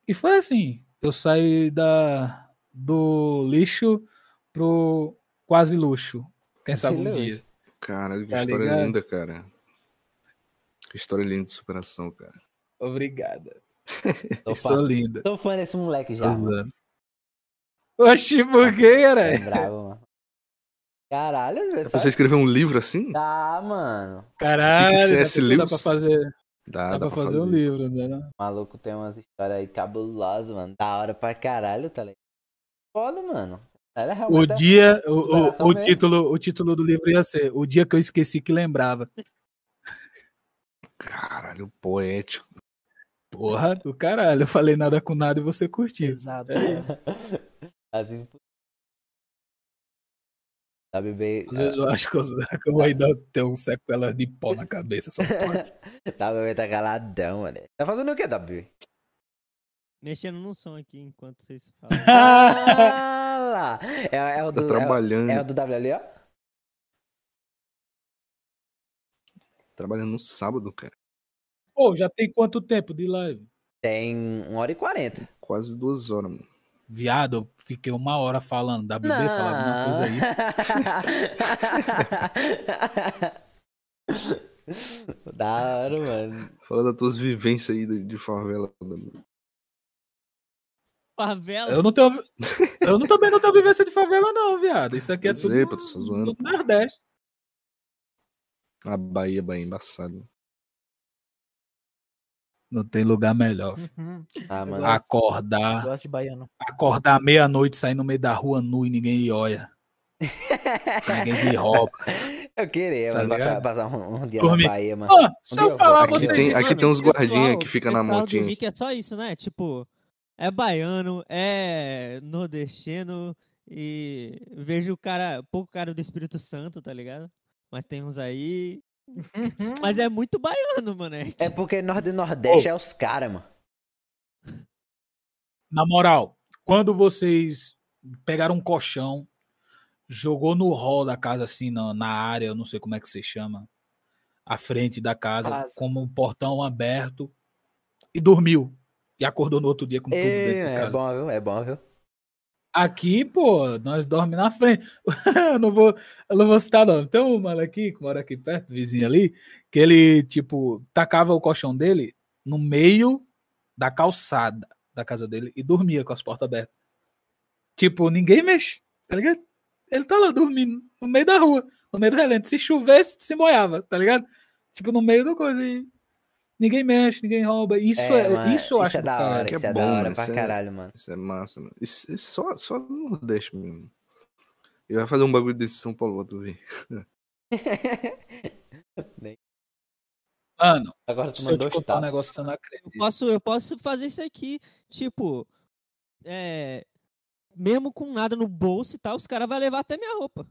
E foi assim, eu saí da, do lixo pro quase luxo. Quem sabe um dia. Caralho, que Tá história ligado? linda, cara. Que história linda de superação, cara. Obrigada. Tô Estou fã, linda. tô fã desse moleque já. mano. Usando. Oxi, por quê, É cara? bravo, mano. Caralho, velho. Você escreveu um livro assim? Tá, mano. Caralho, C.S. dá pra- dá Lewis? pra fazer, Dá, dá pra fazer um livro, né? O maluco tem umas histórias aí cabulosas, mano. Da hora pra caralho, tá ligado? Foda, mano. Ela é O realmente dia, o, o, o mesmo. título, o título do livro ia ser O dia que eu esqueci que lembrava. Caralho, poético. Porra, do caralho. Eu falei nada com nada e você curtiu. Exato. É. assim. Tá bebê. Às vezes eu acho que eu, ainda ter um sequela de pó na cabeça. Só pode. Tá bebê tá caladão, mano. Tá fazendo o que, W? Mexendo no som aqui enquanto vocês falam. Ah, lá. É, é o Tá do. É, trabalhando, o- é o do W ali, ó. trabalhando no sábado, cara. Pô, já tem quanto tempo de live? Tem 1 hora e 40. Quase duas horas, mano. Viado, eu fiquei uma hora falando. WB, fala alguma coisa aí. da hora, mano. Fala das tuas vivências aí de, de favela. mano. Favela. Eu não tenho. Eu não, também não tenho vivência de favela, não, viado. Isso aqui é Pois tudo. é, pô, tô só zoando. do Nordeste. A Bahia, Bahia embaçado. Não tem lugar melhor. Uhum. Ah, mano. Acordar, Gosto de baiano. acordar meia-noite, sair no meio da rua nu e ninguém olha. ninguém lhe rouba. Eu queria, Tá mano, passar, passar um, um dia Dormir. na Bahia, mano. Dia eu falar vou, você aqui tem- aqui mano, tem uns pessoal- guardinha que fica na motinha. Mickey é só isso, né? Tipo, é baiano, é nordestino e vejo o cara, pouco cara do Espírito Santo, tá ligado? Mas tem uns aí. Uhum. Mas é muito baiano, moleque. É porque Nord e Nordeste é os caras, mano. Na moral, quando vocês pegaram um colchão, jogou no hall da casa, assim, na, na área, eu não sei como é que se chama, à frente da casa, Casa. como um portão aberto, e dormiu. E acordou no outro dia com tudo dentro É, é casa. bom, viu? É bom, viu? Aqui, pô, nós dormimos na frente. eu, não vou, eu não vou citar, não. Tem um mano aqui, que mora aqui perto, vizinho ali, que ele, tipo, tacava o colchão dele no meio da calçada da casa dele e dormia com as portas abertas. Tipo, ninguém mexe, tá ligado? Ele tá lá dormindo no meio da rua, no meio do relento. Se chovesse, se molhava, tá ligado? Tipo, no meio da coisa aí. Ninguém mexe, ninguém rouba. Isso é, mano, isso eu acho é da hora, Isso que é isso é bom, da hora pra isso é- caralho, mano. Isso é massa, mano. Isso, isso só, só no Nordeste mesmo. E vai fazer um bagulho desse em São Paulo, pra tu ver. Mano, Agora tu se eu te mandou um negócio, você não Eu acredita. posso, eu posso fazer isso aqui, tipo, é, mesmo com nada no bolso e tal, os caras vão levar até minha roupa.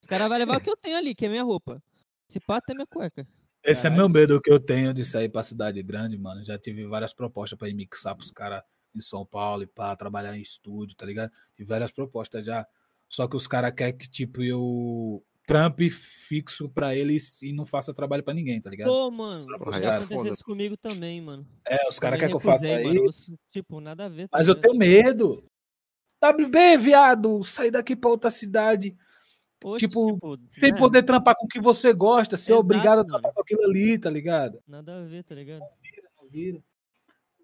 Os caras vão levar o que eu tenho ali, que é minha roupa. Se pá, até minha cueca. Esse é meu medo que eu tenho de sair pra cidade grande, mano. Já tive várias propostas pra ir mixar pros caras em São Paulo e pra trabalhar em estúdio, tá ligado? Tive várias propostas já. Só que os caras querem que, tipo, eu trampe fixo pra eles e não faça trabalho pra ninguém, tá ligado? Pô, mano, Porra, já é aconteceu isso comigo também, mano. É, os caras querem que eu faça mano. Os- Tipo, nada a ver. tá Mas eu ligado? tenho medo. WB, viado, sair daqui pra outra cidade Oxe, tipo, sem né, poder trampar com o que você gosta, ser Exato, obrigado a mano. trampar com aquilo ali, tá ligado? Nada a ver, tá ligado? Não vira.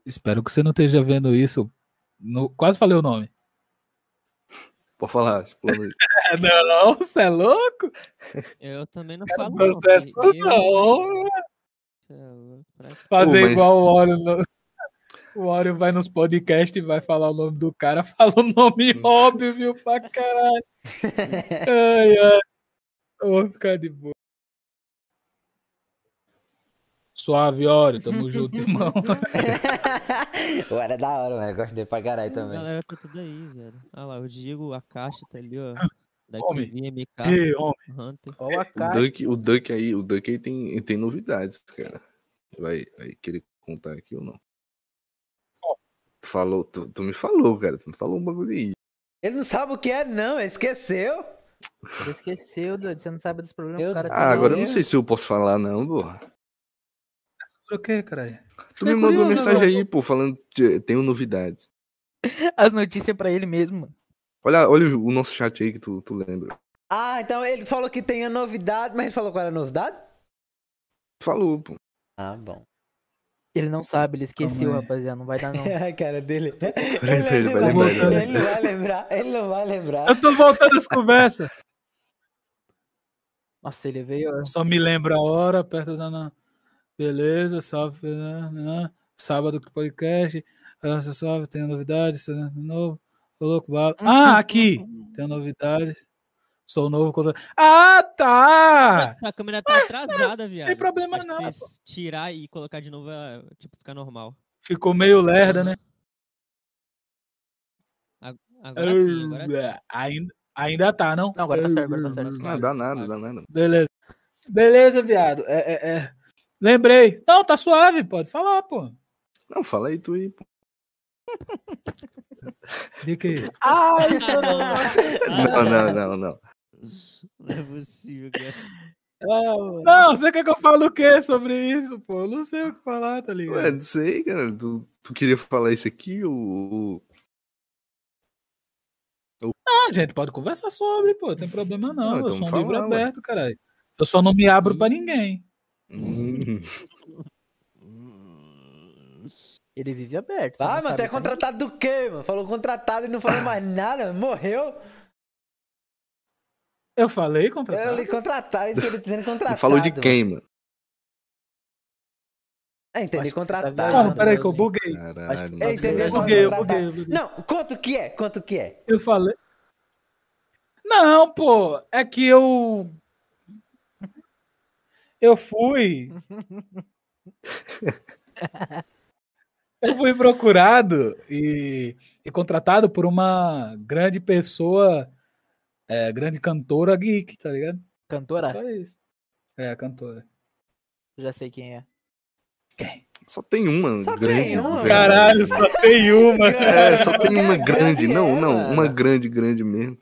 Espero que você não esteja vendo isso. No- Quase falei o nome. Pode falar, aí. É, não, você é louco? Eu também não Quero falo não. processo não. É pra- Fazer Pô, mas- igual o Oreo. no- O Oreo vai nos podcasts e vai falar o nome do cara, fala o nome óbvio, viu, pra caralho. Ai, ai. Eu vou ficar de boa. Suave, Oreo, tamo junto, irmão. o era da hora. Eu gosto dele pra caralho A também. galera tá tudo aí, velho. Olha lá, o Diego, a caixa tá ali, ó. Daqui Homem. vinha MK, Ei, homem, Hunter. Ó a O cara. Duck, o Duck aí, o Duck aí tem, tem novidades, cara. Vai, vai querer contar aqui ou não? Tu falou, tu, tu me falou, cara. Tu me falou um bagulho aí. Ele não sabe o que é, não. Ele esqueceu. Você esqueceu, doido. Você não sabe dos problemas Eu- que o cara Ah, tem. agora eu não sei se eu posso falar, não, porra. por quê, caralho? Tu me mandou curioso mensagem agora. aí, pô, falando que tenho novidades. As notícias pra ele mesmo, mano. Olha, olha o nosso chat aí que tu, tu lembra. Ah, então ele falou que tem a novidade, mas ele falou qual era a novidade? Falou, pô. Ah, bom. Ele não sabe, ele esqueceu, Calma aí. rapaziada. Não vai dar, não. a cara dele. Ele vai não lembrar, ele não vai lembrar. Ele não vai lembrar. Eu tô voltando as conversas. Nossa, ele veio. Só me lembra a hora, perto da. na- Beleza, salve. né, né, Sábado que podcast. Nossa, salve, tem novidades. né, de novo. Ô, louco, bala. Ah, aqui! Tem novidades. Sou o novo contra. Ah, tá! A câmera tá atrasada, viado. tem problema Acho que não, Se tirar e colocar de novo, ela, tipo, fica normal. Ficou meio lerda, né? Agora sim, agora sim. É, ainda, ainda tá, não? Não, agora tá certo, agora tá certo. Não, dá nada, dá nada. Beleza. Beleza, viado. É, é, é. Lembrei. Não, tá suave, pode falar, pô. Não, fala aí tu aí, pô. De que? Ai, Não, não, não, não. Não é possível, cara. Não, você quer que eu fale o quê sobre isso, pô? Eu não sei o que falar, tá ligado? Ué, não sei, cara. Tu, tu queria falar isso aqui ou. Ah, gente, pode conversar sobre, pô. Não tem problema não. Não, eu então sou um livro aberto, caralho. Eu só não me abro pra ninguém. Hum, Ele vive aberto. Ah, não mano, tu é contratado do quê, mano? Falou contratado e não falou mais nada, morreu. Eu falei Eu contratado. li contratado, queria dizendo contratado. falou de quem, mano? É, você tá contratado. viajando. Não, peraí que eu buguei. Caralho. É, entender Eu buguei, eu buguei, eu buguei. Não, quanto que é? Quanto que é? Eu falei. Não, pô, é que eu. Eu fui. eu fui procurado e, e contratado por uma grande pessoa, é, grande cantora geek, tá ligado? Cantora? Só isso. É, cantora. Já sei quem é. Só tem uma Só grande. tem uma. velho. Caralho, só tem uma. É, só tem uma grande. Não, não, mano. uma grande, grande mesmo.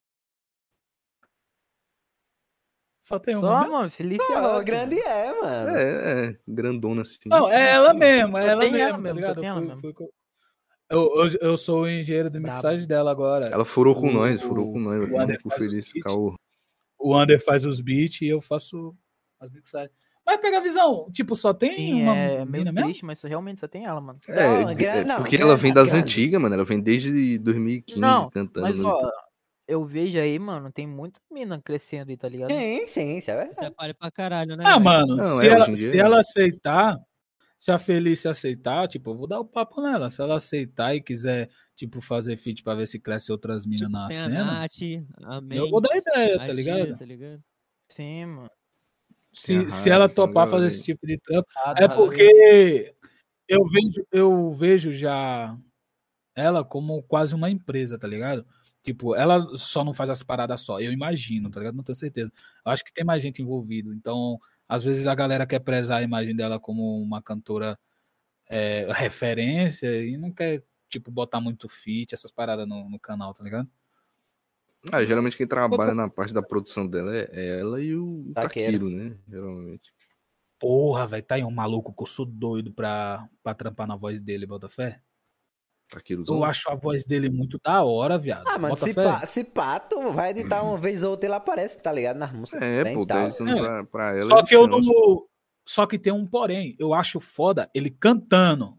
Só tem uma. Só, mesmo? mano, Felícia Roque, grande é, mano. É, é, grandona assim. Não, é ela mesmo, é ela ela tá ligado? ela fui- mesmo. fui eu, eu, eu sou o engenheiro de mixagem dela agora. Ela furou com O- nós, furou com nós. o Vai Ander faz os feliz, beats. caô. O Ander faz os beats e eu faço as mixagens. Mas pega a visão, tipo, só tem Sim, uma é meio mesmo? triste, mas realmente só tem ela, mano. É, Não, gra- é, não, porque grande, ela vem das antigas, mano. Ela vem desde 2015 Não, cantando. Mas, ó, eu vejo aí, mano, tem muita mina crescendo aí, tá ligado? Sim, sim, isso é Você verdade. pare pra caralho, né? Ah, mano, Não, se, é, ela, dia se é. ela aceitar, se a Felícia aceitar, tipo, eu vou dar o papo nela. Se ela aceitar e quiser, tipo, fazer feat pra ver se cresce outras minas na Tem a cena, Nath, a eu vou dar ideia, a tá Tia, ligado? tá ligado? Sim, mano. Se, se ela topar fazer esse tipo de trampo. Ah, É porque eu vejo, eu vejo já ela como quase uma empresa, tá ligado? Tipo, ela só não faz as paradas só, eu imagino, tá ligado? Não tenho certeza. Eu acho que tem mais gente envolvido. Então, às vezes a galera quer prezar a imagem dela como uma cantora é, referência e não quer, tipo, botar muito feat, essas paradas no, no canal, tá ligado? Ah, geralmente quem trabalha na parte da produção dela é ela e o. Taquiro, né? Geralmente. Porra, velho, tá aí um maluco que eu sou doido pra, pra trampar na voz dele, Botafé. Taquirozão. Eu acho a voz dele muito da hora, viado. Ah, mano, se pá, se pá, tu vai editar uma vez ou outra ele aparece, tá ligado? Nas músicas. É, pô, tal. tá editando pra, pra ela. Só ele que eu não. Só que tem um porém. Eu acho foda ele cantando.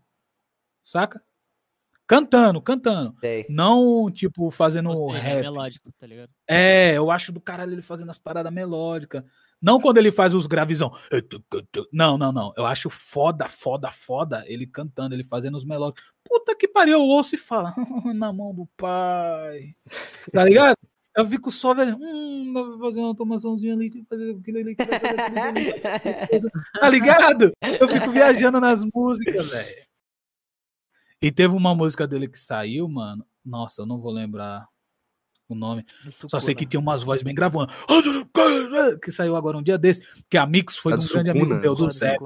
Saca? Cantando, cantando. Sei. Não, tipo, fazendo seja, é rap. melódico, tá ligado? É, eu acho do caralho ele fazendo as paradas melódicas. Não quando ele faz os gravizão. Não, não, não. Eu acho foda, foda, foda ele cantando, ele fazendo os melódicos. Puta que pariu, eu ouço e falo, na mão do pai. Tá ligado? Eu fico só, velho, hum, vou fazer uma automaçãozinha ali, fazer aquilo ali. Tá ligado? Eu fico viajando nas músicas, velho. E teve uma música dele que saiu, mano. Nossa, eu não vou lembrar o nome. Só sei que tinha umas vozes bem gravando. Que saiu agora um dia desse. Que a Mix foi É um grande amigo meu, do Do Zé.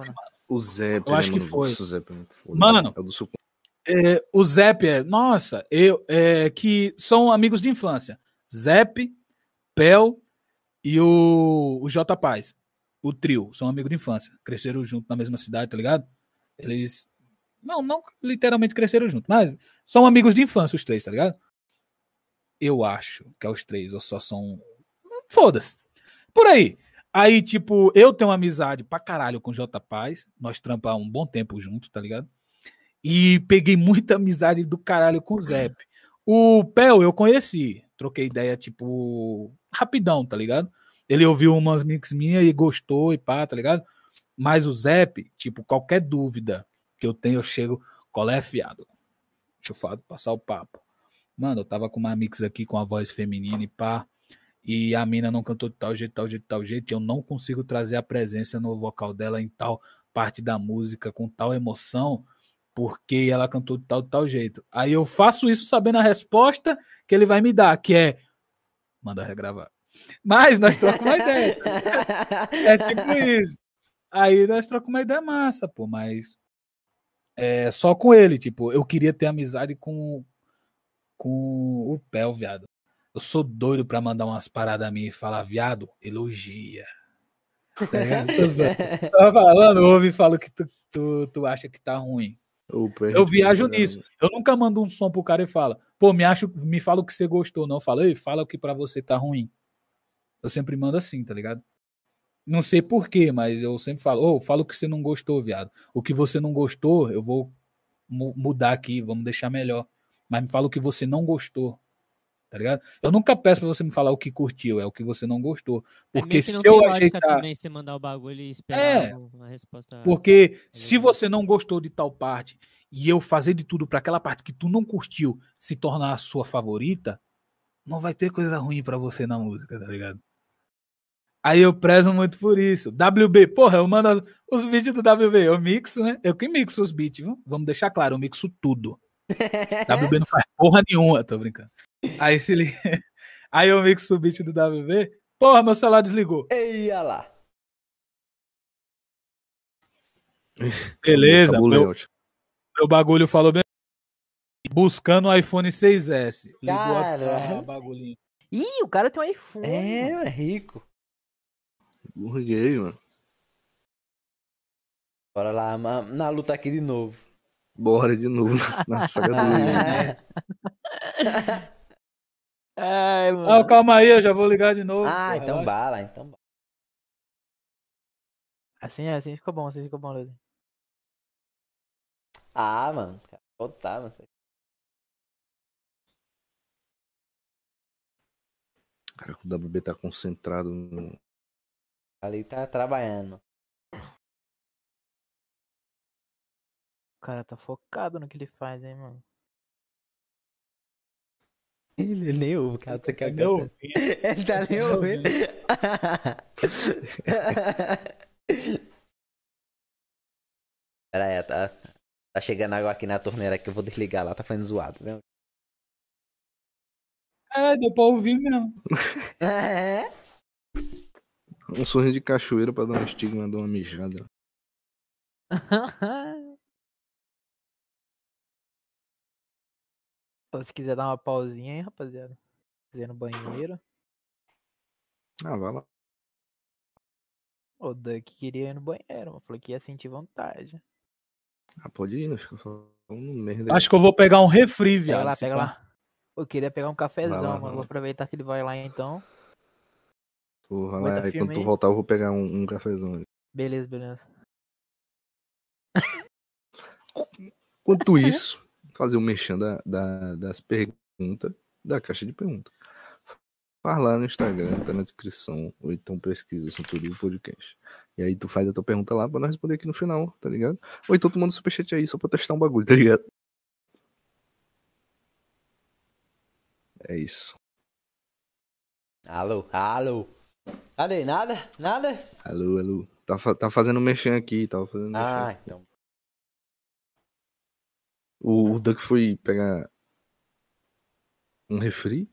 O Zé, Eu acho que foi. nossa, O Zé é. Mano. É o do Sucum. É, o Zep é, nossa, eu, é, que são amigos de infância. Zep, Pel e o, o J Paz. O trio, são amigos de infância. Cresceram junto na mesma cidade, tá ligado? Eles. Não, não literalmente cresceram junto, mas são amigos de infância, os três, tá ligado? Eu acho que é os três, ou só são. Foda-se. Por aí. Aí, tipo, eu tenho uma amizade pra caralho com o J Paz. Nós trampamos um bom tempo juntos, tá ligado? E peguei muita amizade do caralho com o Zep. O Pel eu conheci. Troquei ideia, tipo, rapidão, tá ligado? Ele ouviu umas mix minhas e gostou e pá, tá ligado? Mas o Zep, tipo, qualquer dúvida que eu tenho, eu chego, qual é, fiado? Deixa eu falar, passar o papo. Mano, eu tava com uma mix aqui com a voz feminina e pá. E a mina não cantou de tal jeito, tal jeito, tal jeito. E eu não consigo trazer a presença no vocal dela em tal parte da música, com tal emoção, porque ela cantou de tal, de tal jeito. Aí eu faço isso sabendo a resposta que ele vai me dar, que é manda regravar. Mas nós trocamos uma ideia. É tipo isso. Aí nós trocamos uma ideia massa, pô, mas é só com ele, tipo, eu queria ter amizade com com o Pel, viado. Eu sou doido pra mandar umas paradas a mim e falar, viado, elogia. Tá. Tava falando, ouve e fala que tu, tu, tu acha que tá ruim. Eu viajo nisso. Eu nunca mando um som pro cara e falo, pô, me, acho, me fala o que você gostou, não. Eu falo, ei, fala o que pra você tá ruim. Eu sempre mando assim, tá ligado? Não sei porquê, mas eu sempre falo, ô, fala o que você não gostou, viado. O que você não gostou, eu vou mu- mudar aqui, vamos deixar melhor. Mas me fala o que você não gostou. tá ligado? Eu nunca peço pra você me falar o que curtiu, é o que você não gostou. É Porque que se não eu ajeitar. também você mandar o bagulho e esperar É. uma resposta. Porque se você não gostou de tal parte e eu fazer de tudo pra aquela parte que tu não curtiu se tornar a sua favorita, não vai ter coisa ruim pra você na música, tá ligado? Aí eu prezo muito por isso. WB, porra, eu mando os vídeos do WB, eu mixo, né? Eu que mixo os beats, viu? Vamos deixar claro, eu mixo tudo. WB não faz porra nenhuma, tô brincando. Aí se liga. Aí eu mixo o beat do WB. Porra, meu celular desligou. Ei, olha lá. Beleza, Acabou meu, layout. meu bagulho falou bem. Buscando o iPhone 6S. Ligou a, Caralho. a bagulhinho. Ih, o cara tem um iPhone. É, é rico. Burguei, mano. Bora lá, na luta aqui de novo. Bora de novo na, na saga do Ai, mano. Ah, calma aí, eu já vou ligar de novo. ah, pô, então relaxa. bala, então bala. Assim, assim ficou bom, assim ficou bom, Leandro. Ah, mano. cara, Voltar, mano. Cara, o WB tá concentrado no. Ali tá trabalhando. O cara tá focado no que ele faz, hein, mano. Ele nem ouve, o cara tá Cadê cagando. Ele tá nem Não ouvindo. Pera aí, tá, tá chegando água aqui na torneira que eu vou desligar lá, tá fazendo zoado, viu? É, deu pra ouvir mesmo. É. Um sorriso de cachoeira pra dar um estigma, dar uma mijada. Se quiser dar uma pausinha aí, rapaziada. Se quiser ir no banheiro. Ah, vai lá. O Duck queria ir no banheiro, mas falou que ia sentir vontade. Ah, pode ir, não fica falando merda. Acho que eu vou pegar um refri, Pega viado. lá, se pega pá. lá. Eu queria pegar um cafezão, lá, mano. Vou lá. aproveitar que ele vai lá então. Porra, lá, aí firme quando tu aí. voltar, eu vou pegar um, um cafezão. ali. Beleza, beleza. Enquanto isso, fazer o mexão da, da- das perguntas da caixa de perguntas. Faz lá no Instagram, tá na descrição, ou então pesquisa Santorio Podcast. E aí tu faz a tua pergunta lá pra nós responder aqui no final, tá ligado? Ou então tu manda um superchat aí só pra testar um bagulho, tá ligado? É isso. Alô, alô. Cadê? Nada? Nada? Alô, alô. Tá, tá fazendo mexer aqui, tava fazendo Ah, mexer. então. O, o Duck foi pegar um refri.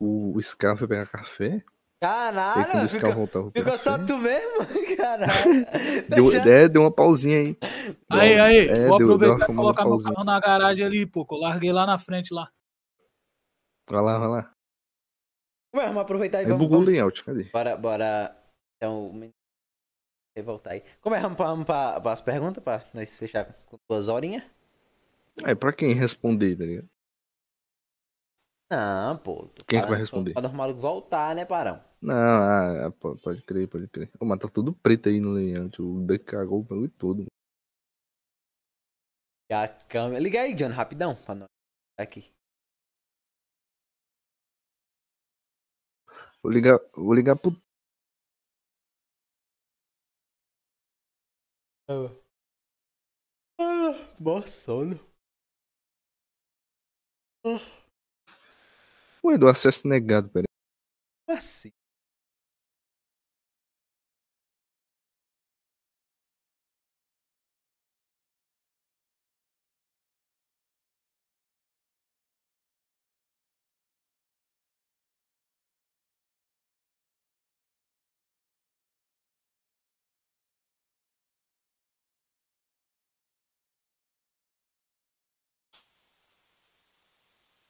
O, o Scar foi pegar café. Aí quando Caralho, o Scar ficou, ficou só café. tu mesmo? Caralho. Deu, Deixa- é, deu uma pausinha aí. Aí, Deu- aí, é, vou deu- aproveitar e colocar meu carro na garagem ali, pô. Eu larguei lá na frente lá. Vai lá, vai lá. Ué, vamos aproveitar e Aí vamos, bugou o vamos. layout, cadê? Bora, bora. Então, voltar aí. Como é? Vamos pra as perguntas pra nós fechar com duas horinhas? É, pra quem responder, tá ligado? Não, pô. Quem é que vai responder? Pra normal voltar, né, Parão? Não, ah, ah, pode crer, pode crer. Ô, mas tá tudo preto aí no layout. O Duck cagou o bagulho todo. E a câmera. Liga aí, John, rapidão. Pra nós. Aqui. Vou ligar, vou ligar pro. Ah, mó sono. Ué, do acesso negado, peraí. Assim?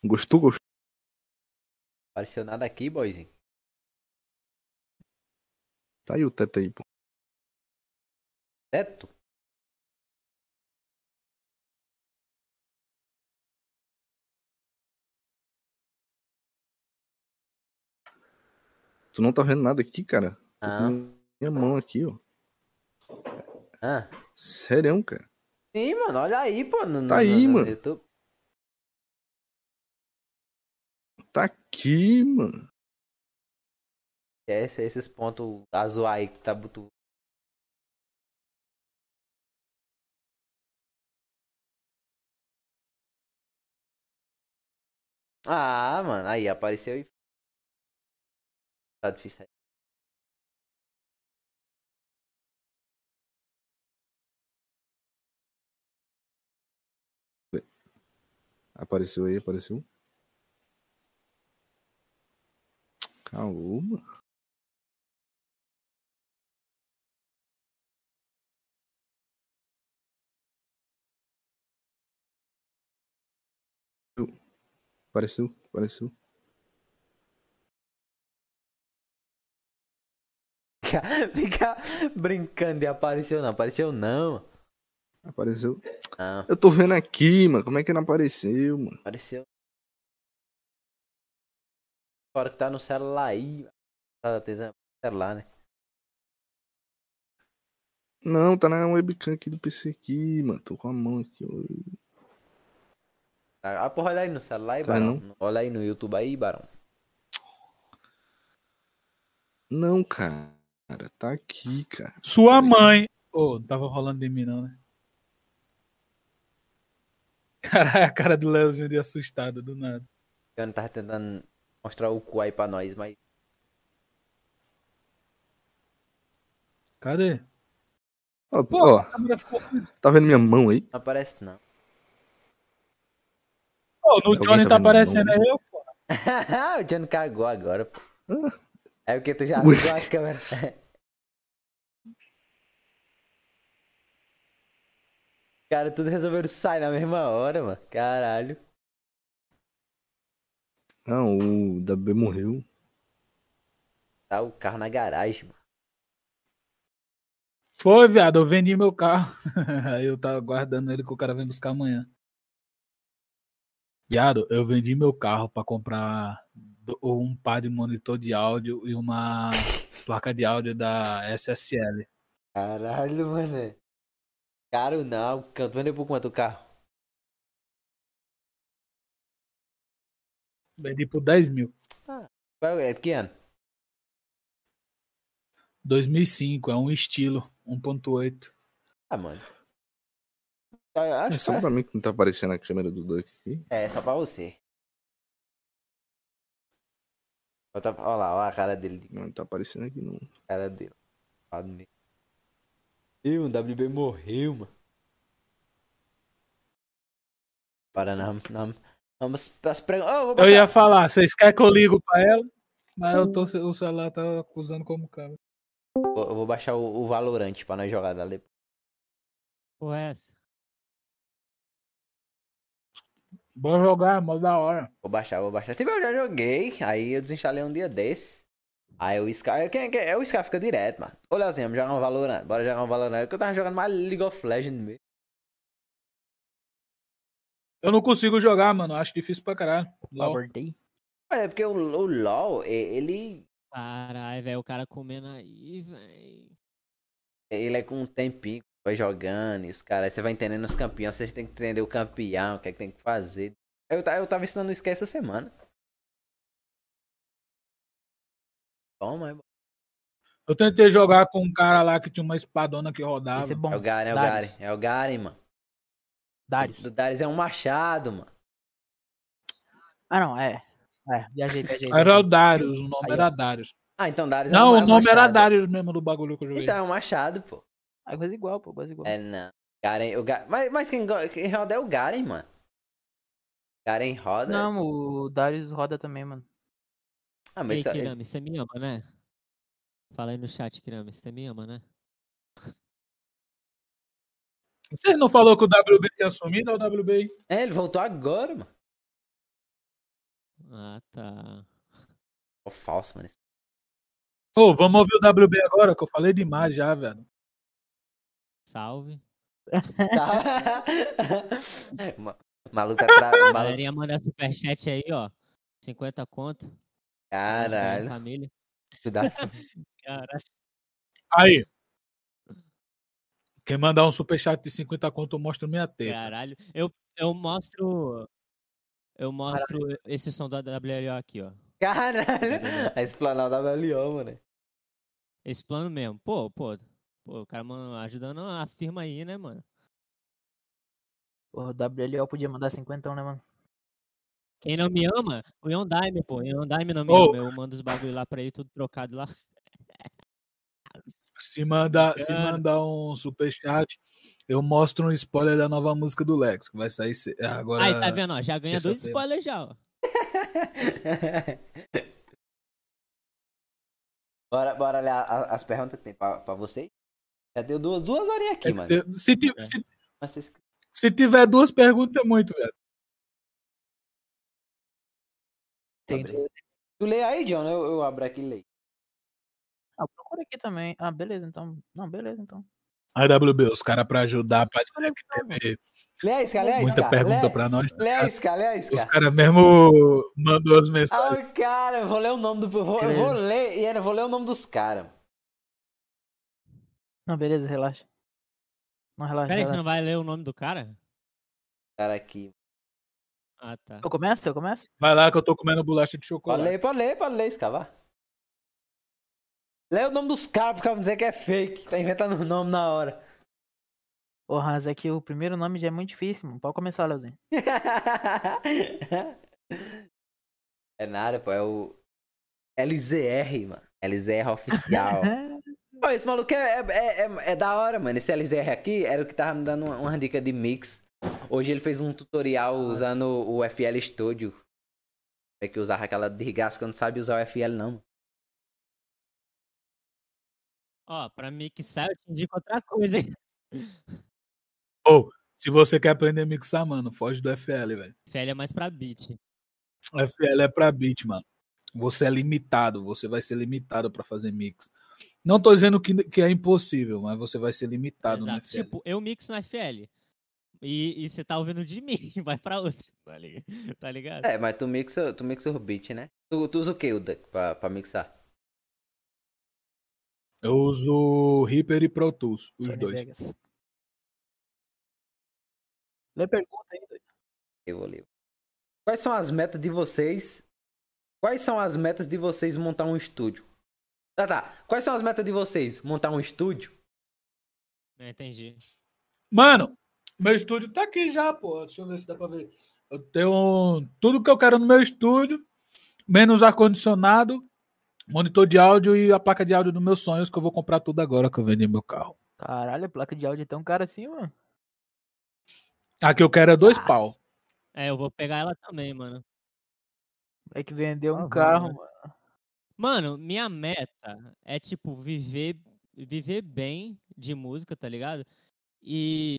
Gostou, gostou? Apareceu nada aqui, boyzinho. Tá aí o teto aí, pô. Teto? Tu não tá vendo nada aqui, cara? Ah. minha mão aqui, ó. Ah. Sério, cara. Sim, mano, olha aí, pô. No, no- Tá aí, no- no mano. YouTube. Tá aqui, mano. Esquece esses pontos azul aí que tá butu. Ah, mano, aí apareceu e. Tá difícil aí. Apareceu aí, apareceu. Calma. Apareceu, apareceu. Fica, brincando de apareceu não. Apareceu não. Apareceu. Não, Eu tô vendo aqui, mano. Como é que não apareceu, mano? apareceu. Fora que tá no celular aí. Tá tentando celular, né? Não, tá na webcam aqui do PC aqui, mano. Tô com a mão aqui. ó. Ah, porra, olha aí no celular aí, Tá Barão. Olha aí no YouTube aí, Barão. Não, cara. Tá aqui, cara. Sua mãe. Ô, não tava rolando de mim, não, né? Caralho, a cara do Leozinho de assustado, do nada. Eu não tava tentando mostrar o cu aí pra nós, mas. Cadê? Ó, Pô, ó, a câmera ficou. tá vendo minha mão aí? Não aparece não. Pô, no Alguém Johnny tá tá aparecendo mão? aí, eu, pô. o Johnny cagou agora, pô. Ah. É porque tu já Ui. ligou a câmera. Cara, tudo resolveram sair na mesma hora, mano. Caralho. Não, o WB morreu. Tá o carro na garagem, mano. Foi, viado, eu vendi meu carro. Aí eu tava guardando ele que o cara vem buscar amanhã. Viado, eu vendi meu carro pra comprar um par de monitor de áudio e uma placa de áudio da SSL. Caralho, mano. Caro não. Canto vendeu por quanto o carro? Vendi por 10 mil. Qual é? Que ano? 2005, é um estilo 1.8. Ah, mano. Acho É só que pra mim que não tá aparecendo a câmera do Duck aqui. é só pra você. Olha lá, olha a cara dele. Não tá aparecendo aqui não. cara dele. Ih, o WB morreu, mano. Para não, não. Vamos as. Oh, vou Eu ia falar, vocês querem que eu ligo pra ela? Mas eu tô, o celular tá usando como câmera. Vou, eu vou baixar o, o Valorant pra nós jogar dali. Porra, é essa? Bora jogar, mó da hora. Vou baixar, vou baixar. Tipo, eu já joguei, aí eu desinstalei um dia desses. Aí o Sky. Quem, quem, é o Sky fica direto, mano. Ô, Leozinho, vamos jogar um Valorant. Bora jogar um Valorant. Que eu tava jogando mais League of Legends mesmo. Eu não consigo jogar, mano. Acho difícil pra caralho. LOL. É porque o, o LoL, ele. Caralho, velho, o cara comendo aí, velho. Ele é com um tempinho, vai jogando, e os caras, você vai entendendo os campeões, você tem que entender o campeão, o que é que tem que fazer. Eu, eu tava ensinando o Sky essa semana. Toma, é bom. Eu tentei jogar com um cara lá que tinha uma espadona que rodava. Esse é bom. É o Garen, é o. Garen. É o Garen, mano. Darius. Do Darius é um machado, mano. Ah, não, é. É, viajei, viajei. Era o. Darius, o nome Aí, era Darius. Ah, então Darius é Não, é o nome era machado. Darius mesmo do bagulho que eu joguei. Então é um machado, pô. Ah, coisa igual, pô, coisa igual. É, não. Garen, o Ga- Mas, mas quem, quem roda é o Garen, mano. Garen roda. Não, o Darius roda também, mano. Ah, E mas aí, isso- Kirami, você me ama, né? Fala aí no chat, Kirami, você me ama, né? Você não falou que o WB tinha sumido ou o WB aí? É, ele voltou agora, mano. Ah, tá. Ô, falso, mano. Ô, vamos ouvir o WB agora, que eu falei demais já, velho. Salve. Tá. Ma- Maluco tá. Maluco... Galerinha manda superchat aí, ó. 50 conto. pra Caralho. Família. Cuidado. Caralho. Aí. Quem mandar um superchat de 50 conto, eu mostro minha teta. Caralho. Eu, eu mostro. Eu mostro esse som da WLO aqui, ó. Caralho, a explanar da WLO, mano. Esse plano mesmo. Pô, pô. Pô, o cara mano, ajudando a firma aí, né, mano? Porra, o WLO podia mandar 50, né, mano? Quem não me ama, o Yondaime, pô. O Yondaime não me Ô. ama. Eu mando os bagulho lá pra ele, tudo trocado lá. Se mandar, se mandar um superchat, eu mostro um spoiler da nova música do Lex, que vai sair agora. Aí, tá vendo, ó? Já ganha dois spoilers já, ó. bora, bora olhar as perguntas que tem pra, pra vocês. Já deu duas, duas horinhas aqui, É mano. se, se ti- É. se- Mas se tiver duas perguntas, é muito, velho. Tem. Tu lê aí, John? Eu, eu abro aqui e leio. Ah, procura aqui também. Ah, beleza, então. Não, beleza, então. AWB, os caras pra ajudar, pra dizer que teve a muita pergunta lê, pra nós. Lê a isca, lê a isca. Os caras mesmo mandou as mensagens. Ah, cara, eu vou ler o nome do. Eu vou, eu vou ler, Ian, eu vou ler o nome dos caras. Não, beleza, relaxa. Não, relaxa. Pera aí, você não vai ler o nome do cara? Cara aqui. Ah, tá. Eu começo? Eu começo? Vai lá que eu tô comendo bolacha de Pode chocolate. ler, pode ler, pode ler, isca, vá. Lê o nome dos caras, porque vão dizer que é fake. Tá inventando o nome na hora. Ô, Hans, é que o primeiro nome já é muito difícil, mano. Pode começar, Leozinho. é nada, pô, é o. LZR, mano. LZR oficial. Pô, esse maluco é, é, é, é da hora, mano. Esse LZR aqui era o que tava me dando uma, uma dica de mix. Hoje ele fez um tutorial usando o FL Studio. É que usava aquela desgraça que eu não sabe usar o FL, não. mano. Ó, pra mixar eu te indico outra coisa, hein? Ou, se você quer aprender a mixar, mano, foge do FL, velho. FL é mais pra beat. FL é pra beat, mano. Você é limitado, você vai ser limitado pra fazer mix. Não tô dizendo que, que é impossível, mas você vai ser limitado no Exato. FL. Tipo, eu mixo no FL. E, e você tá ouvindo de mim, vai pra outro. Tá ligado? Tá ligado? É, mas tu mixa, tu mixa o beat, né? Tu, tu usa o que, o Duck, pra, pra mixar? Eu uso Reaper e Pro Tools, os Sony dois. Vegas. Lê pergunta aí, doido. Eu vou ler. Quais são as metas de vocês? Quais são as metas de vocês montar um estúdio? Tá, tá. Quais são as metas de vocês? Montar um estúdio? É, entendi. Mano, meu estúdio tá aqui já, pô. Deixa eu ver se dá pra ver. Eu tenho tudo que eu quero no meu estúdio, menos ar-condicionado, monitor de áudio e a placa de áudio dos meus sonhos, que eu vou comprar tudo agora que eu vendi meu carro. Caralho, a placa de áudio é tão cara assim, mano. A que eu quero é dois Ah. pau. É, eu vou pegar ela também, mano. É que vendeu um Ah, carro, vamos, mano. Mano, minha meta é, tipo, viver, viver bem de música, tá ligado? E,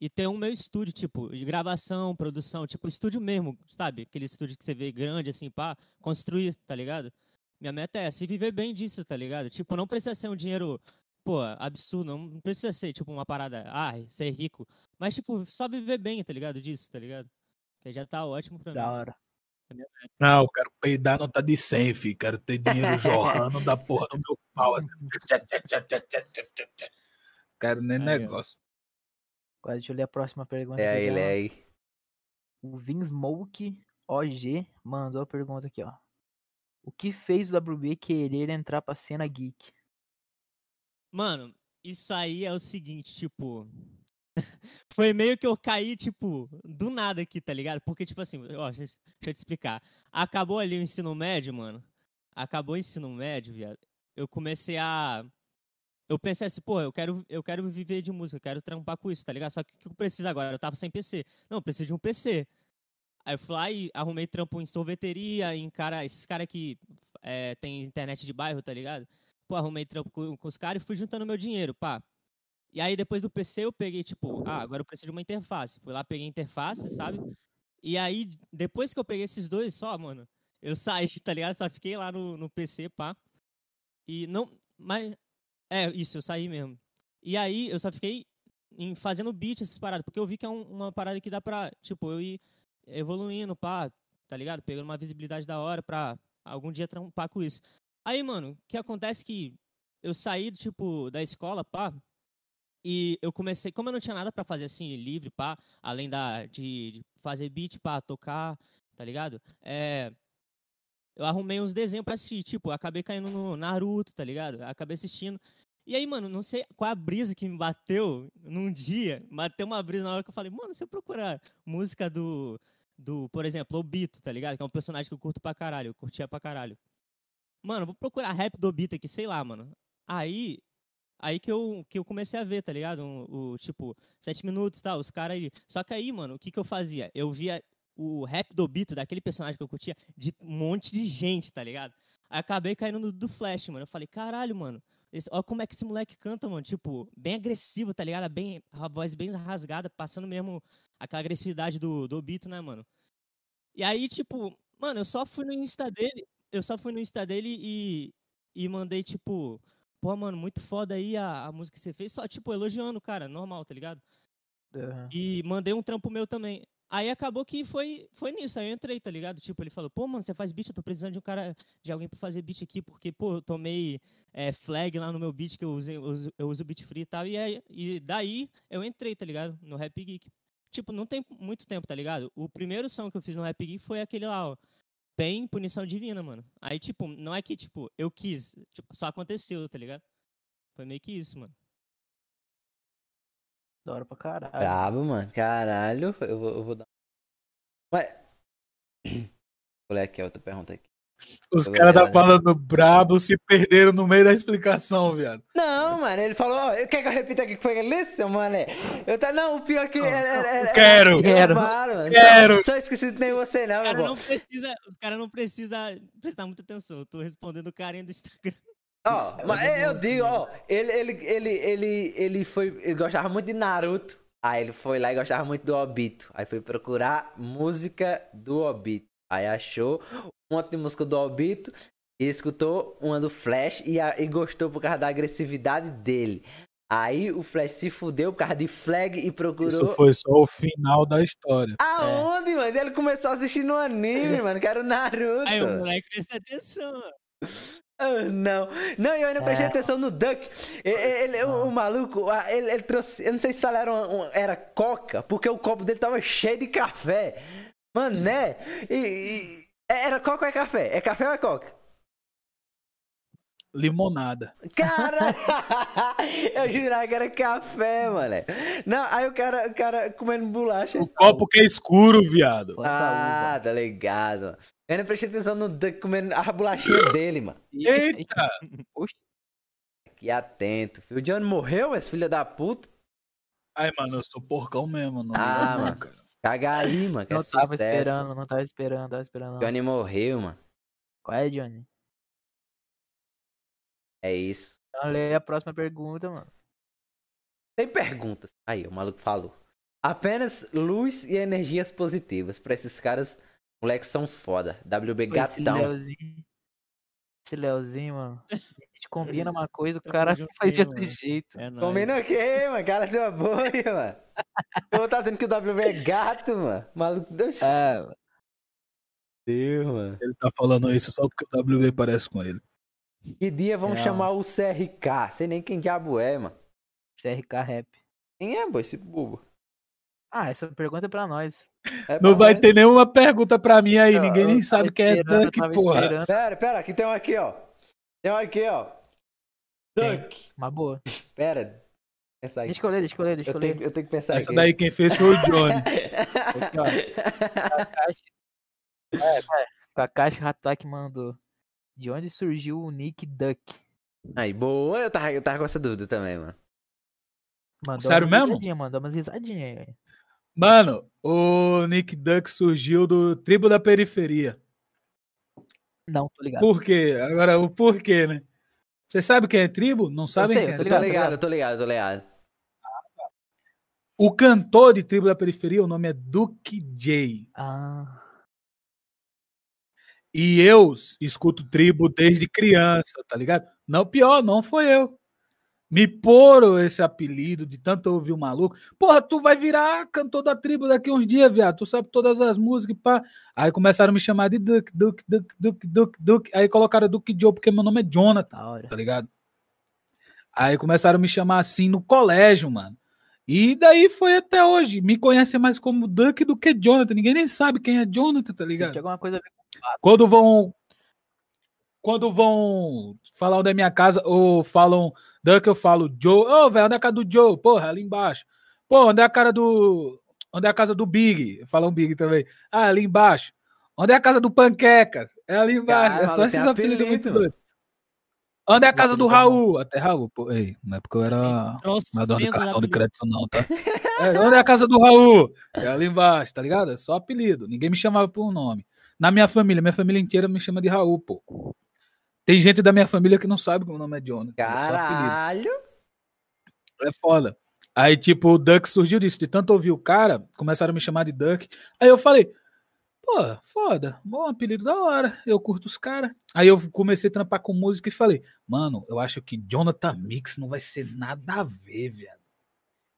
e ter um meu estúdio, tipo, de gravação, produção, tipo, estúdio mesmo, sabe? Aquele estúdio que você vê grande, assim, pá, construir, tá ligado? Minha meta é essa, e viver bem disso, tá ligado? Tipo, não precisa ser um dinheiro, pô, absurdo, não precisa ser, tipo, uma parada, ah, ser rico. Mas, tipo, só viver bem, tá ligado? Disso, tá ligado? Que já tá ótimo pra mim. Da hora. Não, eu quero peidar nota de 100, fi. Quero ter dinheiro jorrando da porra do meu pau. Assim. Quero nem Aí, negócio. Agora deixa eu ler a próxima pergunta. É aqui, aí, ele é aí. O Vinsmoke OG mandou a pergunta aqui, ó. O que fez o WB querer entrar pra cena geek? Mano, isso aí é o seguinte, tipo. Foi meio que eu caí, tipo, do nada aqui, tá ligado? Porque, tipo assim, ó, deixa, eu- te explicar. Acabou ali o ensino médio, mano. Acabou o ensino médio, viado. Eu comecei a. Eu pensei assim, pô, eu quero, eu quero viver de música, eu quero trampar com isso, tá ligado? Só que o que eu preciso agora? Eu tava sem PC. Não, eu preciso de um PC. Aí eu fui lá e arrumei trampo em sorveteria, em cara, esses caras que é, tem internet de bairro, tá ligado? Pô, arrumei trampo com, com os caras e fui juntando meu dinheiro, pá. E aí depois do PC eu peguei, tipo, ah, agora eu preciso de uma interface. Fui lá, peguei interface, sabe? E aí, depois que eu peguei esses dois só, mano, eu saí, tá ligado? Só fiquei lá no, no PC, pá. E não. Mas. É, isso, eu saí mesmo. E aí eu só fiquei em fazendo beat essas paradas, porque eu vi que é um- uma parada que dá pra, tipo, eu ir evoluindo, pá, tá ligado? Pegando uma visibilidade da hora pra algum dia trampar com isso. Aí, mano, o que acontece que eu saí, tipo, da escola, pá, e eu comecei, como eu não tinha nada pra fazer assim, livre, pá, além da, de, de fazer beat, pá, tocar, tá ligado? É, eu arrumei uns desenhos pra assistir, tipo, acabei caindo no Naruto, tá ligado? Acabei assistindo. E aí, mano, não sei qual a brisa que me bateu num dia, bateu uma brisa na hora que eu falei, mano, se eu procurar música do, do por exemplo, Obito, tá ligado? Que é um personagem que eu curto pra caralho, eu curtia pra caralho. Mano, vou procurar rap do Obito aqui, sei lá, mano. Aí, aí que eu, que eu comecei a ver, tá ligado? O, o tipo, sete minutos e tal, os caras aí. Só que aí, mano, o que que eu fazia? Eu via o rap do Obito, daquele personagem que eu curtia, de um monte de gente, tá ligado? Aí acabei caindo no do Flash, mano. Eu falei, caralho, mano. Esse, olha como é que esse moleque canta, mano. Tipo, bem agressivo, tá ligado? Bem, a voz bem rasgada, passando mesmo aquela agressividade do, do Obito, né, mano? E aí, tipo, mano, eu só fui no Insta dele. Eu só fui no Insta dele e, e mandei, tipo, pô, mano, muito foda aí a, a música que você fez. Só, tipo, elogiando cara, normal, tá ligado? Aham. E mandei um trampo meu também. Aí acabou que foi, foi nisso, aí eu entrei, tá ligado? Tipo, ele falou, pô, mano, você faz beat, eu tô precisando de um cara, de alguém pra fazer beat aqui, porque, pô, eu tomei é, flag lá no meu beat, que eu, usei, eu uso, eu uso beat free e tal, e, aí, e daí eu entrei, tá ligado? No Rap Geek. Tipo, não tem muito tempo, tá ligado? O primeiro som que eu fiz no Rap Geek foi aquele lá, ó, Pain, Punição Divina, mano. Aí, tipo, não é que, tipo, eu quis, tipo, só aconteceu, tá ligado? Foi meio que isso, mano. Da hora pra caralho. Brabo, mano. Caralho. Eu vou, eu vou dar. Ué. Olha aqui, outra pergunta aqui. Os caras vou tá né? falando brabo se perderam no meio da explicação, viado. Não, mano, ele falou, ó, quer que eu repita aqui o que foi disse, mano? Eu tá, não, o pior que. era- era- era- Quero. Eu Quero. falo, mano. Quero. Só esqueci de nem você, não, Os meu caras não precisa, os cara não precisa prestar muita atenção. Eu tô respondendo o carinha do Instagram. Ó, mas eu digo, ó, ele, ele, ele, ele, ele foi. Ele gostava muito de Naruto. Aí ele foi lá e gostava muito do Obito. Aí foi procurar música do Obito. Aí achou um monte de música do Obito e escutou uma do Flash e, a- e gostou por causa da agressividade dele. Aí o Flash se fudeu por causa de flag e procurou. Isso foi só o final da história. Aonde, mas ele começou a assistir no anime, mano, que era o Naruto. Aí o moleque presta atenção. Ah, não. Não, eu ainda prestei É. atenção no Duck. E- e- Ele, o, o maluco, ah, ele, ele trouxe. Eu não sei se era, um- um- era coca, porque o copo dele tava cheio de café. Mano, né? E, e- é- era coca ou é café? É café ou é coca? Limonada. Cara! eu jurava que era café, mano. Não, aí o cara, o cara comendo bolacha. O copo que é escuro, viado. Ah, tá ligado. Eu ainda prestei atenção no Duck comendo a bolachinha dele, mano. Eita! Oxe, Aqui atento. filho. O Johnny morreu, esse filho da puta? Ai, mano, eu sou porcão mesmo. Não Ah, não, mano. cara. Caga aí, mano. Que não é tava sucesso. esperando, não tava esperando, tava esperando. não. Johnny morreu, mano. Qual é, Johnny? É isso. Então lê a próxima pergunta, mano. Tem perguntas. Aí, o maluco falou. Apenas luz e energias positivas. Pra esses caras, moleques são foda. WB gatão. Leozinho. Esse Leozinho, mano. A gente combina uma coisa, o cara juntinho, faz de outro mano. jeito. É. Combina o quê, mano? Cara de uma boia, mano. Eu vou estar dizendo que o WB é gato, mano. Maluco. Deus. Ah, Deus, mano. Ele tá falando isso só porque o WB parece com ele. Que dia vão Real. chamar o CRK? Sei nem quem diabo é, mano. CRK Rap. Quem é, boy, esse bobo? Ah, essa pergunta é pra nós. É Não pra vai nós. ter nenhuma pergunta pra mim aí. Eu- Ninguém eu nem sabe quem é tava porra. esperando. Pera, pera, aqui tem um aqui, ó. Tem um aqui, ó. Duck. Uma boa. Pera. Pensa aí. Deixa eu ler, deixa eu ler, deixa Eu eu tenho, ler. eu tenho que pensar Essa aqui. daí quem fez foi o Johnny. Aqui, ó. Kakashi. É, é. Kakashi Hatake mandou. De onde surgiu o Nick Duck? Aí, boa, eu tava, eu tava com essa dúvida também, mano. Mandou Sério mesmo? Mandou umas risadinhas aí. Mano, o Nick Duck surgiu do Tribo da Periferia. Não, tô ligado. Por quê? Agora, o porquê, né? Você sabe quem é tribo? Não sabem sei, quem eu é tô Tô ligado, ligado, eu tô ligado, eu tô ligado. O cantor de Tribo da Periferia, o nome é Duke J. Ah, E eu escuto tribo desde criança, tá ligado? Não, pior, não foi eu. Me poram esse apelido de tanto ouvir o maluco. Porra, tu vai virar cantor da tribo daqui uns dias, viado. Tu sabe todas as músicas, pá. Aí começaram a me chamar de Duke, Duke, Duke, Duke, Duke, Duke. Aí colocaram Duke Joe porque meu nome é Jonathan, da tá ligado? Aí começaram a me chamar assim no colégio, mano. E daí foi até hoje. Me conhecem mais como Duck do que Jonathan. Ninguém nem sabe quem é Jonathan, tá Tem ligado? alguma coisa a ver com Quando vão. Quando vão falar onde é minha casa, ou falam Duck, eu falo Joe. Ô, velho, onde é a casa do Joe? Porra, ali embaixo. Pô, onde é a cara do. Onde é a casa do Big? Falam Big também. Ah, ali embaixo. Onde é a casa do Panquecas? É ali embaixo. Cara, é só esses apelidos apelido, muito doidos. Onde é a casa do é. Raul? Até Raul, pô. Ei, não é porque eu era. Não é dono de cartão de crédito, não, tá? É, onde é a casa do Raul? É ali embaixo, tá ligado? É só apelido. Ninguém me chamava por nome. Na minha família, minha família inteira me chama de Raul, pô. Tem gente da minha família que não sabe que o meu nome é Jonathan. É. Caralho. É foda. Aí, tipo, o Duck surgiu disso. De tanto ouvir o cara, começaram a me chamar de Duck. Aí eu falei, pô, foda, bom apelido da hora. Eu curto os caras. Aí eu comecei a trampar com música e falei, mano, eu acho que Jonathan Mix não vai ser nada a ver, viado.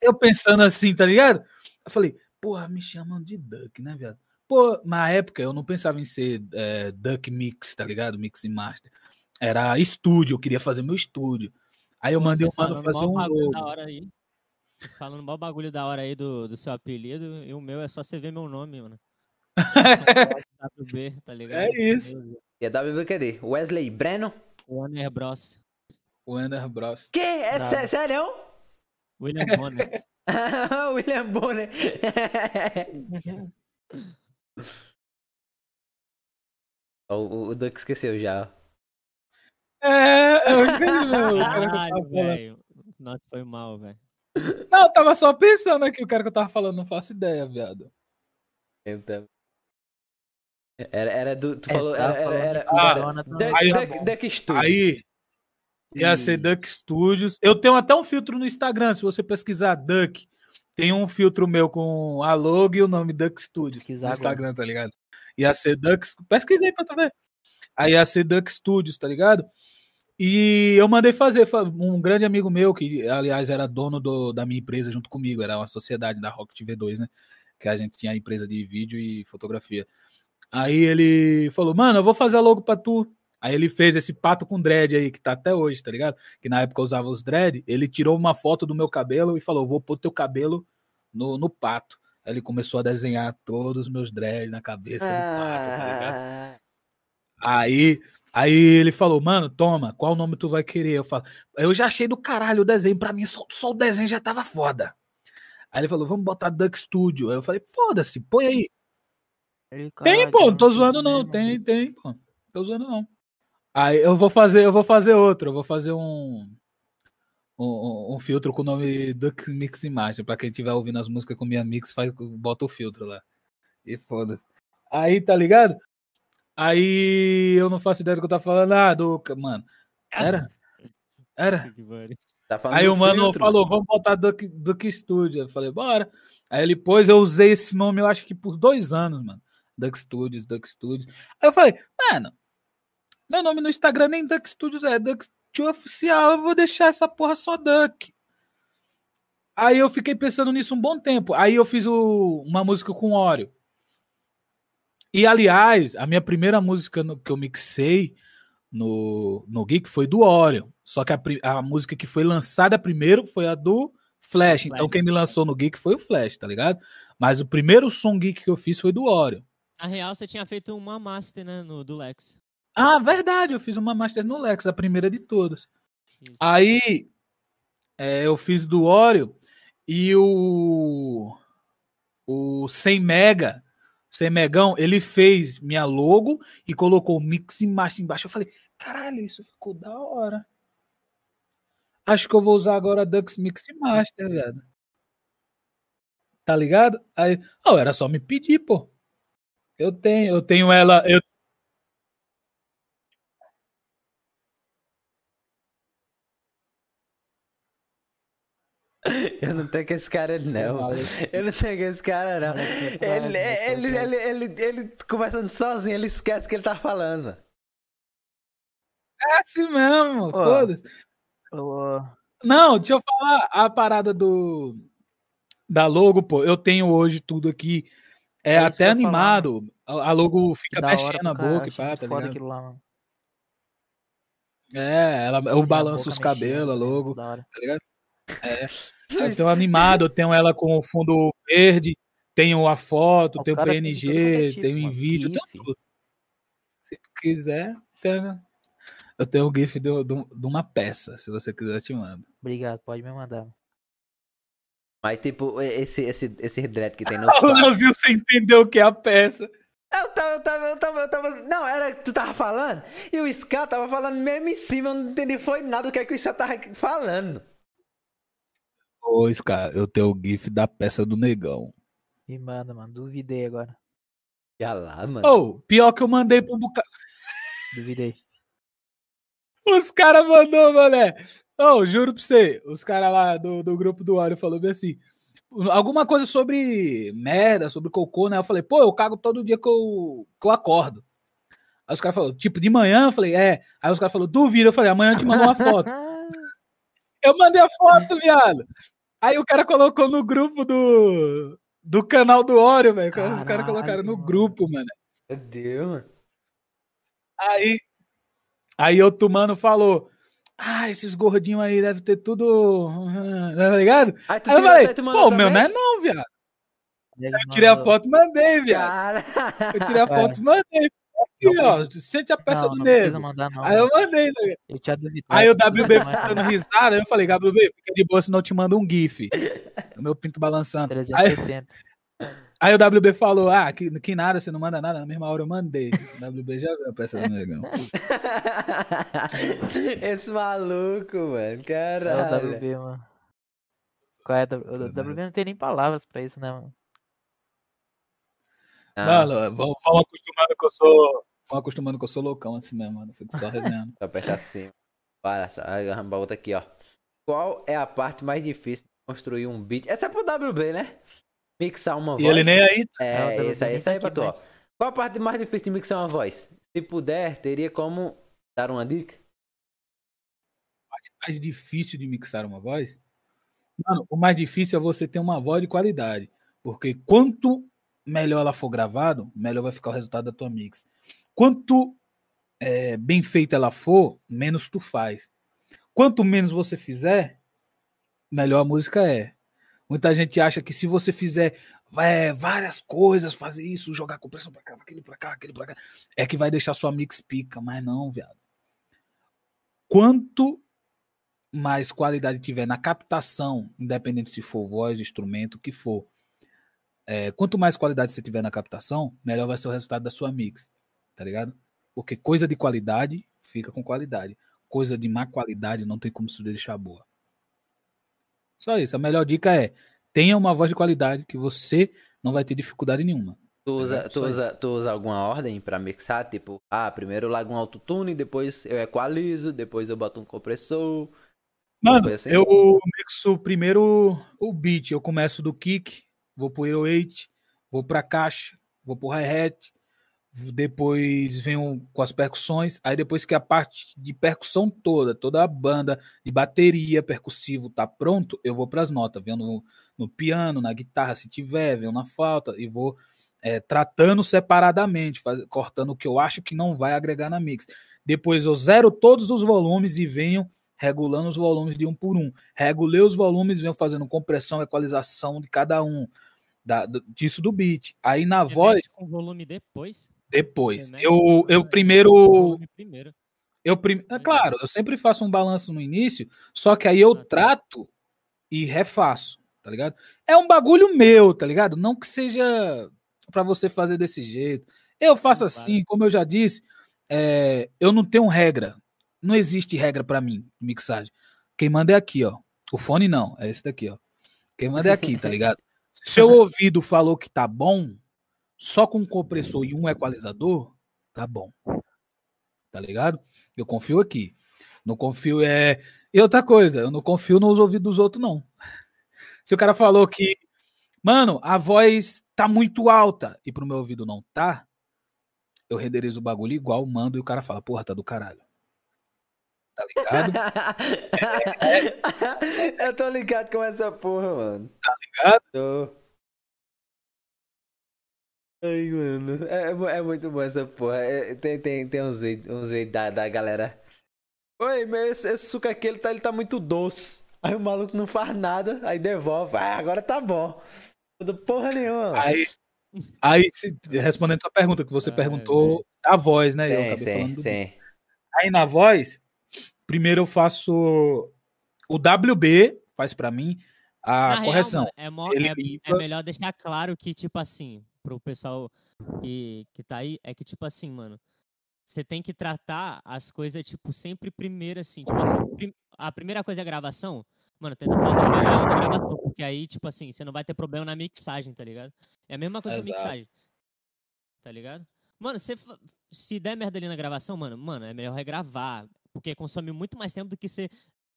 Eu pensando assim, tá ligado? Eu falei, porra, me chamam de Duck, né, viado? Pô, na época eu não pensava em ser é, Duck Mix, tá ligado? Mix e Master. Era estúdio, eu queria fazer meu estúdio. Aí eu mandei o mano fazer um bagulho logo. da hora aí. Falando mó bagulho da hora aí do, do seu apelido, e o meu é só você ver meu nome, mano. WB, tá ligado? É isso. E a WBQD? Wesley Breno? Warner Bros. Warner Bros. Que? É Bravo. sério? William Bonner. William Bonner. o, o, o Duck esqueceu já. É, eu que eu tava Caralho, velho. Nossa, foi mal, velho. Não, eu tava só pensando aqui, o cara que eu tava falando, não faço ideia, viado. Então. Era, era do. Tu É, falou. Era, era, era, Ah, Jonathan Duck, aí- Duck, Duck Studio. Aí ia ser Duck Studios. Eu tenho até um filtro no Instagram, se você pesquisar Duck, tem um filtro meu com a logo e o nome Duck Studios Pesquisar no agora. Instagram, tá ligado? Ia ser Duck. Pesquisei pra tu ver. Aí ia ser Duck Studios, tá ligado? E eu mandei fazer. fa- Um grande amigo meu, que aliás era dono do- da minha empresa junto comigo, era uma sociedade da Rock TV2, né? Que a gente tinha a empresa de vídeo e fotografia. Aí ele falou, mano, eu vou fazer a logo pra tu. Aí ele fez esse pato com dread aí, que tá até hoje, tá ligado? Que na época eu usava os dread. Ele tirou uma foto do meu cabelo e falou, vou pôr teu cabelo no, no pato. Aí ele começou a desenhar todos os meus dread na cabeça do pato, tá ligado? Ah, Aí, aí ele falou, mano, toma, qual nome tu vai querer? Eu falo, eu já achei do caralho o desenho, pra mim só, só o desenho já tava foda. Aí ele falou, vamos botar Duck Studio. Aí eu falei, foda-se, põe aí. Ele, Tem, caralho, pô, não tô zoando não, tem, tem, pô. Tô zoando não. Aí eu vou fazer, eu vou fazer outro, eu vou fazer um um, um filtro com o nome Duck Mix Imagem, pra quem estiver ouvindo as músicas com minha mix, faz, bota o filtro lá. E foda-se. Aí, tá ligado? Aí eu não faço ideia do que eu tava falando. Ah, do. Mano, era? Era? Tá falando Aí o mano filtro. falou, vamos botar Duck, Duck Studio. Eu falei, bora. Aí ele pôs, eu usei esse nome, eu acho que por dois anos, mano. Duck Studios, Duck Studios. Aí eu falei, mano, meu nome no Instagram nem Duck Studios é Duck Studio Oficial, eu vou deixar essa porra só Duck. Aí eu fiquei pensando nisso um bom tempo. Aí eu fiz o- uma música com o Oreo. E aliás, a minha primeira música no- que eu mixei no, no Geek foi do Oreo. Só que a, a música que foi lançada primeiro foi a do Flash. Então quem me lançou no Geek foi o Flash, tá ligado? Mas o primeiro som Geek que eu fiz foi do Oreo. Na real, você tinha feito uma master, né, no, do Lex. Ah, verdade, eu fiz uma Master no Lex, a primeira de todas. Isso. Aí é, eu fiz do Oreo e o o 100 mega, 100 megão, ele fez minha logo e colocou mix e master embaixo. Eu falei, caralho, isso ficou da hora. Acho que eu vou usar agora Dux Mix e Master, velho. Tá ligado? Aí, oh, era só me pedir, pô. Eu tenho, eu tenho ela, eu Eu não tenho com esse cara, não. Eu não tenho com esse cara, não. Ele, é ele, ele, ele, ele conversando sozinho, ele esquece que ele tá falando. É assim mesmo, foda-se. Não, deixa eu falar a parada do da logo, pô. Eu tenho hoje tudo aqui. É, É até animado. A, logo fica da hora mexendo a boca e pá, tá foda aquilo lá, mano. É, ela, eu balanço os cabelos, a mexendo, logo, tá ligado? É. Aí tem um animado, eu tenho ela com o fundo verde, tenho a foto, O o tem tudo PNG, negativo, tenho em mano. vídeo, tenho GIF. tudo. Se quiser, tem- eu tenho o GIF de, de- de uma peça, se você quiser, eu te mando. Obrigado, pode me mandar. Mas, tipo, esse, esse, esse dread que tem no O. Leozinho, você entendeu o que é a peça. Eu tava, eu tava, eu tava, eu tava. Não, era que tu tava falando. E o Scar tava falando mesmo em cima. Eu não entendi foi nada do que, é que o Scar tava falando. Ô, Scar, eu tenho o GIF da peça do negão. Me manda, mano. Duvidei agora. Já lá, mano. Ô, pior que eu mandei pro bocado. Duvidei. Os caras mandou, mané. Ô, juro pra você, os caras lá do, do grupo do Óleo falou bem assim. Alguma coisa sobre merda, sobre cocô, né? Eu falei, pô, eu cago todo dia que eu, que eu acordo. Aí os caras falaram, tipo, de manhã? Eu falei, é. Aí os caras falaram, duvida. Eu falei, amanhã eu te mando uma foto. Eu mandei a foto, viado. Aí o cara colocou no grupo do, do canal do Óleo, velho. Os caras colocaram no grupo, mano. Meu Deus, mano. Aí, aí outro mano falou: Ah, esses gordinhos aí devem ter tudo. Tá ligado? Aí tu Aí eu falei: Pô, meu não é não, viado. Eu tirei a foto e mandei, viado. Eu tirei a foto e mandei. Aqui, ó, sente a peça Não, do não mandar, não. Aí eu mandei, ligado? Eu tinha duvidado. Aí o WB ficando risada, aí eu falei, WB, fica de boa, senão eu te mando um GIF. O meu pinto balançando. Aí, 360. aí o WB falou, ah, que, que nada, você não manda nada. Na mesma hora eu mandei. O WB já viu a peça do negão. Esse maluco, mano. É o Caralho. WB, mano. Qual é? O WB não tem nem palavras pra isso, né, mano? Ah, Mano, vamos, vamos acostumando que eu sou. Vamos acostumando que eu sou loucão assim mesmo, mano. Fico só resenhando. Só fecha assim. Olha só, arramba outra aqui, ó. Qual é a parte mais difícil de construir um beat? Essa é pro WB, né? Mixar uma e voz. ele nem aí. É, É, o WB esse aí, tá é pra tu, ó. Qual a parte mais difícil de mixar uma voz? Se puder, teria como dar uma dica? mais difícil de mixar uma voz? Mano, o mais difícil é você ter uma voz de qualidade. Porque quanto melhor ela for gravado, melhor vai ficar o resultado da tua mix. Quanto é, bem feita ela for, menos tu faz. Quanto menos você fizer, melhor a música é. Muita gente acha que se você fizer é, várias coisas, fazer isso, jogar compressão pra cá, aquele pra cá, aquele pra cá, é que vai deixar sua mix pica, mas não, viado. Quanto mais qualidade tiver na captação, independente se for voz, instrumento, o que for, é, quanto mais qualidade você tiver na captação, melhor vai ser o resultado da sua mix, tá ligado? Porque coisa de qualidade fica com qualidade. Coisa de má qualidade não tem como se deixar boa. Só isso. A melhor dica é tenha uma voz de qualidade que você não vai ter dificuldade nenhuma. Tu usa, Entendeu? tu, usa, tu usa alguma ordem pra mixar? Tipo, ah, primeiro eu largo um autotune, depois eu equalizo, depois eu boto um compressor. Mano, assim? eu mixo primeiro o beat. Eu começo do kick, vou pro 808, vou pra caixa, vou pro hi-hat, depois venho com as percussões. Aí depois que a parte de percussão toda, toda a banda de bateria, percussivo tá pronto, eu vou pras notas. Venho no, no piano, na guitarra se tiver, venho na flauta e vou é, tratando separadamente, faz- cortando o que eu acho que não vai agregar na mix. Depois eu zero todos os volumes e venho regulando os volumes de um por um. Regulei os volumes, venho fazendo compressão, equalização de cada um. Da, disso do beat. Aí na Você voz, com volume depois. depois. Eu, eu primeiro. primeiro. Eu prim... é claro, eu sempre faço um balanço no início, só que aí eu Ah, tá. trato e refaço, tá ligado? É um bagulho meu, tá ligado? Não que seja pra você fazer desse jeito. Eu faço assim, como eu já disse, é, eu não tenho regra. Não existe regra pra mim de mixagem. Quem manda é aqui, ó. O fone não, é esse daqui, ó. Quem manda é aqui, tá ligado? Se seu ouvido falou que tá bom, só com um compressor e um equalizador, tá bom. Tá ligado? Eu confio aqui. Não confio é. E outra coisa, eu não confio nos ouvidos dos outros, não. Se o cara falou que, mano, a voz tá muito alta e pro meu ouvido não tá, eu renderizo o bagulho igual, mando e o cara fala, porra, tá do caralho. Tá ligado? eu tô ligado com essa porra, mano. Tá ligado? Tô. Ai, mano. É, é é muito bom essa porra. É, tem, tem, tem uns vídeos uns vídeos da, da galera. Oi, mas esse, esse suco aqui ele tá, ele tá muito doce. Aí o maluco não faz nada, aí devolve. Ah, agora tá bom. Tudo porra nenhuma. mano. Aí, aí se- respondendo a tua pergunta, que você Ai, perguntou da voz, né? eu Sim, acabei falando sim, do sim. Aí na voz, primeiro eu faço o WB, faz pra mim a Na correção. Real, mano, é, mó- Ele é- é melhor deixar claro que, tipo assim, pro pessoal que, que tá aí, é que, tipo assim, mano, você tem que tratar as coisas, tipo, sempre primeiro, assim, tipo assim, a primeira coisa é a gravação, mano, tenta fazer o melhor na gravação, porque aí, tipo assim, você não vai ter problema na mixagem, tá ligado? É a mesma coisa com a Exato. mixagem, tá ligado? Mano, você, se der merda ali na gravação, mano, mano, é melhor regravar, porque consome muito mais tempo do que você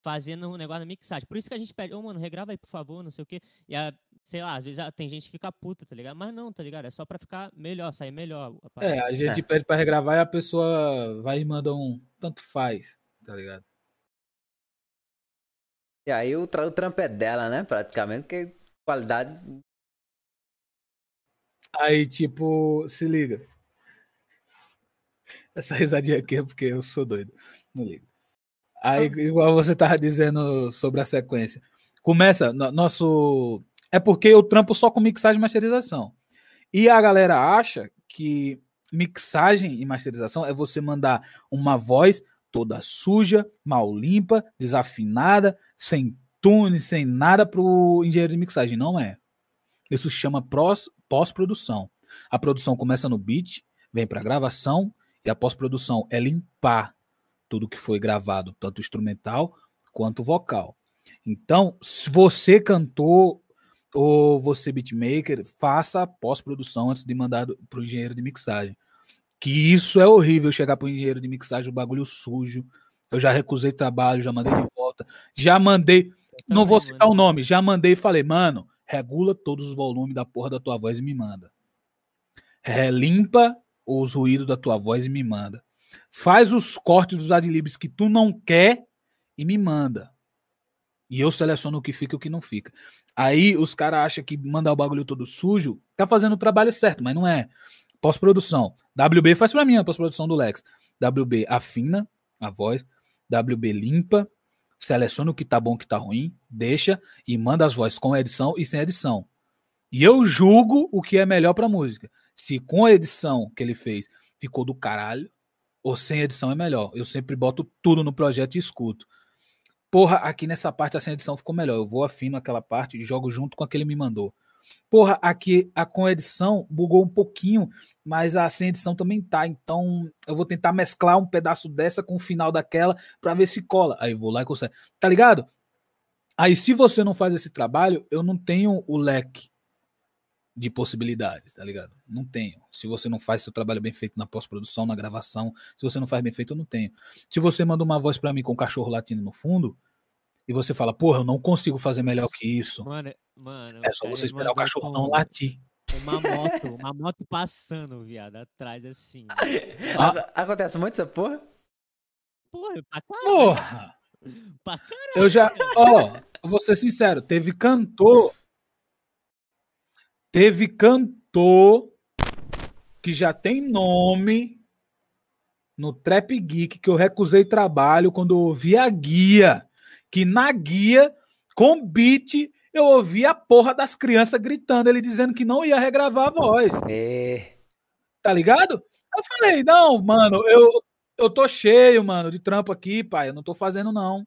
fazendo um negócio na mixagem. Por isso que a gente pede, ô, mano, regrava aí, por favor, não sei o quê. E, a, sei lá, às vezes ah, tem gente que fica puta, tá ligado? Mas não, tá ligado? É só pra ficar melhor, sair melhor. a É, a gente pede pra regravar e a pessoa vai e manda um tanto faz, tá ligado? E aí o, tra- o trampo é dela, né? Praticamente, porque qualidade. Aí, tipo, se liga. Essa risadinha aqui é porque eu sou doido. Não ligo. Aí, igual você tava dizendo sobre a sequência. Começa, no- nosso. É porque eu trampo só com mixagem e masterização. E a galera acha que mixagem e masterização é você mandar uma voz toda suja, mal limpa, desafinada, sem tune, sem nada pro engenheiro de mixagem. Não é. Isso chama pós-produção. A produção começa no beat, vem para gravação e a pós-produção é limpar tudo que foi gravado, tanto instrumental quanto vocal. Então, se você cantor ou você beatmaker, faça a pós-produção antes de mandar para o engenheiro de mixagem. Que isso é horrível chegar para o engenheiro de mixagem, o bagulho sujo. Eu já recusei trabalho, já mandei de volta, já mandei não vou citar o nome, já mandei e falei, mano, regula todos os volumes da porra da tua voz e me manda. Relimpa os ruídos da tua voz e me manda. Faz os cortes dos adlibs que tu não quer e me manda. E eu seleciono o que fica e o que não fica. Aí os caras acham que mandar o bagulho todo sujo tá fazendo o trabalho certo, mas não é. Pós-produção. WB faz pra mim a pós-produção do Lex. WB afina a voz. WB limpa. Seleciona o que tá bom, o que tá ruim. Deixa e manda as vozes com edição e sem edição. E eu julgo o que é melhor pra música. Se com a edição que ele fez ficou do caralho, ou sem edição é melhor. Eu sempre boto tudo no projeto e escuto. Porra, aqui nessa parte a sem edição ficou melhor. Eu vou afino aquela parte e jogo junto com a que ele me mandou. Porra, aqui a com edição bugou um pouquinho, mas a sem edição também tá. Então eu vou tentar mesclar um pedaço dessa com o final daquela pra ver se cola. Aí vou lá e consigo. Tá ligado? Aí se você não faz esse trabalho, eu não tenho o leque de possibilidades, tá ligado? Não tenho. Se você não faz seu trabalho bem feito na pós-produção, na gravação, se você não faz bem feito, eu não tenho. Se você manda uma voz pra mim com um cachorro latindo no fundo, e você fala, porra, eu não consigo fazer melhor que isso. Mano, mano. É só você esperar o cachorro não latir. Uma moto, uma moto passando, viado, atrás assim. Ah. Ac- Acontece muito essa porra? Porra, pra caralho. Porra! Pra caralho. Eu já, ó, eu vou ser sincero, teve cantor, teve cantor que já tem nome no Trap Geek que eu recusei trabalho quando eu ouvi a guia, que na guia com beat eu ouvi a porra das crianças gritando, ele dizendo que não ia regravar a voz. É. Tá ligado? Eu falei, não, mano, eu, eu tô cheio, mano, de trampo aqui, pai. Eu não tô fazendo, não.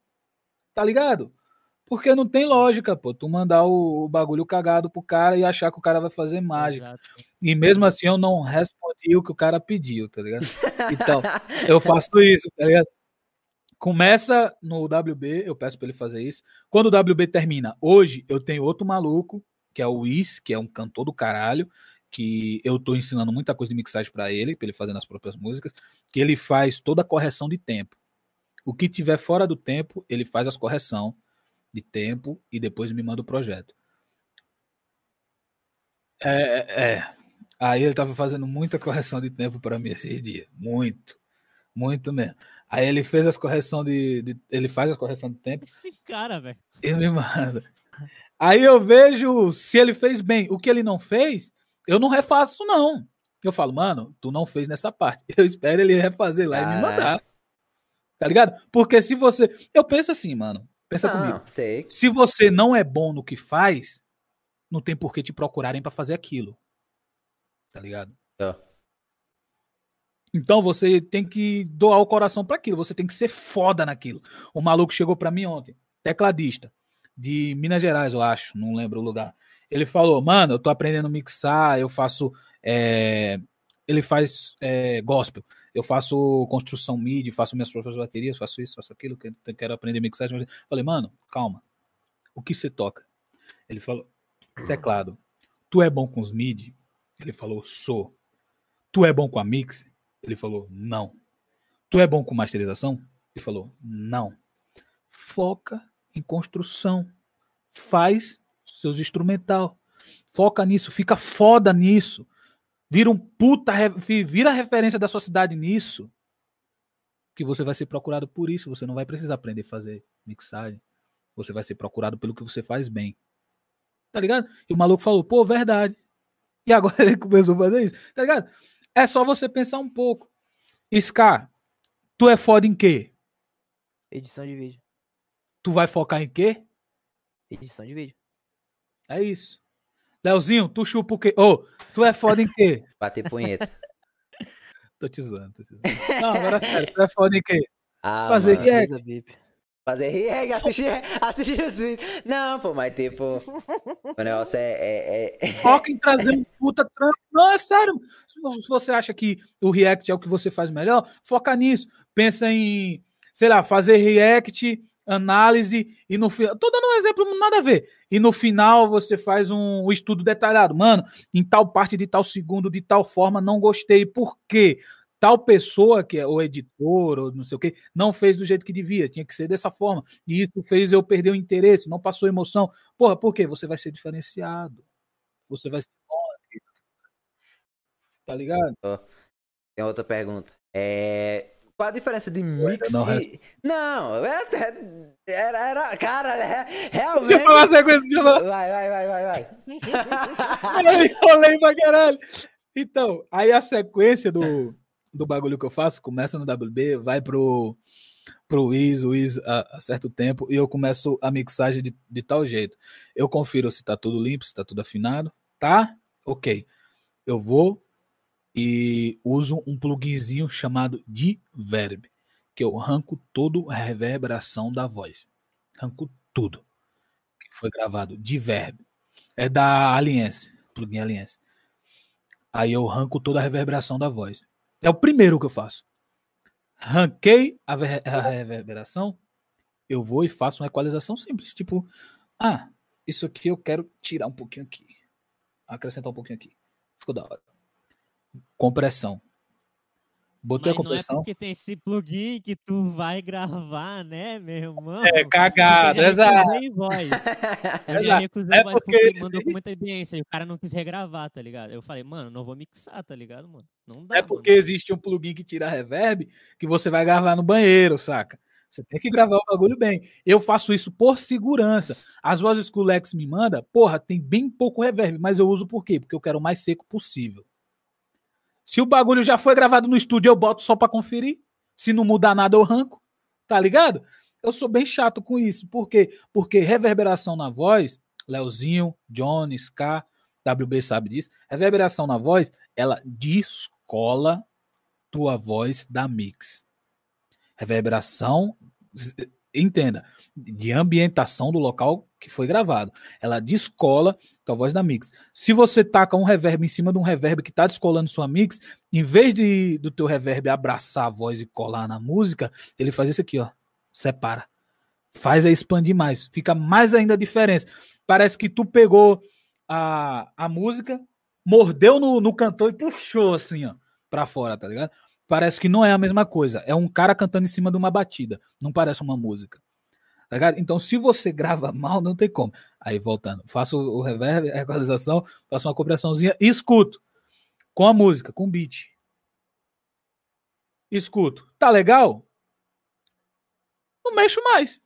Tá ligado? Porque não tem lógica, pô. Tu mandar o, o bagulho cagado pro cara e achar que o cara vai fazer mágica. Exato. E mesmo assim eu não respondi o que o cara pediu, tá ligado? Então, eu faço isso, tá ligado? Começa no WB, eu peço pra ele fazer isso. Quando o WB termina, hoje eu tenho outro maluco, que é o Whis, que é um cantor do caralho, que eu tô ensinando muita coisa de mixagem pra ele, pra ele fazer nas próprias músicas, que ele faz toda a correção de tempo. O que tiver fora do tempo, ele faz as correção de tempo e depois me manda o projeto. É, é, é. Aí ele tava fazendo muita correção de tempo para mim esses dias. Muito. Muito mesmo. Aí ele fez as correções de, de- Ele faz as correção de tempo Esse cara, velho. e me manda. Aí eu vejo se ele fez bem. O que ele não fez, eu não refaço, não. Eu falo, mano, tu não fez nessa parte. Eu espero ele refazer lá e me mandar. Tá ligado? Porque se você. Eu penso assim, mano. Pensa Não, comigo. tem. Se você não é bom no que faz, não tem por que te procurarem pra fazer aquilo. Tá ligado? É. Então você tem que doar o coração pra aquilo, você tem que ser foda naquilo. O maluco chegou pra mim ontem, tecladista de Minas Gerais, eu acho, não lembro o lugar. Ele falou, mano, eu tô aprendendo a mixar, eu faço. é, Ele faz é, gospel, eu faço construção MIDI, faço minhas próprias baterias, faço isso, faço aquilo, que- quero aprender mixagem. Falei, mano, calma. O que você toca? Ele falou, teclado. Tu é bom com os MIDI? Ele falou, sou. Tu é bom com a mix? Ele falou, não. Tu é bom com masterização? Ele falou, não. Foca em construção. Faz seus instrumental. Foca nisso, fica foda nisso. Vira um puta, vira referência da sua cidade nisso. Que você vai ser procurado por isso, você não vai precisar aprender a fazer mixagem. Você vai ser procurado pelo que você faz bem. Tá ligado? E o maluco falou, pô, verdade. E agora ele começou a fazer isso, tá ligado? É só você pensar um pouco. Scar, tu é foda em quê? Edição de vídeo. Tu vai focar em quê? Edição de vídeo. É isso. Leozinho, tu chupa o quê? Ô, tu é foda em quê? Bater punheta. tô te zoando, tô te zoando. Não, agora sério, tu é foda em quê? Ah, Fazer mano. react. Fazer react, assistir, assistir os vídeos. Não, pô, mas tipo. O negócio é. é, é... Foca em trazer um puta trampo. Não, é sério. Se você acha que o React é o que você faz melhor, foca nisso. Pensa em, sei lá, fazer React, análise e no final. Tô dando um exemplo, nada a ver. E no final você faz um, estudo detalhado. Mano, em tal parte de tal segundo, de tal forma, não gostei. Por quê? Tal pessoa, que é o editor, ou não sei o quê, não fez do jeito que devia, tinha que ser dessa forma. E isso fez eu perder o interesse, não passou emoção. Porra, por quê? Você vai ser diferenciado. Você vai ser. Tá ligado? Tem outra pergunta. É. Qual a diferença de mix não e. Não, é era. era cara, é, Deixa eu realmente. falar a sequência, eu falar. Vai, vai, vai, vai, vai. Eu enrolei pra caralho. Então, aí a sequência do, do bagulho que eu faço começa no WB, vai pro, pro Wiz, o Wiz a, a certo tempo, e eu começo a mixagem de, de tal jeito. Eu confiro se tá tudo limpo, se tá tudo afinado. Tá? Ok. Eu vou e uso um pluginzinho chamado Diverb, que eu arranco todo a reverberação da voz. Arranco tudo que foi gravado. Diverb. É da Aliense, plugin Aliense. Aí eu arranco toda a reverberação da voz. É o primeiro que eu faço. Ranquei a, a reverberação, eu vou e faço uma equalização simples. Tipo, ah, isso aqui eu quero tirar um pouquinho aqui. Acrescentar um pouquinho aqui. Ficou da hora. Compressão. Botei Mas a não é compressão. porque tem esse plugin que tu vai gravar, né, meu irmão? É Eu cagado, já exato. recusei voz. Eu já recusei É voz porque porque mandou com muita evidência e o cara não quis regravar, tá ligado? Eu falei, mano, não vou mixar, tá ligado, mano? Não dá, É porque existe um plugin que tira reverb que você vai gravar no banheiro, saca? Você tem que gravar o bagulho bem. Eu faço isso por segurança. As vozes que o Lex me manda, porra, tem bem pouco reverb, mas eu uso por quê? Porque eu quero o mais seco possível. Se o bagulho já foi gravado no estúdio, eu boto só pra conferir. Se não mudar nada, eu arranco. Tá ligado? Eu sou bem chato com isso. Por quê? Porque reverberação na voz, Leozinho, Johnny, Ska, WB sabe disso. Reverberação na voz, ela descola tua voz da mix. Reverberação, entenda, de ambientação do local que foi gravado. Ela descola tua voz da mix. Se você taca um reverb em cima de um reverb que tá descolando sua mix, em vez de do teu reverb abraçar a voz e colar na música, ele faz isso aqui, ó. Separa. Faz a expandir mais. Fica mais ainda a diferença. Parece que tu pegou a, a música, mordeu no, no cantor e puxou assim, ó, pra fora, tá ligado? Parece que não é a mesma coisa. É um cara cantando em cima de uma batida. Não parece uma música. Tá ligado? Então, se você grava mal, não tem como. Aí, voltando, faço o reverb, a equalização, faço uma compressãozinha e escuto. Com a música, com o beat. Escuto. Tá legal? Não mexo mais.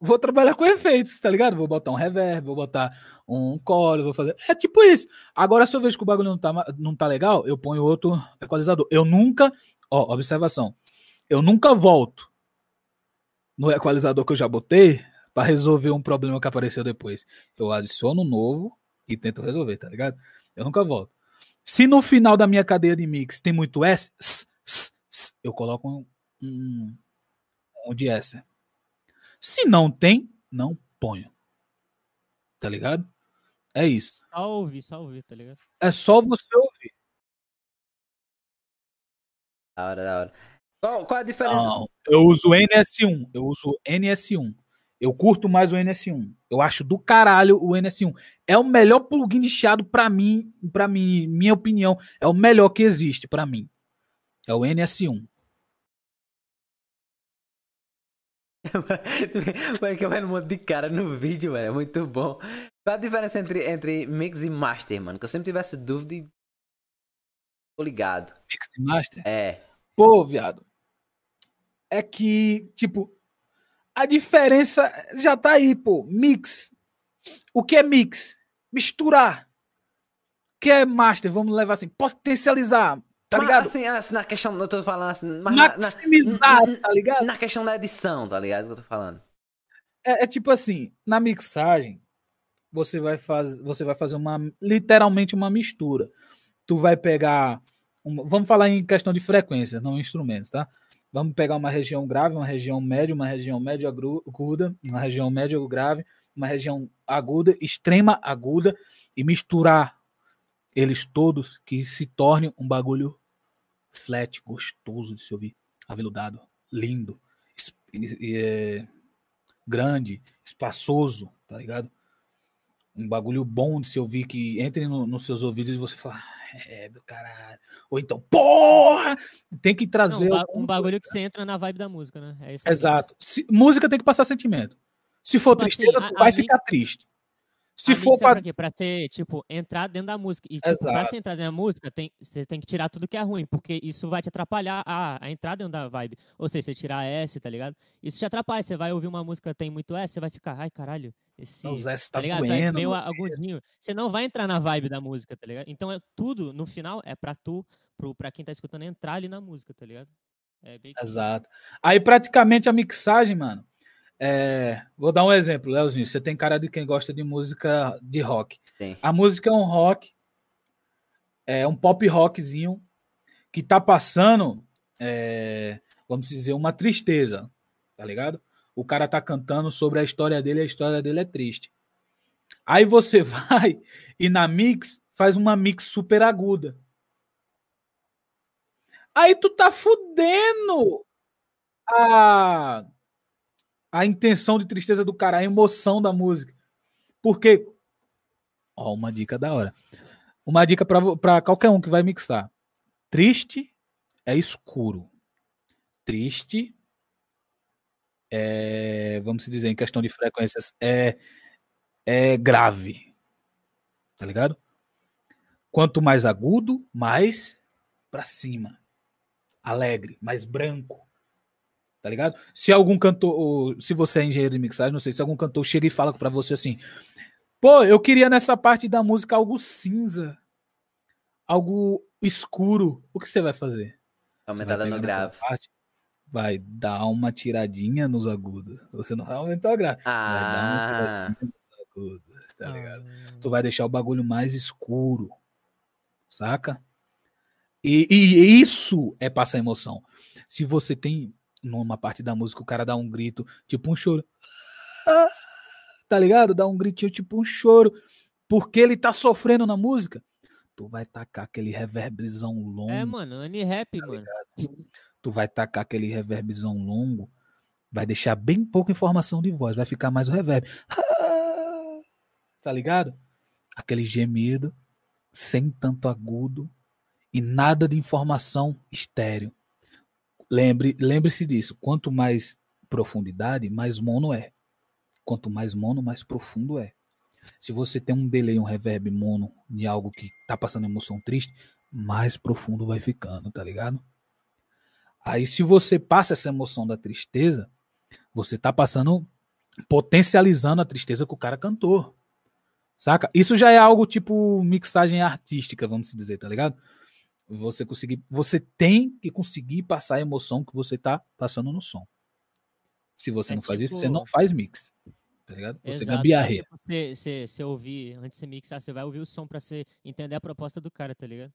Vou trabalhar com efeitos, tá ligado? Vou botar um reverb, vou botar um core, vou fazer. É tipo isso. Agora, se eu vejo que o bagulho não tá, não tá legal, eu ponho outro equalizador. Eu nunca. Ó, observação. Eu nunca volto no equalizador que eu já botei, pra resolver um problema que apareceu depois. Eu adiciono um novo e tento resolver, tá ligado? Eu nunca volto. Se no final da minha cadeia de mix tem muito S, s, s, s, eu coloco um, um, um de S. Se não tem, não ponho. Tá ligado? É isso. Só ouvir, só ouvir, tá ligado? É só você ouvir. Da hora, da hora. Qual, qual a diferença? Não, eu uso NS1. Eu uso NS1. Eu curto mais o NS1. Eu acho do caralho o NS1. É o melhor plugin de chiado pra mim, para mim, minha opinião, é o melhor que existe pra mim. É o NS1. Vai que vai um monte de cara no vídeo, velho. É muito bom. Qual a diferença entre, entre mix e master, mano? Que eu sempre tivesse dúvida e. Tô ligado. Mix e Master. É. Pô, viado. É que, tipo, a diferença já tá aí, pô. Mix. O que é mix? Misturar. O que é master? Vamos levar assim, potencializar. Tá Mas, ligado? Assim, assim, na questão, eu tô falando assim. Mas na, na, Maximizar, tá ligado? na questão da edição, tá ligado? Que eu tô falando. É, é tipo assim, na mixagem, você vai, faz, você vai fazer uma literalmente uma mistura. Tu vai pegar. vamos falar em questão de frequências, não instrumentos, tá? Vamos pegar uma região grave, uma região média, uma região média aguda, uma região média grave, uma região aguda, extrema aguda, e misturar eles todos que se torne um bagulho flat, gostoso de se ouvir, aveludado, lindo, é, grande, espaçoso, tá ligado? Um bagulho bom de se ouvir que entre no- nos seus ouvidos e você fala, "Ah, é do caralho. Ou então, porra! Tem que Não, trazer. um, ba- algum- um bagulho que você entra na vibe da música, né? É Exato. Se- música tem que passar sentimento. Se for Tipo assim, tristeza, a- tu a vai mix- ficar triste. Se for mix pra... pra quê? Pra ser, tipo, entrar dentro da música. E, tipo, pra Exato. você entrar dentro da música, tem, você tem que tirar tudo que é ruim, porque isso vai te atrapalhar a, a entrar dentro da vibe. Ou seja, você tirar S, tá ligado? Isso te atrapalha. Você vai ouvir uma música tem muito S, você vai ficar, ai, caralho, esse. Os S Tá tá ligado? Doendo. meio meu agudinho. Você não vai entrar na vibe da música, tá ligado? Então, é tudo, no final, é pra tu, pro, pra quem tá escutando, entrar ali na música, tá ligado? É bem. Exato. Aí praticamente a mixagem, mano. É, Vou dar um exemplo, Leozinho. Você tem cara de quem gosta de música de rock. Tem. A música é um rock, é um pop rockzinho que tá passando, é, vamos dizer, uma tristeza, tá ligado? O cara tá cantando sobre a história dele, a história dele é triste. Aí você vai e na mix faz uma mix super aguda. Aí tu tá fudendo a, a intenção de tristeza do cara, a emoção da música. Porque, ó, uma dica da hora. Uma dica pra qualquer um que vai mixar. Triste é escuro. Triste é, vamos dizer, em questão de frequências, é, é grave. Tá ligado? Quanto mais agudo, mais pra cima. Alegre, mais branco. Tá ligado? Se algum cantor, se você é engenheiro de mixagem, não sei, se algum cantor chega e fala pra você assim: pô, eu queria nessa parte da música algo cinza, algo escuro. O que você vai fazer? Aumentada no grave. parte, vai dar uma tiradinha nos agudos. Você não vai aumentar o grave. Vai dar uma Ah, tiradinha nos agudos, tá ligado? Ah, tu vai deixar o bagulho mais escuro. Saca? E, e isso é passar emoção. Se você tem numa parte da música o cara dá um grito, tipo um choro. Ah, Tá ligado? Dá um gritinho tipo um choro, porque ele tá sofrendo na música. Tu vai tacar aquele reverbzão longo. É, mano, Unirap, mano. tu vai tacar aquele reverbzão longo, vai deixar bem pouca informação de voz, vai ficar mais o reverb. Ah, Tá ligado? Aquele gemido, sem tanto agudo e nada de informação estéreo. Lembre, lembre-se disso, quanto mais profundidade, mais mono é. Quanto mais mono, mais profundo é. Se você tem um delay, um reverb mono de algo que tá passando emoção triste, mais profundo vai ficando, tá ligado? Aí, se você passa essa emoção da tristeza, você tá passando, potencializando a tristeza que o cara cantou. Saca? Isso já é algo tipo mixagem artística, vamos dizer, tá ligado? Você conseguir, você tem que conseguir passar a emoção que você tá passando no som. Se você É não faz isso, tipo- você não faz mix. Tá ligado? Você gambiarreia. Tipo, você, você, você ouvir, antes de você mixar, você vai ouvir o som pra você entender a proposta do cara, tá ligado?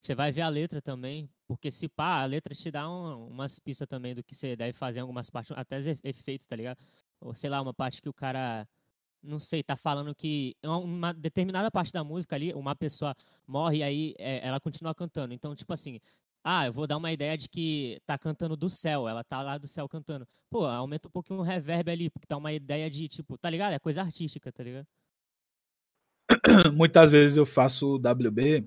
Você vai ver a letra também, porque se pá, a letra te dá um- umas pistas também do que você deve fazer em algumas partes, até os efe- efeitos, tá ligado? Ou sei lá, uma parte que o cara, não sei, tá falando que em uma determinada parte da música ali, uma pessoa morre e aí é, ela continua cantando. Então, tipo assim, ah, eu vou dar uma ideia de que tá cantando do céu, ela tá lá do céu cantando. Pô, aumenta um pouquinho o reverb ali, porque dá uma ideia de, tipo, tá ligado? É coisa artística, tá ligado? Muitas vezes eu faço o WB,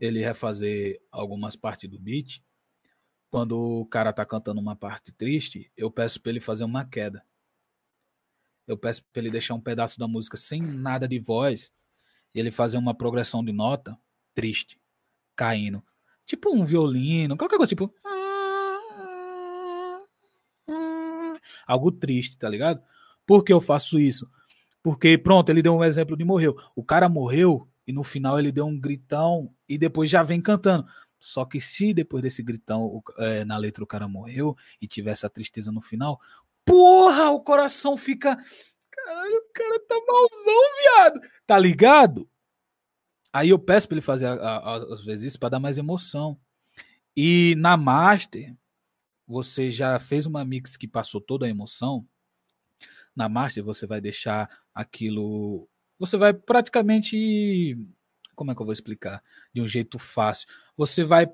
ele refazer algumas partes do beat. Quando o cara tá cantando uma parte triste, eu peço pra ele fazer uma queda. Eu peço pra ele deixar um pedaço da música sem nada de voz e ele fazer uma progressão de nota triste, caindo. Tipo um violino, qualquer coisa, tipo. Algo triste, tá ligado? Por que eu faço isso? Porque, pronto, ele deu um exemplo de morreu. O cara morreu e no final ele deu um gritão e depois já vem cantando. Só que se depois desse gritão é, na letra o cara morreu e tivesse a tristeza no final, porra, o coração fica. Caralho, o cara tá malzão, viado. Tá ligado? Aí eu peço pra ele fazer às vezes isso pra dar mais emoção. E na Master, você já fez uma mix que passou toda a emoção. Na Master você vai deixar aquilo. Você vai praticamente. Como é que eu vou explicar? De um jeito fácil. Você vai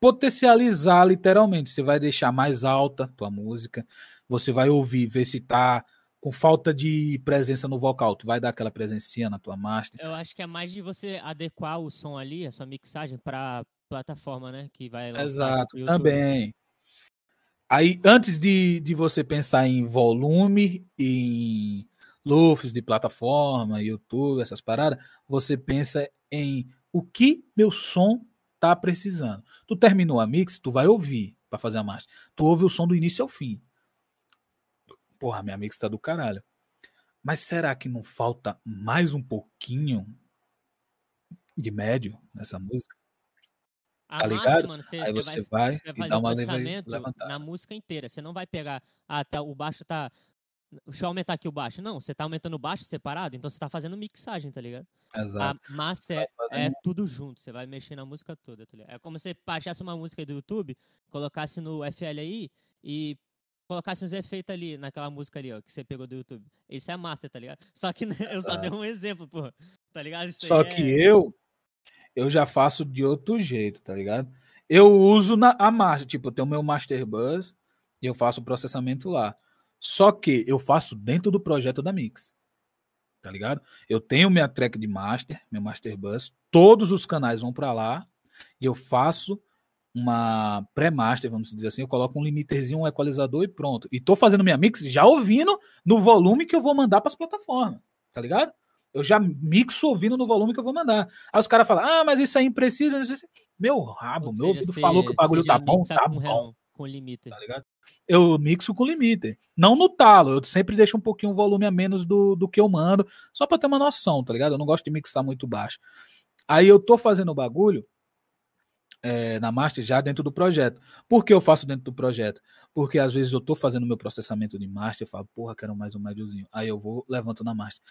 potencializar literalmente. Você vai deixar mais alta a tua música. Você vai ouvir, ver se tá com falta de presença no vocal. Tu vai dar aquela presencinha na tua master. Eu acho que é mais de você adequar o som ali, a sua mixagem, pra plataforma, né? Que vai Exato, também. Aí, antes de, de você pensar em volume, em lufs de plataforma, YouTube, essas paradas, você pensa em o que meu som tá precisando. Tu terminou a mix, tu vai ouvir para fazer a master. Tu ouve o som do início ao fim. Porra, minha mix tá do caralho. Mas será que não falta mais um pouquinho de médio nessa música? A Tá ligado? mano, você, Aí você vai, vai você vai e dá uma levantada. na música inteira. Você não vai pegar, ah, tá, o baixo tá. Deixa eu aumentar aqui o baixo. Não, você tá aumentando o baixo separado, então você tá fazendo mixagem, tá ligado? Exato. A master Vai é fazendo- tudo junto, você vai mexer na música toda, tá ligado? É como se você baixasse uma música do YouTube, colocasse no FL aí e colocasse uns efeitos ali naquela música ali, ó, que você pegou do YouTube. Isso é master, tá ligado? Só que né, eu só dei um exemplo, pô. Tá ligado? Isso Só é- que eu eu já faço de outro jeito, tá ligado? Eu uso na, a master, tipo, eu tenho meu Master Bus e eu faço o processamento lá. Só que eu faço dentro do projeto da Mix. Tá ligado? Eu tenho minha track de master, meu Master Bus, todos os canais vão para lá e eu faço uma pré-master, vamos dizer assim, eu coloco um limiterzinho, um equalizador e pronto. E tô fazendo minha mix já ouvindo no volume que eu vou mandar para as plataformas, tá ligado? Eu já mixo ouvindo no volume que eu vou mandar. Aí os caras falam, ah, mas isso é impreciso. isso- Meu rabo, ou meu seja, ouvido você- falou que o bagulho tá bom, tá com bom, Com limiter. tá ligado? Eu mixo com limiter. Não no talo, eu sempre deixo um pouquinho o volume a menos do, do que eu mando, só pra ter uma noção, tá ligado? Eu não gosto de mixar muito baixo. Aí eu tô fazendo o bagulho é, na master já dentro do projeto. Por que eu faço dentro do projeto? Porque às vezes eu tô fazendo meu processamento de master, eu falo, porra, quero mais um médiozinho. Aí eu vou, levanto na master.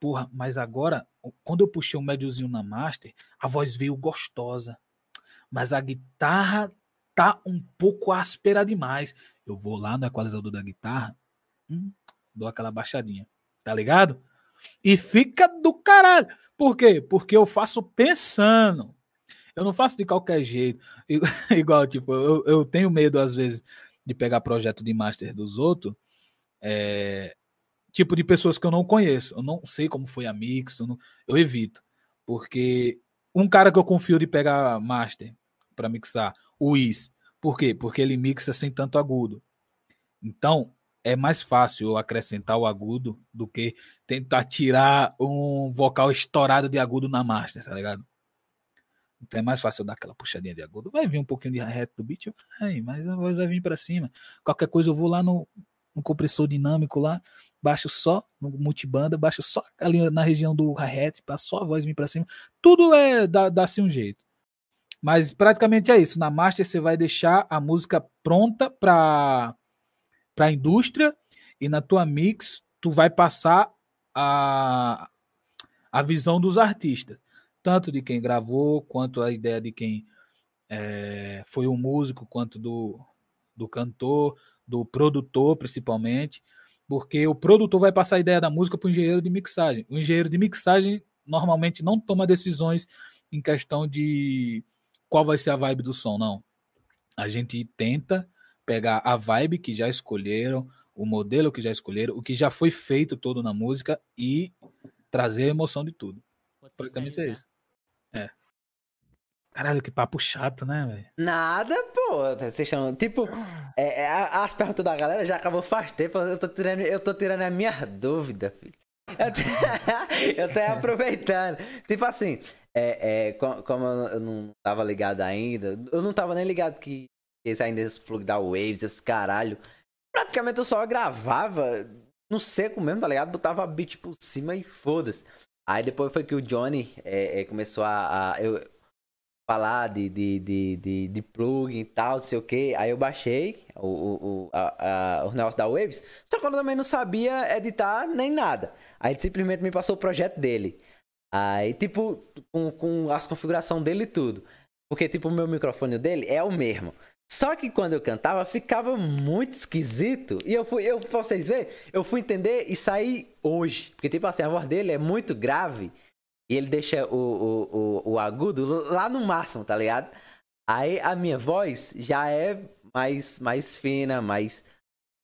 Porra, mas agora, quando eu puxei um médiozinho na master, a voz veio gostosa. Mas a guitarra tá um pouco áspera demais. Eu vou lá no equalizador da guitarra, hum, dou aquela baixadinha, tá ligado? E fica do caralho. Por quê? Porque eu faço pensando. Eu não faço de qualquer jeito. Igual, tipo, eu, eu tenho medo, às vezes, de pegar projeto de master dos outros. é, tipo de pessoas que eu não conheço. Eu não sei como foi a mix. Eu, não- eu evito. Porque um cara que eu confio de pegar master para mixar, o Is. Por quê? Porque ele mixa sem tanto agudo. Então, é mais fácil eu acrescentar o agudo do que tentar tirar um vocal estourado de agudo na master, tá ligado? Então é mais fácil eu dar aquela puxadinha de agudo. Vai vir um pouquinho de hi-hat do beat, vai, mas a voz vai vir para cima. Qualquer coisa eu vou lá no, no compressor dinâmico lá, baixo só no multibanda, baixo só ali na região do hi-hat, para só a voz vir para cima. Tudo é dá- dá-se um jeito. Mas praticamente é isso. Na master você vai deixar a música pronta para para a indústria e na tua mix tu vai passar a, a visão dos artistas, tanto de quem gravou, quanto a ideia de quem é, foi o músico, quanto do, do cantor, do produtor, principalmente, porque o produtor vai passar a ideia da música para o engenheiro de mixagem. O engenheiro de mixagem normalmente não toma decisões em questão de qual vai ser a vibe do som, não. A gente tenta pegar a vibe que já escolheram, o modelo que já escolheram, o que já foi feito todo na música e trazer a emoção de tudo. Basicamente é isso. É. Caralho, que papo chato, né, velho? Nada, pô. Vocês chamam. Tipo, é, é, as perguntas da galera já acabou faz tempo. Eu tô tirando, eu tô tirando a minha dúvida, filho. Eu tô, eu tô aproveitando. Tipo assim, é, é, como eu não tava ligado ainda, eu não tava nem ligado que esse ainda esse plug da Waves, esse caralho. Praticamente eu só gravava no seco mesmo, tá ligado? Botava beat por cima e foda-se. Aí depois foi que o Johnny é, é, começou a, a eu, falar de, de, de, de, de plugin e tal, não sei o que. Aí eu baixei o, o, a, a, o negócio da Waves, só que eu também não sabia editar nem nada. Aí ele simplesmente me passou o projeto dele. Aí, tipo, com, com as configurações dele e tudo. Porque, tipo, o meu microfone dele é o mesmo. Só que quando eu cantava, ficava muito esquisito. E eu fui, eu, pra vocês verem, eu fui entender e saí hoje. Porque, tipo assim, a voz dele é muito grave. E ele deixa o, o, o, o agudo lá no máximo, tá ligado? Aí a minha voz já é mais, mais fina, mais.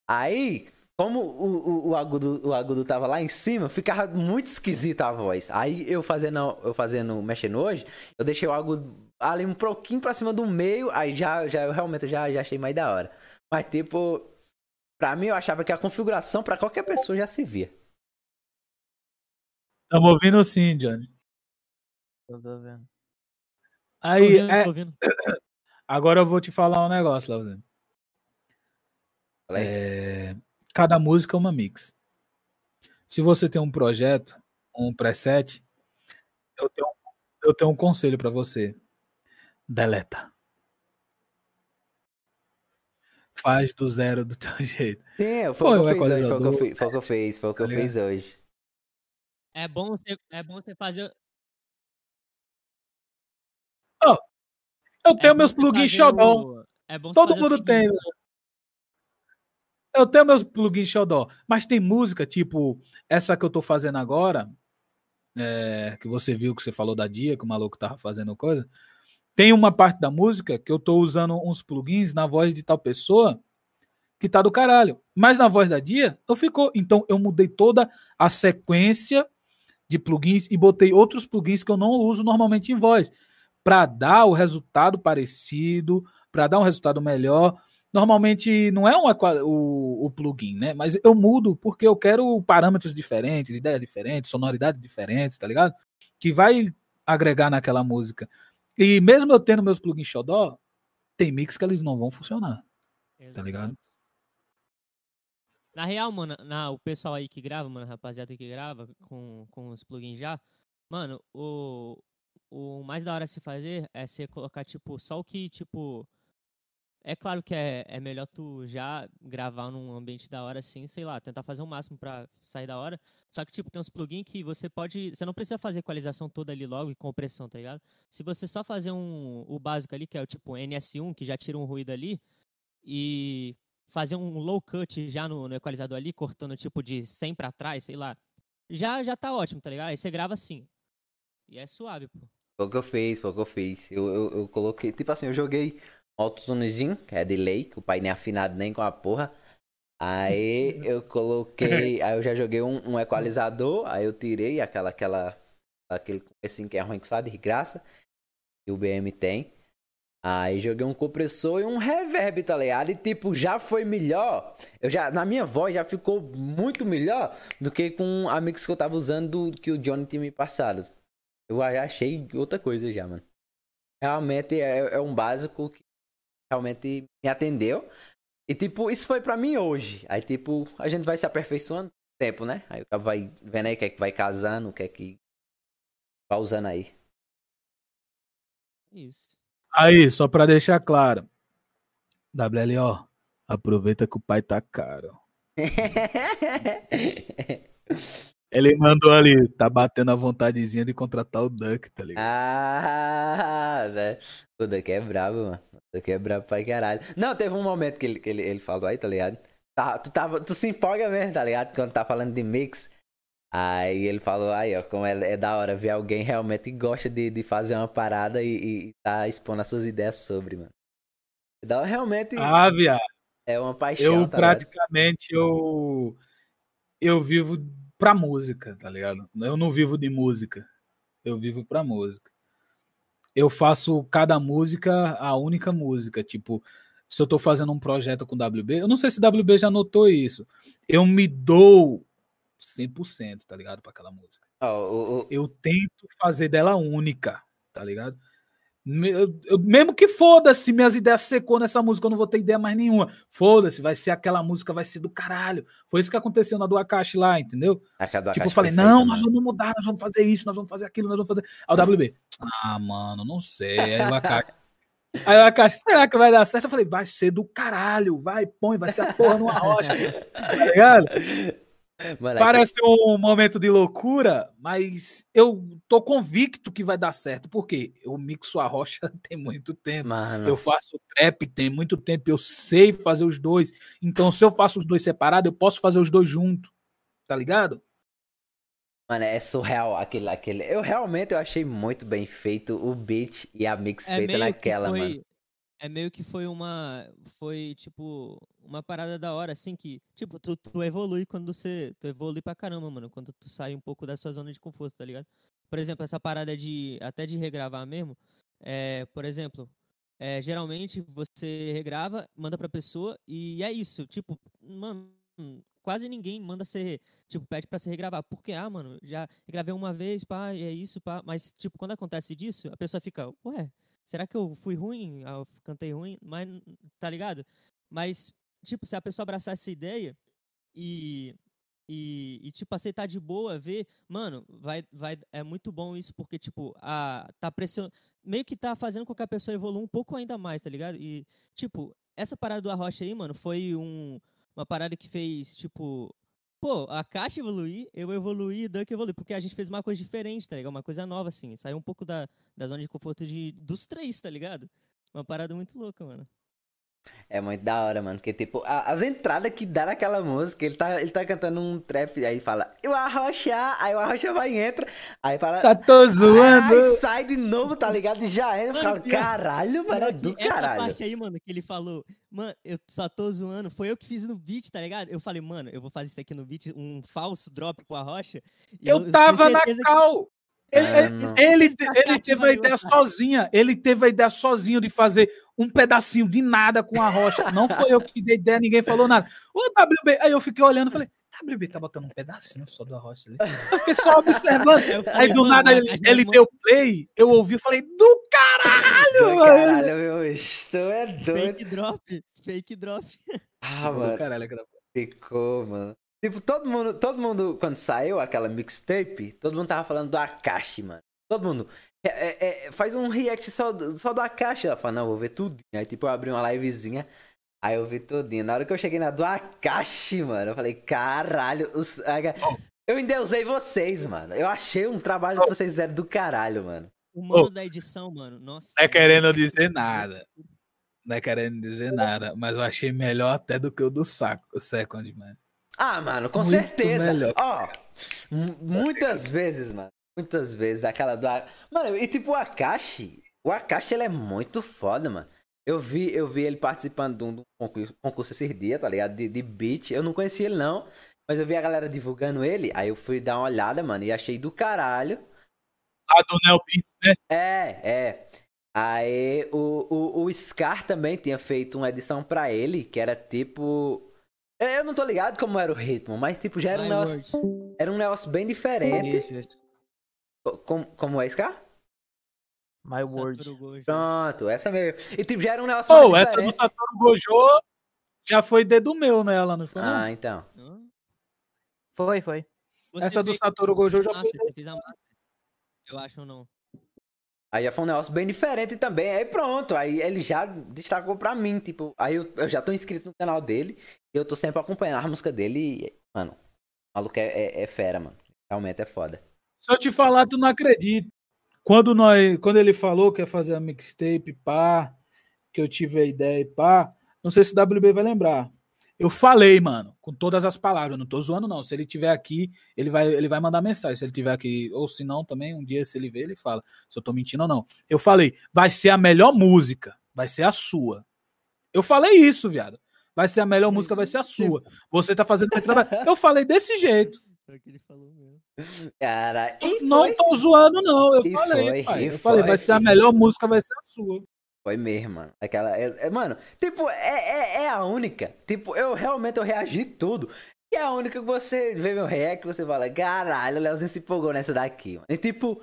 Aí, como o, o, o, agudo, o agudo tava lá em cima, ficava muito esquisita a voz. Aí eu fazendo, eu fazendo, mexendo hoje, eu deixei o agudo ali um pouquinho pra cima do meio, aí já, já eu realmente já, já achei mais da hora. Mas tipo, pra mim eu achava que a configuração pra qualquer pessoa já se via. Tamo ouvindo sim, Johnny. Eu tô vendo. Aí, Tô ouvindo, é, tô ouvindo. agora eu vou te falar um negócio, Lauzinho. É, cada música é uma mix. Se você tem um projeto, um preset, eu tenho, eu tenho um conselho pra você. Deleta. Faz do zero do teu jeito. Sim, foi Põe o que eu fiz hoje, foi o que eu equalizador, fiz, foi o que eu fiz, foi o que eu tá fiz hoje. É bom você, é bom você fazer. Eu é tenho bom meus plugins xodó. o- É Todo mundo tem. Eu tenho meus plugins xodó. Mas tem música, tipo, essa que eu tô fazendo agora, é, que você viu que você falou da dia, que o maluco tava fazendo coisa. Tem uma parte da música que eu tô usando uns plugins na voz de tal pessoa que tá do caralho. Mas na voz da dia, não ficou. Então eu mudei toda a sequência de plugins e botei outros plugins que eu não uso normalmente em voz. Para dar o resultado parecido, para dar um resultado melhor. Normalmente não é um o, o plugin, né? Mas eu mudo porque eu quero parâmetros diferentes, ideias diferentes, sonoridades diferentes, tá ligado? Que vai agregar naquela música. E mesmo eu tendo meus plugins xodó, tem mix que eles não vão funcionar. Tá ligado? Exato. Na real, mano, na, o pessoal aí que grava, mano, rapaziada que grava com, com os plugins já, mano, o, o mais da hora se fazer é você colocar, tipo, só o que, tipo. É claro que é, é melhor tu já gravar num ambiente da hora assim, sei lá, tentar fazer o máximo pra sair da hora. Só que, tipo, tem uns plugins que você pode. Você não precisa fazer equalização toda ali logo e compressão, tá ligado? Se você só fazer um, o básico ali, que é o tipo NS1, que já tira um ruído ali, e fazer um low cut já no, no equalizador ali, cortando tipo de 100 pra trás, sei lá, já, já tá ótimo, tá ligado? Aí você grava assim. E é suave, pô. Foi o que eu fiz, foi o que eu fiz. Eu, eu, eu coloquei, tipo assim, eu joguei autotunezinho, que é delay, que o pai nem é afinado nem com a porra. Aí eu coloquei, aí eu já joguei um, um equalizador, aí eu tirei aquela, aquela, aquele assim que é ruim só de graça, que o BM tem. Aí joguei um compressor e um reverb, tá ligado? E tipo, já foi melhor. Eu já, na minha voz já ficou muito melhor do que com a mix que eu tava usando do que o Johnny tinha me passado. Eu já achei outra coisa já, mano. Realmente é, é um básico que realmente me atendeu. E tipo, isso foi pra mim hoje. Aí tipo, a gente vai se aperfeiçoando tempo, né? Aí o cara vai vendo aí o que é que vai casando, o que é que vai usando aí. Isso. Aí, só pra deixar claro. WLO, aproveita que o pai tá caro. Ele mandou ali, tá batendo a vontadezinha de contratar o Duck, tá ligado? Ah, né? O Duck é brabo, mano. É brabo pra caralho. Não, teve um momento que ele, que ele, ele falou aí, tá ligado? Tá, tu, tava, tu se empolga mesmo, tá ligado? Quando tá falando de mix. Aí ele falou, aí, ó, como é, é da hora ver alguém realmente que gosta de, de fazer uma parada e, e, tá expondo as suas ideias sobre, mano. É hora, realmente Ah, viado. é uma paixão, Eu tá praticamente eu eu vivo pra música, tá ligado? Eu não vivo de música. Eu vivo pra música. Eu faço cada música a única música, tipo, se eu tô fazendo um projeto com WB, eu não sei se WB já notou isso. Eu me dou 100%, tá ligado, pra aquela música. Ó, o- o- Eu tento fazer dela única, tá ligado? Me- eu- eu- mesmo que foda-se, minhas ideias secou nessa música, eu não vou ter ideia mais nenhuma. Foda-se, vai ser aquela música, vai ser do caralho. Foi isso que aconteceu na do Akashi lá, entendeu? do tipo, eu falei, não, nós mano. vamos mudar, nós vamos fazer isso, nós vamos fazer aquilo, nós vamos fazer. Aí o WB, ah, mano, não sei. Aí o Akashi. Aí o Akashi, será que vai dar certo? Eu falei, vai ser do caralho, vai, põe, vai ser a porra numa rocha, tá ligado? Mano, Parece um momento de loucura, mas eu tô convicto que vai dar certo. Por quê? Eu mixo a rocha tem muito tempo. Mano, Eu faço trap tem muito tempo. Eu sei fazer os dois. Então, se eu faço os dois separados, eu posso fazer os dois juntos. Tá ligado? mano, é surreal aquele, aquele. Eu realmente eu achei muito bem feito o beat e a mix É feita naquela, que foi, mano. É meio que foi uma. Foi, tipo, uma parada da hora, assim, que, tipo, tu, tu evolui quando você. Tu evolui pra caramba, mano. Quando tu sai um pouco da sua zona de conforto, tá ligado? Por exemplo, essa parada de. Até de regravar mesmo. É, por exemplo, é, geralmente você regrava, manda pra pessoa e é isso. Tipo, mano, quase ninguém manda ser. Tipo, pede pra se regravar. Porque, ah, mano, já gravei uma vez, pá, e é isso, pá. Mas, tipo, quando acontece disso, a pessoa fica, ué, será que eu fui ruim? Ah, Eu cantei ruim? Mas, tá ligado? Mas, tipo, se a pessoa abraçar essa ideia e. E, e, tipo, aceitar de boa, ver, mano, vai, vai, é muito bom isso, porque, tipo, a, tá pression... meio que tá fazendo com que a pessoa evolua um pouco ainda mais, tá ligado? E, tipo, essa parada do Arrocha aí, mano, foi um, uma parada que fez, tipo, pô, a Caixa evoluir, eu evoluí, Duck evoluir, porque a gente fez uma coisa diferente, tá ligado? Uma coisa nova, assim, saiu um pouco da, da zona de conforto de, dos três, tá ligado? Uma parada muito louca, mano. É muito da hora, mano. Porque, tipo, a- as entradas que dá naquela música, ele tá, ele tá cantando um trap, aí fala, eu arrochar, aí o arrocha vai e entra, aí fala. Só tô zoando. Aí sai de novo, tá ligado? E já entra. Eu falo, caralho, mano, é do Essa caralho. parte aí, mano, que ele falou, mano, eu só tô zoando, foi eu que fiz no beat, tá ligado? Eu falei, mano, eu vou fazer isso aqui no beat, um falso drop com a rocha. e Eu tenho tano na cal. Ele, Ah, ele- não. ele, ele teve a ideia sozinha. Ele teve a ideia sozinho de fazer um pedacinho de nada com a rocha. Não foi eu que dei ideia, ninguém falou nada. O WB, aí eu fiquei olhando e falei, WB tá botando um pedacinho só da rocha ali. Eu fiquei só observando. Aí do nada a ele, ele deu play, eu ouvi e falei, do caralho, Do mano. caralho, meu, isto é doido. Fake drop, fake drop. Ah, Do mano, caralho, ficou, mano. Tipo, todo mundo, todo mundo, quando saiu aquela mixtape, todo mundo tava falando do Akashi, mano. Todo mundo. É, é, é, faz um react só do, só do Akashi. Ela fala, não, vou ver tudo. Aí, tipo, eu abri uma livezinha. Aí eu vi tudinho. Na hora que eu cheguei na do Akashi, mano, eu falei, caralho. Os, eu ainda usei vocês, mano. Eu achei um trabalho que vocês fizeram do caralho, mano. O mano da edição, mano, nossa. Não é querendo dizer nada. Não é querendo dizer nada, mas eu achei melhor até do que o do saco, o Second, mano. Ah, mano, com Muito certeza. melhor. Ó, mu- muitas vezes, mano. Muitas vezes aquela do. Mano, e tipo o Akashi. O Akashi, ele é muito foda, mano. Eu vi, eu vi ele participando de um, de um concurso, concurso esses dias, tá ligado? De, de beat. Eu não conhecia ele, não. Mas eu vi a galera divulgando ele. Aí eu fui dar uma olhada, mano. E achei do caralho. A do Neo Beats, né? É, é. Aí o, o, o Scar também tinha feito uma edição pra ele, que era tipo. Eu eu não tô ligado como era o ritmo, mas tipo, já era um My negócio. word. Era um negócio bem diferente. Isso, isso. Co- Como, como é, Scar? My word. Pronto, essa mesmo. E tipo, já era um negócio Pô, mais essa do. Satoru Gojo já foi dedo meu nela, não foi? não? Ah, então. Hã? Foi, foi. Você Essa do Satoru Gojo já master, foi. Você fez a master. Eu acho ou não. Aí foi um negócio bem diferente também. Aí pronto, aí ele já destacou pra mim, tipo, aí eu, eu já tô inscrito no canal dele e eu tô sempre acompanhando a música dele e, mano, o maluco é, é, é fera, mano. Realmente é foda. Se eu te falar, tu não acredita. Quando, nós, quando ele falou que ia fazer a mixtape, pá, que eu tive a ideia e pá, não sei se o WB vai lembrar. Eu falei, mano, com todas as palavras, eu não tô zoando não. Se ele tiver aqui, ele vai, ele vai mandar mensagem. Se ele tiver aqui, ou se não, também, um dia, se ele ver, ele fala se eu tô mentindo ou não. Eu falei, vai ser a melhor música, vai ser a sua. Eu falei isso, viado. Vai ser a melhor música, vai ser a sua. Você tá fazendo meu trabalho. Eu falei desse jeito. Foi o que ele falou mesmo. Cara, e Não foi, tô zoando, não. Eu E falei, foi, pai. Eu falei, foi, vai ser a melhor música, vai ser a sua. Foi mesmo, mano. Aquela, é, é- mano, tipo, é, é, é a única. Tipo, eu realmente eu reagi tudo. E é a única que você vê meu react você fala, caralho, o Leozinho se empolgou nessa daqui, mano. E tipo,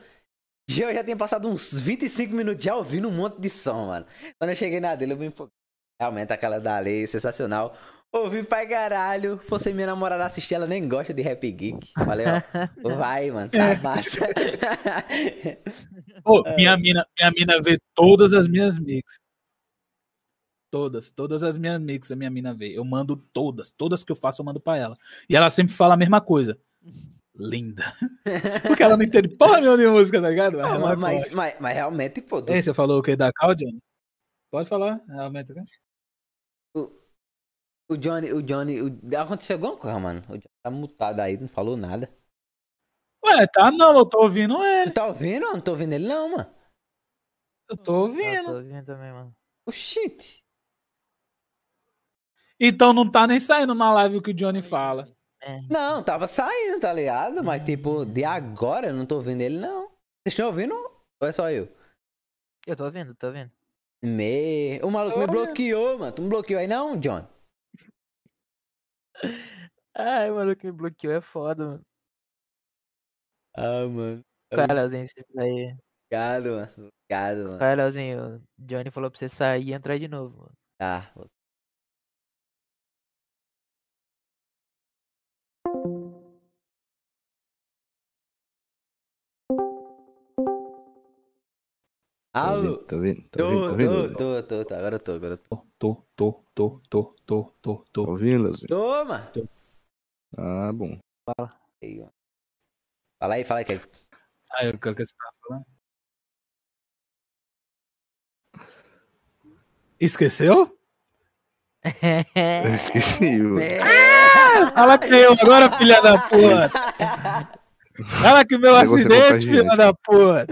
eu já tinha passado uns 25 minutos já ouvindo um monte de som, mano. Quando eu cheguei na dele, eu me empolguei. Realmente aquela dali, sensacional. Ouvi pra caralho. Fosse minha namorada assistir, ela nem gosta de rap geek. Falei, ó, vai, mano, tá massa. Ô, minha, mina, minha mina vê todas as minhas mix. Todas, todas as minhas mix a minha mina vê. Eu mando todas, todas que eu faço eu mando pra ela. E ela sempre fala a mesma coisa. Linda. Porque ela não entende porra nenhuma de música, tá ligado? Mas mas, mas, mas realmente, pô, Ei, você falou o que da Johnny? Pode falar, realmente. né? O Johnny, o Johnny, o... aconteceu alguma coisa, mano. O Johnny tá mutado aí, não falou nada. Ué, tá não, eu tô ouvindo ele. Tu tá ouvindo? Eu não tô ouvindo ele não, mano. Eu tô Eu ouvindo. tô ouvindo também, mano. Oxente. Então não tá nem saindo na live o que o Johnny fala. É. Não, tava saindo, tá ligado? Mas, tipo, de agora eu não tô ouvindo ele, não. Vocês estão ouvindo? Ou é só eu? Eu tô ouvindo, tô ouvindo. Me... O maluco me bloqueou, mano. Tu me bloqueou aí não, John? Ai, o maluco me bloqueou, é foda, mano. Ah, mano. Qual é, Leozinho? Você sair. Obrigado, mano. Obrigado, mano. Qual é, Leozinho? O Johnny falou pra você sair e entrar de novo, mano. Tá. Tá Tá vendo? Tá Tô, vendo? Tá tô, vendo? tô, tô, tô. Agora eu tô, agora eu tô. Tô, tô, tô, tô, tô, tô, Tá tô. ouvindo, Leozinho? Toma! Ah, bom. Aí, mano. Fala aí, fala aí. Que... Ah, eu quero que você tava falando. Esqueceu? Eu esqueci. mano. É. Fala que eu agora, filha da puta. Fala que meu é acidente, filha da puta.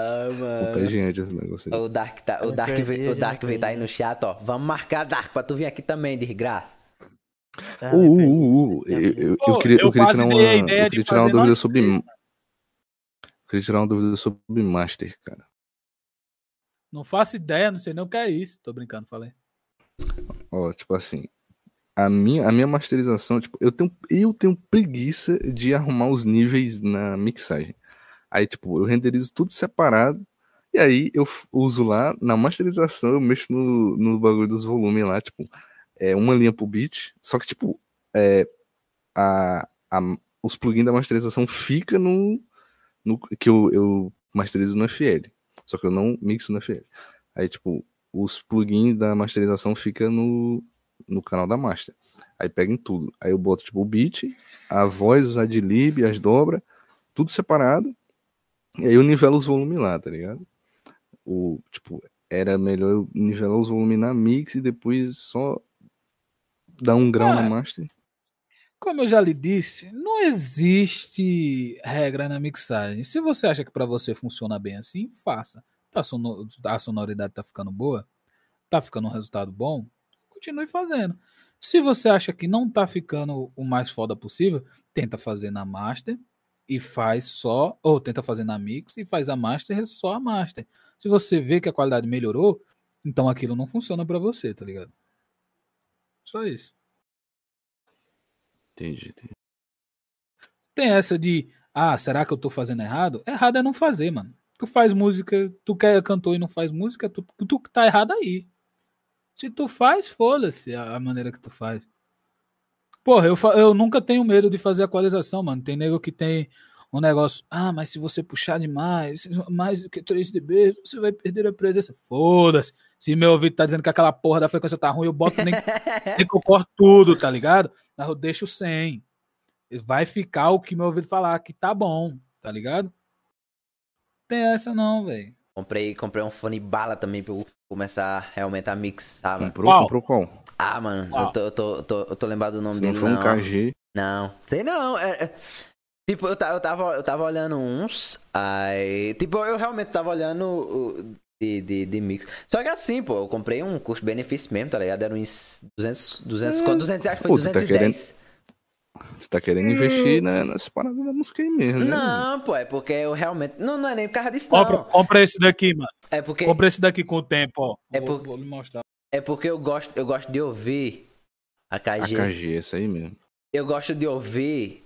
Ah, mano. Contagiante esse negócio aí. O Dark, tá, o Eu Dark, perdi, eu o Dark veio tá aí no chat, ó. Vamos marcar, Dark, pra tu vir aqui também, desgraça. Tá, Uh, perdi. uh, uh, eu, eu, eu Pô, queria, eu eu queria tirar uma, eu queria tirar uma dúvida sobre. Eu queria tirar uma dúvida sobre Master, cara. Não faço ideia, não sei nem o que é isso. Tô brincando, falei. Ó, tipo assim, a minha, a minha masterização, tipo, eu tenho, eu tenho preguiça de arrumar os níveis na mixagem. Aí, tipo, eu renderizo tudo separado. E aí eu uso lá, na masterização, eu mexo no, no bagulho dos volumes lá, tipo, é uma linha pro beat. Só que, tipo, é, a, a, os plugins da masterização fica no, no que eu, eu masterizo no FL. Só que eu não mixo no FL. Aí, tipo, os plugins da masterização fica no, no canal da master. Aí pega em tudo. Aí eu boto, tipo, o beat, a voz, os adlib, as dobras, tudo separado. E aí eu nivelo os volumes lá, tá ligado? O, tipo, era melhor eu nivelar os volumes na mix e depois só dar um grau na Ah, master. Como eu já lhe disse, não existe regra na mixagem. Se você acha que pra você funciona bem assim, faça. Tá A sonoridade tá ficando boa, tá ficando um resultado bom, continue fazendo. Se você acha que não tá ficando o mais foda possível, tenta fazer na master e faz só, ou tenta fazer na mix e faz a master só a master. Se você vê que a qualidade melhorou, então aquilo não funciona pra você, tá ligado? Só isso. Entendi, entendi. tem essa de, ah, será que eu tô fazendo errado? Errado é não fazer, mano. Tu faz música, tu quer cantor e não faz música, tu, tu tá errado aí. Se tu faz, foda-se a maneira que tu faz. Porra, eu, eu nunca tenho medo de fazer equalização, mano. Tem nego que tem um negócio, ah, mas se você puxar demais, mais do que 3 dB, você vai perder a presença. Foda-se. Se meu ouvido tá dizendo que aquela porra da frequência tá ruim, eu boto nem, nem que eu corto tudo, tá ligado? Mas eu deixo sem. Vai ficar o que meu ouvido falar que tá bom, tá ligado? Tem essa não, velho. Comprei, comprei um fone bala também eu começar realmente a mixar, mano. Comprou, Qual? comprou qual? Ah, mano, Qual? eu tô, eu, tô, eu, tô, eu tô lembrado do nome Se não dele, for um não. KG, Não, sei não. é- é- tipo, eu, eu, tava, eu tava olhando uns, aí... Tipo, eu realmente tava olhando de, de, de mix. Só que assim, pô, eu comprei um custo-benefício mesmo, tá ligado? Era uns 200, 200, quanto? 200 reais, foi Pô, tu tá 210. Você tá querendo investir na, nessa parada da música aí mesmo, né? Não, pô, é porque eu realmente... Não, não é nem por causa disso, não. Compra, compra esse daqui, mano. É porque... Compra esse daqui com o tempo, ó. É vou, por- vou lhe mostrar. É porque eu gosto, eu gosto de ouvir a A KG. KG, essa aí mesmo. Eu gosto de ouvir.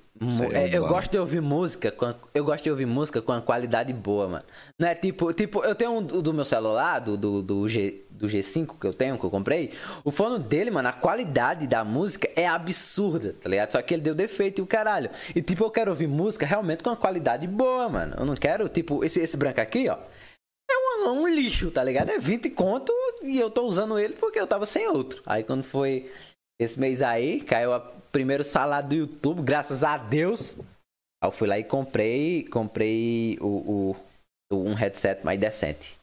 É eu gosto de ouvir música. Com a- eu gosto de ouvir música com uma qualidade boa, mano. Não é tipo. Tipo, eu tenho um do do meu celular, do, do, do, G, do G5 que eu tenho, que eu comprei. O fone dele, mano, a qualidade da música é absurda, tá ligado? Só que ele deu defeito e o caralho. E tipo, eu quero ouvir música realmente com uma qualidade boa, mano. Eu não quero, tipo, esse, esse branco aqui, ó. É um, um lixo, tá ligado? É 20 conto e eu tô usando ele porque eu tava sem outro. Aí quando foi esse mês aí, caiu o primeiro salário do YouTube, graças a Deus. Aí eu fui lá e comprei, comprei o, o- um headset mais decente.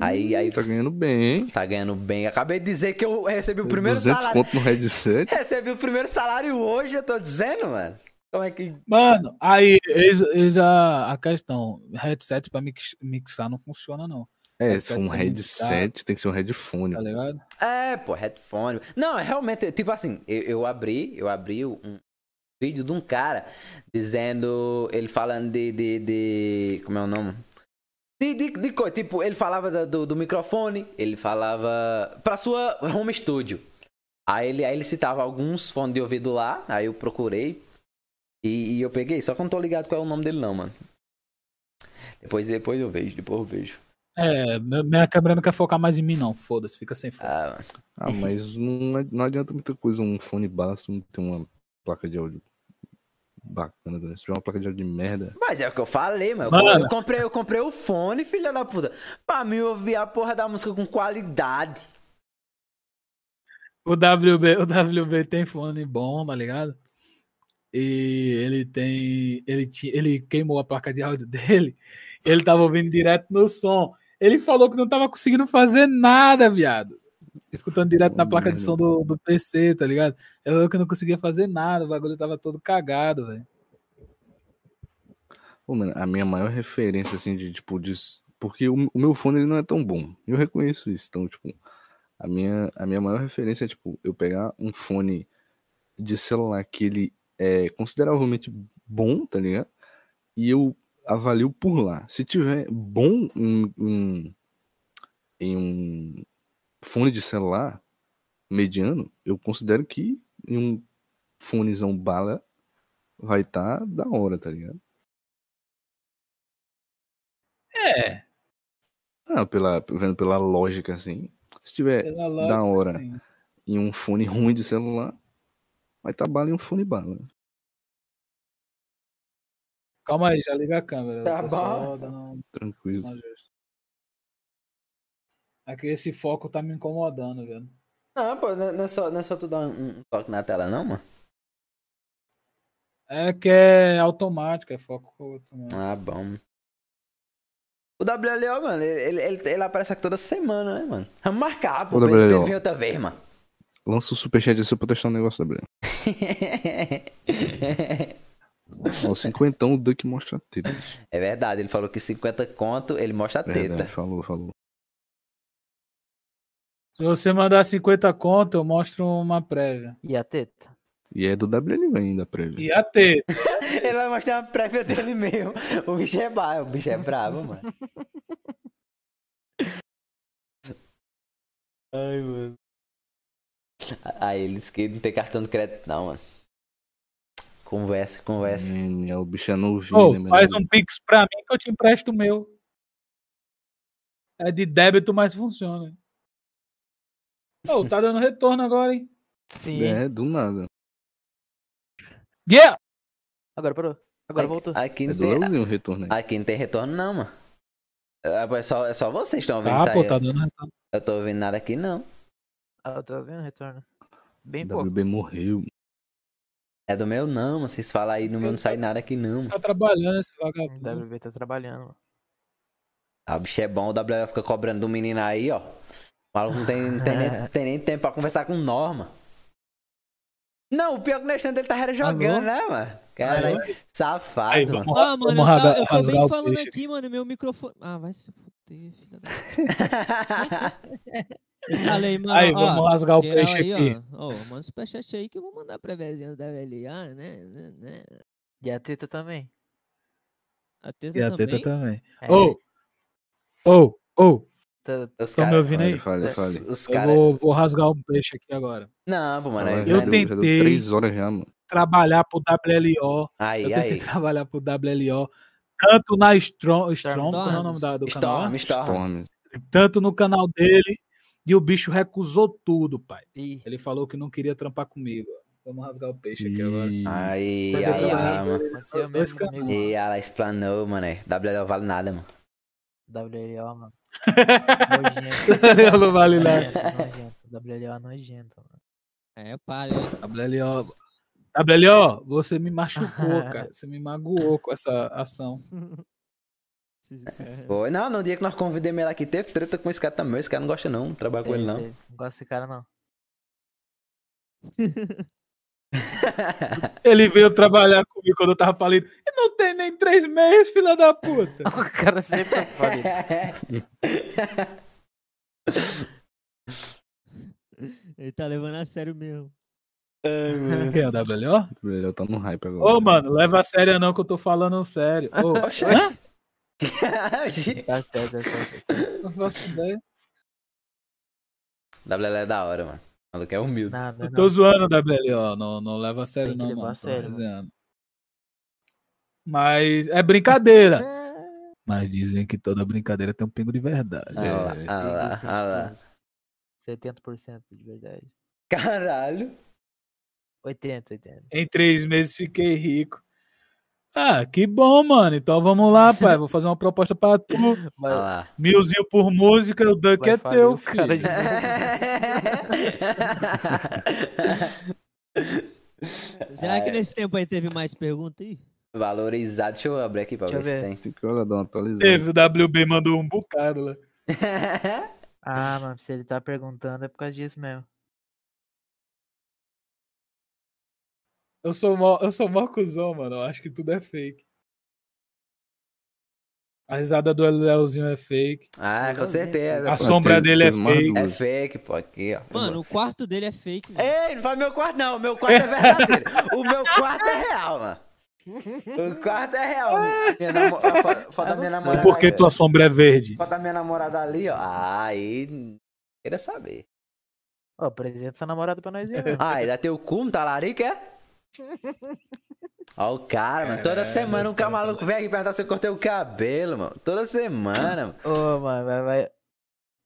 Aí, aí Tá ganhando bem, hein? tá ganhando bem. Acabei de dizer que eu recebi o primeiro 200 salário. conto no headset. Recebi o primeiro salário hoje, eu tô dizendo, mano. Como é que. Mano, aí, eis, eis a, a questão. Headset pra mix, mixar não funciona, não. É, se for um Headset tem que ser um headphone. Tá ligado? É, pô, headphone. Não, é realmente, tipo assim, eu, eu abri, eu abri um vídeo de um cara dizendo, ele falando de, de, de como é o nome? De, de, de coisa, tipo, ele falava do, do microfone, ele falava pra sua home studio. Aí ele, aí ele citava alguns fones de ouvido lá, aí eu procurei e, e eu peguei, só que eu não tô ligado qual é o nome dele não, mano. Depois, depois eu vejo, depois eu vejo. É, minha câmera não quer focar mais em mim, não. Foda-se, fica sem foco. Ah, Ah, mas não, não adianta muita coisa um fone basta não ter uma placa de áudio bacana. né? Se tiver uma placa de áudio de merda. Mas é o que eu falei, mano. Mano. Eu comprei, eu comprei o fone, filha da puta. Pra mim ouvir a porra da música com qualidade. O WB, o WB tem fone bom, tá ligado? E ele tem. Ele, ti- ele queimou a placa de áudio dele. Ele tava ouvindo direto no som. Ele falou que não tava conseguindo fazer nada, viado. Escutando direto na placa de som do, do PC, tá ligado? Ele falou que não conseguia fazer nada, o bagulho tava todo cagado, velho. Pô, mano, a minha maior referência, assim, de tipo, de... porque o, o meu fone ele não é tão bom. Eu reconheço isso. Então, tipo, a minha, a minha maior referência é, tipo, eu pegar um fone de celular que ele é consideravelmente bom, tá ligado? E eu avalio por lá. Se tiver bom em, em, em um fone de celular mediano, eu considero que em um fonezão bala vai estar da hora, tá ligado? É, Ah, pela, vendo pela lógica assim. Se tiver lógica, hora. assim. em um fone ruim de celular, vai estar bala em um fone bala. Calma aí, já liga a câmera. Tá bom. dando Tranquilo. É que esse foco tá me incomodando, velho. Não, pô, não é só, não é só tu dar um, um toque na tela, não, mano? É que é automático, é foco automático. Ah, bom. O WLO, mano, ele, ele, ele aparece aqui toda semana, né, mano? Vamos marcar, pô, O pra ele- WLO. vir outra vez, mano. Lança o superchat assim pra testar um negócio. Ó, o cinquentão o Duck mostra a teta. é verdade, ele falou que 50 conto, ele mostra a teta. Verdade, falou, falou. Se você mandar 50 conto, eu mostro uma prévia. E a teta? E é do WL ainda, prévia. E a teta? Ele vai mostrar a prévia dele mesmo. O bicho é bravo, o bicho é bravo, mano. Ai, mano. Aí eles que não tem cartão de crédito, não, mano. Conversa, conversa. Hum, é, o bicho é novinho, Ô, né, mano? faz um pix pra mim que eu te empresto o meu. É de débito, mas funciona. Ô, tá dando retorno agora, hein? Sim. É, do nada. Yeah! Agora parou. Agora Aqui- voltou. Aqui É não do tem, Leozinho retorno aí. aqui não tem retorno, não, mano. É é só, é só vocês que estão ouvindo Tá, isso pô, aí. tá dando retorno. Eu tô ouvindo nada aqui, não. Ah, eu tô vendo retorno. Bem pouco. WB morreu. É do meu, não, mano. Vocês falam aí, no meu não sai nada aqui, não. mano. Tá trabalhando esse vagabundo. O WB tá trabalhando, mano. Ah, bicho é bom, o WL fica cobrando do menino aí, ó. O maluco não tem, não tem, nem, tem nem tempo pra conversar com Norma. Não, o pior que o Nextante ele tá era jogando, né, mano? Cara, safado, Aí, mano. Ah, mano, vamos eu, tá- eu tô bem o falando peixe. aqui, mano, meu microfone. Ah, vai se fuder, filha da. Falei, mano. Aí, ó, vamos rasgar o peixe aí, aqui. Ó, ó, manda os superchat aí que eu vou mandar pra vezinha da LA, né? né, né. E a teta também. A teta E a também. teta também. É, Ô! Ô! Ô! Tá- Os Estão me cara- ouvindo aí? Fale, fale. os Eu vou, vou rasgar um peixe aqui agora. Não, pô, mano. Aí, Eu já deu- já tentei. três horas já, mano. Trabalhar pro WLO. Aí, Eu tentei aí. trabalhar pro WLO. Tanto na Strong, Strong Storm. qual é o nome da, do canal? lá? Storm, Storm. Storm. Tanto no canal dele. E o bicho recusou tudo, pai. Ih, Ele falou que não queria trampar comigo. Vamos rasgar o peixe aqui agora. E... Aí, aí, aí, mano. E ela explanou, mano. aí. WL vale nada, mano. WLO, mano. Nojento. não vale nada. Nojento. WLO é nojento, mano. É, palha. WLO. WLO, você me machucou, cara. Você me magoou com essa ação. Foi. Não, no dia que nós convidamos ele aqui, teve treta com esse cara também. Esse cara não gosta, não. Não trabalha com ele, não. Não gosto desse cara, não. Ele veio trabalhar comigo quando eu tava falido. E não tem nem três meses, filha da puta. O cara sempre tá falido. Ele tá levando a sério mesmo. Quem é o WLO? Ele tá no hype agora. Ô, mano, leva a sério não que eu tô falando sério. Ô, hã? Tá certo, tá certo. Não faço ideia. WL é da hora, mano. Maluco é humilde. Nada, Eu não. tô zoando o WLO, não, não leva a sério não, mano. a sério, mano. Mas é brincadeira. Mas dizem que toda brincadeira tem um pingo de verdade. Ah lá, É, ah lá, ah lá. 70% de verdade. Caralho. 80, 80. Em três meses fiquei rico. Ah, que bom, mano. Então vamos lá, pai. Vou fazer uma proposta pra tu. Vai, lá. Milzinho por música, o Duck é teu, o cara filho. de Será que nesse tempo aí teve mais pergunta aí? Valorizado. Deixa eu abrir aqui pra Deixa ver se tem. Olhar, dar uma atualizada. Teve, o WB mandou um bocado lá. Ah, mano, se ele tá perguntando é por causa disso mesmo. Eu sou mó, eu sou mó cuzão, mano. Eu acho que tudo é fake. A risada do Leozinho é fake. ah, com Legalzinho, certeza. A pô. sombra teve- dele é teve mais fake. É fake, pô. Aqui, ó. Mano, o quarto dele é fake, mano. Ei, não fala meu quarto, não. O meu quarto é verdadeiro. o meu quarto é real, mano. O quarto é real. Minha namo... Foto da minha E namorada. por que tua sombra é verde? Foto da minha namorada ali, ó. Ah, aí. Queria saber. Ó, apresenta essa namorada pra nós ver. Ah, e dá teu cu, um talarico, é? Ó o cara, mano. Toda Caralho, semana um cara tá maluco vem aqui perguntar se eu cortei o cabelo, mano. Toda semana, mano. Ô, mano, vai, vai.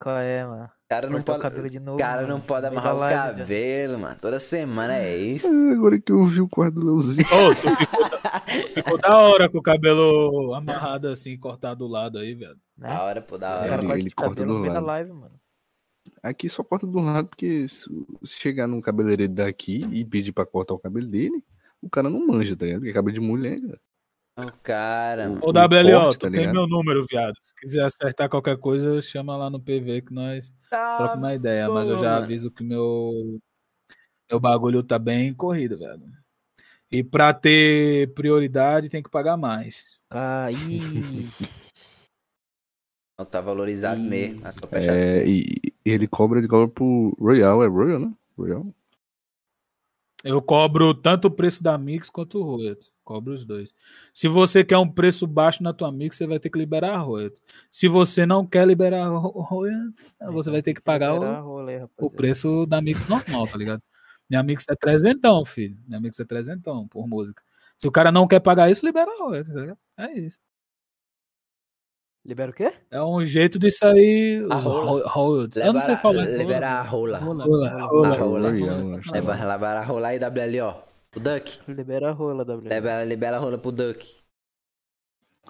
Qual é, mano? O cara não Cortou o pode. cabelo de novo. Cara mano. não pode amarrar o velho. cabelo, mano. Toda semana é isso. É, Agora que eu vi o quarto do Leozinho. Ô, tu ficou, da- ficou da hora com o cabelo amarrado assim, cortado do lado aí, velho. Né? Da hora, pô, da O hora. cara ele- corta ele corta do lado. live, mano. Aqui só corta do lado, porque se, chegar num cabeleireiro daqui e pedir pra cortar o cabelo dele, o cara não manja, tá ligado? Porque é cabelo de mulher, cara. O cara, mano. Ô, O WLO, corte, tu tá tem meu número, viado. Se quiser acertar qualquer coisa, chama lá no PV que nós trocamos uma ideia. Mas eu já aviso que meu, meu bagulho tá bem corrido, velho. E pra ter prioridade tem que pagar mais. Aí. Não tá valorizado Ih. mesmo. É só fechar É, e, e ele cobra, ele cobra pro Royal, é Royal, né? Royal. Eu cobro tanto o preço da Mix quanto o royalty. Cobro os dois. Se você quer um preço baixo na tua Mix, você vai ter que liberar a royalty. Se você não quer liberar a ro- royalty, você vai ter que pagar o, rola aí, o rapaziada. preço da Mix normal, tá ligado? Minha Mix é trezentão, filho. Minha Mix é trezentão por música. Se o cara não quer pagar isso, libera a royalty, tá ligado? É isso. Libera o quê? É um jeito de sair os. Eu não sei Libera- falar. Liberar a rola. Rola. Rola, rola. A rola. A rola aí, WLO. O Duck. Libera a rola, W. Libera, libera a rola pro Duck.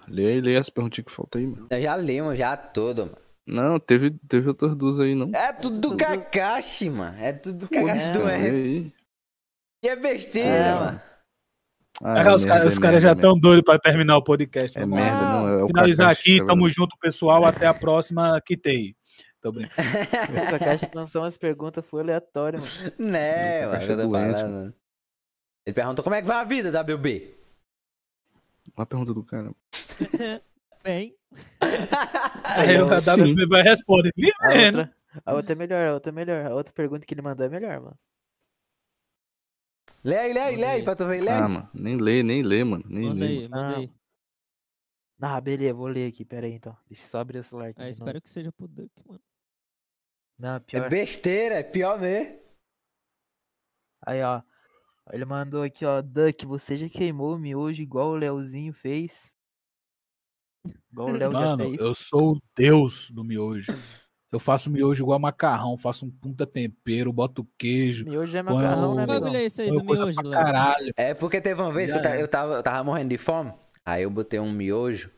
Lê aí, lê as perguntinhas que faltam aí, mano. Eu já lemos já tudo, mano. Não, teve, teve outras duas aí, não. É tudo do Kakashi, mano. É tudo do Kakashi do aí. E é besteira, É, mano. Ah, Ah, os merda, caras é merda, já é estão doidos pra terminar o podcast. É Vamos merda, não, é o Finalizar aqui, tá tamo junto, pessoal. Até a próxima, quitei. Tô brincando. O Kakashi lançou umas perguntas, foi aleatório, mano. Né, que eu é falando. mano. Ele perguntou como é que vai a vida, WB. Uma pergunta do cara. Bem. Aí o. WB vai responder. A outra, a outra é melhor, a outra é melhor. A outra pergunta que ele mandou é melhor, mano. Lê aí, lê aí, lê aí, pra tu ver, lê aí. Ah, mano, nem lê, nem lê, mano. Nem Manda lê. aí, manda Ah, aí. Ah, beleza, vou ler aqui, pera aí então. Deixa eu só abrir o celular aqui. Ah, de espero que seja pro Duck, mano. Não, É pior. besteira, é pior mesmo. Aí, ó. Ele mandou aqui, ó. Duck, você já queimou o miojo igual o Leozinho fez? Igual o Léo já Mano, fez. eu sou o deus do miojo. Eu faço miojo igual macarrão, faço um puta tempero, boto queijo, Miojo é macarrão, né, bagulho amigão? é esse aí do miojo, pra Léo? caralho. É porque teve uma vez que eu, Já ta- é. eu tava, eu tava morrendo de fome. Aí eu botei um miojo.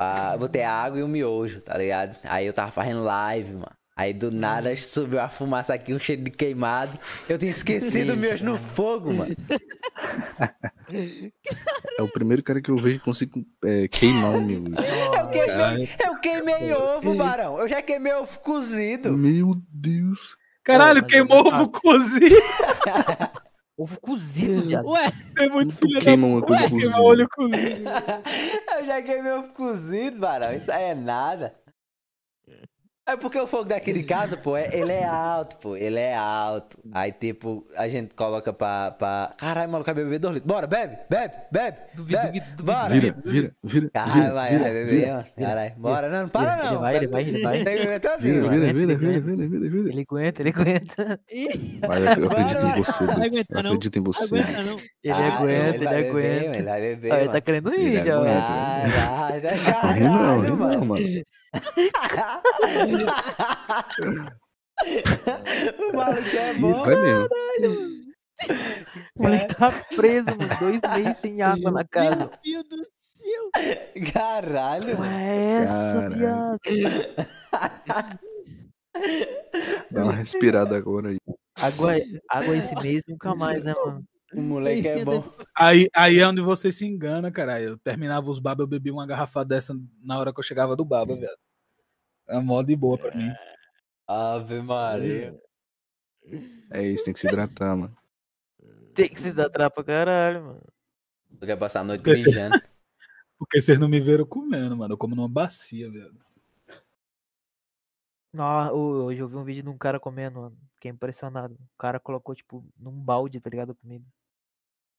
ah, botei a água e o miojo, tá ligado? Aí eu tava fazendo live, mano. Aí do nada subiu a fumaça aqui, um cheiro de queimado. Eu tinha esquecido o miojo no fogo, mano. É o primeiro cara que eu vejo que consigo é, queimar o miojo. Eu, queimei, eu queimei ovo, barão. Eu já queimei ovo cozido. Meu Deus. Caralho, mas queimou ovo cozido. Ovo cozido, viado. Ué, É muito filho da puta, olho cozido. Eu já queimei ovo cozido, barão. Isso aí é nada. É porque o fogo daqui de casa, pô, é- ele é alto, pô. Ele é alto. Aí, tipo, a gente coloca pra. pra... Caralho, maluco, vai beber dois litros. Bora, bebe, bebe, bebe. Duvido, bebe. duvido, Bora. Vira, vira, vira. Caralho, vira, vai, vira, vai beber. Caralho, bora, não, não para Ele não. vai, ele vai, ele vai. Tem que beber Vira, vira, vira, Ele vira, aguenta. vira, vira, vira. Ele aguenta, ele aguenta. Vai, eu acredito Bora, em você, Não aguenta, Eu não. acredito em você. aguenta não. Ele aguenta, ele, aguenta. Ele vai beber, ele tá querendo Ele ir já. Caralho, não, não, mano. o maluco é bom. vai mesmo. O moleque tá preso, mano. Dois meses sem água na casa. Meu Deus do céu. Caralho, mano. Ué, é essa, viado. Dá uma respirada agora aí. Água, água esse mês nunca mais, né, mano? O moleque é é bom. Aí, aí é onde você se engana, cara. Eu terminava os babas, eu bebia uma garrafa dessa na hora que eu chegava do baba, velho. É mó de boa pra mim. Ave Maria. É isso, tem que se hidratar, mano. Tem que se dar trapa caralho, mano. Tu quer passar a noite Porque você- mijando? Porque vocês não me viram comendo, mano. Eu como numa bacia, velho. Ho- hoje eu vi um vídeo de um cara comendo, mano. Fiquei impressionado. O cara colocou, tipo, num balde, tá ligado? a Comida.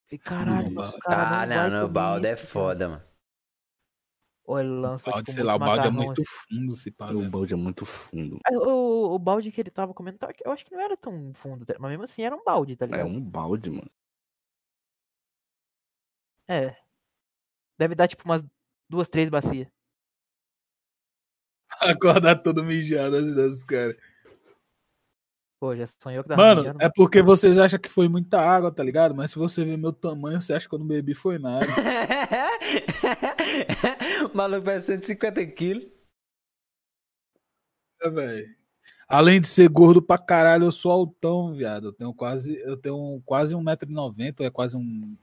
Falei, caralho, caras Ah, não, não, no balde é foda, mano. Ou ele lança, balde, tipo, sei lá, o balde é muito assim. fundo, se pá, O velho. balde é muito fundo. Ah, O, o balde que ele tava comendo, tá- eu acho que não era tão fundo, tá- mas mesmo assim era um balde, tá É ligado? um balde, mano. É. Deve dar, tipo, umas duas, três bacias. Acordar todo mijado, ideias dos caras. Pô, já sonhou que dava Mano, mijando, é porque vocês acham que foi muita água, tá ligado? Mas se você ver meu tamanho, você acha que eu não bebi foi nada. o maluco pesa 150 quilos. É, velho. Além de ser gordo pra caralho, eu sou altão, viado. Eu tenho quase, eu tenho quase 1,90m, é quase um.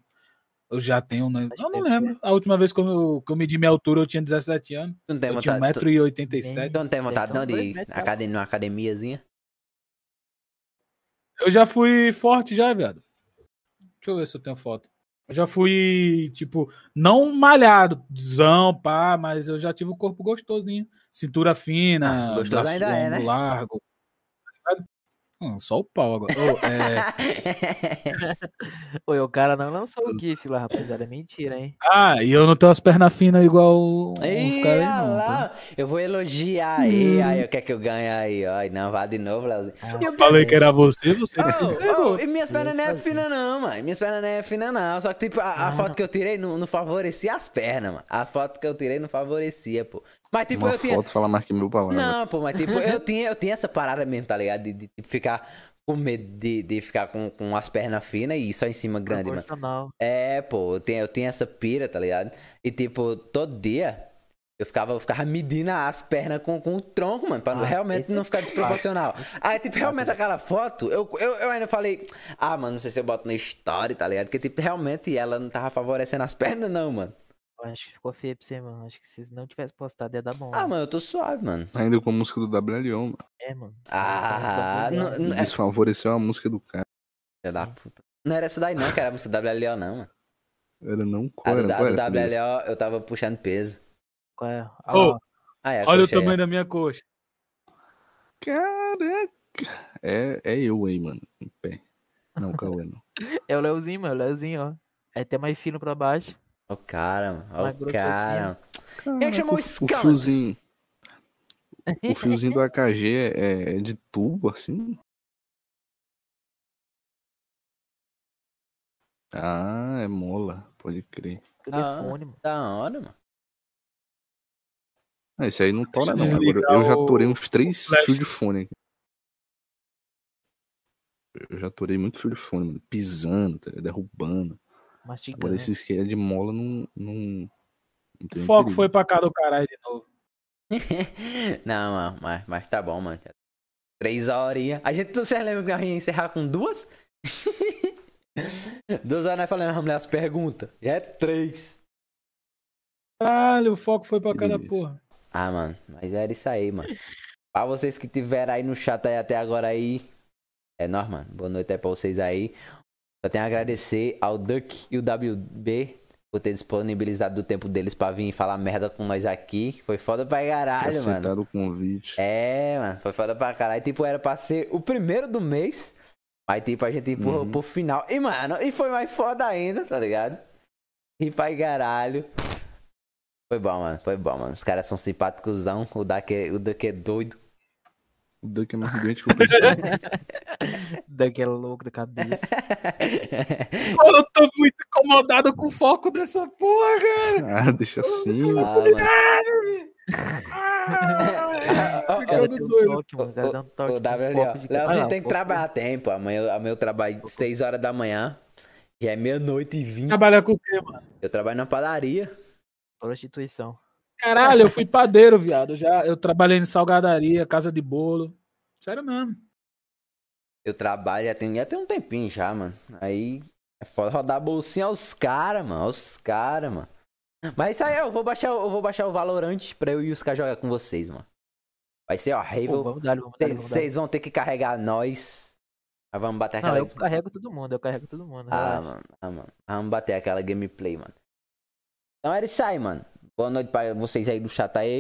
Eu já tenho, né? Eu não deve lembro. A última vez que eu, que eu medi minha altura, eu tinha 17 anos. Tu não tem Eu tinha vontade, tu, 1,87m. tu não tem vontade Então, não de na academia, numa academiazinha? Eu já fui forte já, viado. Deixa eu ver se eu tenho foto. Eu já fui, tipo, não malhadozão, pá, mas eu já tive o corpo gostosinho. Cintura fina, Ah, gostoso ainda é, né? largo. Hum, só o pau agora. Ô, é, Oi, o cara não lançou o GIF lá, rapaziada. É mentira, hein? Ah, e eu não tenho as pernas finas igual os Ih, caras aí, olha não. Tá? lá, eu vou elogiar aí, aí, o que é que eu ganho aí, ó. Não, vá de novo, Leozinho. Ah, Eu falei que era você, você que se Oh, oh, e minhas pernas não é fina não, mano. Minhas pernas não é fina não. Só que, tipo, a, a Ah. foto que eu tirei não, não favorecia as pernas, mano. A foto que eu tirei não favorecia, pô. Mas, tipo, Uma eu tinha... foto fala mais que mil palavras. Não, pô, mas tipo, eu tinha, eu tinha essa parada mesmo, tá ligado? De, de, tipo, ficar com medo de, de ficar com, com as pernas finas e só em cima grande, mano. É, pô, eu tenho, eu tenho essa pira, tá ligado? E tipo, todo dia eu ficava, eu ficava medindo as pernas com, com o tronco, mano, pra Ah, realmente esse não é ficar desproporcional. Aí, tipo, realmente aquela foto, eu, eu, eu ainda falei, ah, mano, não sei se eu boto no story, tá ligado? Porque, tipo, realmente ela não tava favorecendo as pernas, não, mano. Acho que ficou feio pra você, mano. Acho que se não tivesse postado ia dar bom. Ah, mano. mano, eu tô suave, mano. Ainda com a música do WLO, mano. É, mano. Ah, não, não, é, Desfavoreceu a música do cara. filha da puta. Não era essa daí, não, que era a música WLO, não, mano. Era não A qual do, era, a qual do era? WLO eu tava puxando peso. Qual é? Ah, ó, Ah, é, Olha o tamanho da minha coxa. Caraca. É, é eu aí, mano. Em pé. Não, Cauê, não. é o Leozinho, mano. O Leozinho, ó. É até mais fino pra baixo. Ó o cara, mano. Ó o cara. Quem é que chamou o, o cara? fiozinho. O fiozinho do AKG é, é de tubo, assim? Ah, é mola, pode crer. Telefone, mano. Da hora, mano. Ah, esse aí não tora, não. Agora, eu já o torei uns três fios de fone aqui. Eu já torei muito fio de fone, mano. Pisando, tá ligado? derrubando. Mastigando. Agora esses que é de mola não. não, não foco perigo. foi pra cá do caralho de novo. não, mano, mas, mas tá bom, mano. Três horinhas. A gente, você lembra que a gente ia encerrar com duas? duas horas nós falando, vamos ler as perguntas. Já é três. Caralho, o foco foi pra cá da Beleza. porra. Ah, mano, mas era isso aí, mano. Pra vocês que tiveram aí no chat aí até agora aí, é nóis, mano. Boa noite aí pra vocês aí. Só tenho a agradecer ao Duck e o WB por ter disponibilizado do tempo deles pra vir falar merda com nós aqui. Foi foda pra caralho, mano. o convite. É, mano, foi foda pra caralho. Tipo, era pra ser o primeiro do mês. Mas, tipo, a gente empurrou Uhum. pro final. E, mano, e foi mais foda ainda, tá ligado? E pra caralho. Foi bom, mano. Foi bom, mano. Os caras são simpáticosão. O Duck é, o Duck é doido. O Duck é mais doente que o pessoal. Daquele louco da cabeça. Pô, eu tô muito incomodado com o foco dessa porra, cara. ah, deixa assim. Ah, mano. O cara deu um toque, mano. O cara deu um toque. O com W, foco ó. de- Leozinho Ah, tem que trabalhar tempo. Amanhã, amanhã eu trabalho de 6 horas da manhã. Já é meia-noite e 20. Trabalhar com o quê, mano? Eu trabalho na padaria. Prostituição. Caralho, eu fui padeiro, viado. Já, eu trabalhei em salgadaria, casa de bolo. Sério mesmo. Eu trabalho já tem, já tem um tempinho já, mano. Aí é foda rodar a bolsinha aos caras, mano. Aos caras, mano. Mas isso aí, eu vou baixar, o- eu vou baixar o Valorant pra eu e os caras jogar com vocês, mano. Vai ser Pô, horrível. dar, dar, dar. Vocês vão ter que carregar nós. Mas vamos bater Não, aquela. eu carrego todo mundo, eu carrego todo mundo. Ah, mano. Ah, mano. Vamos bater aquela gameplay, mano. Então era isso aí, mano. Boa noite pra vocês aí do chat aí.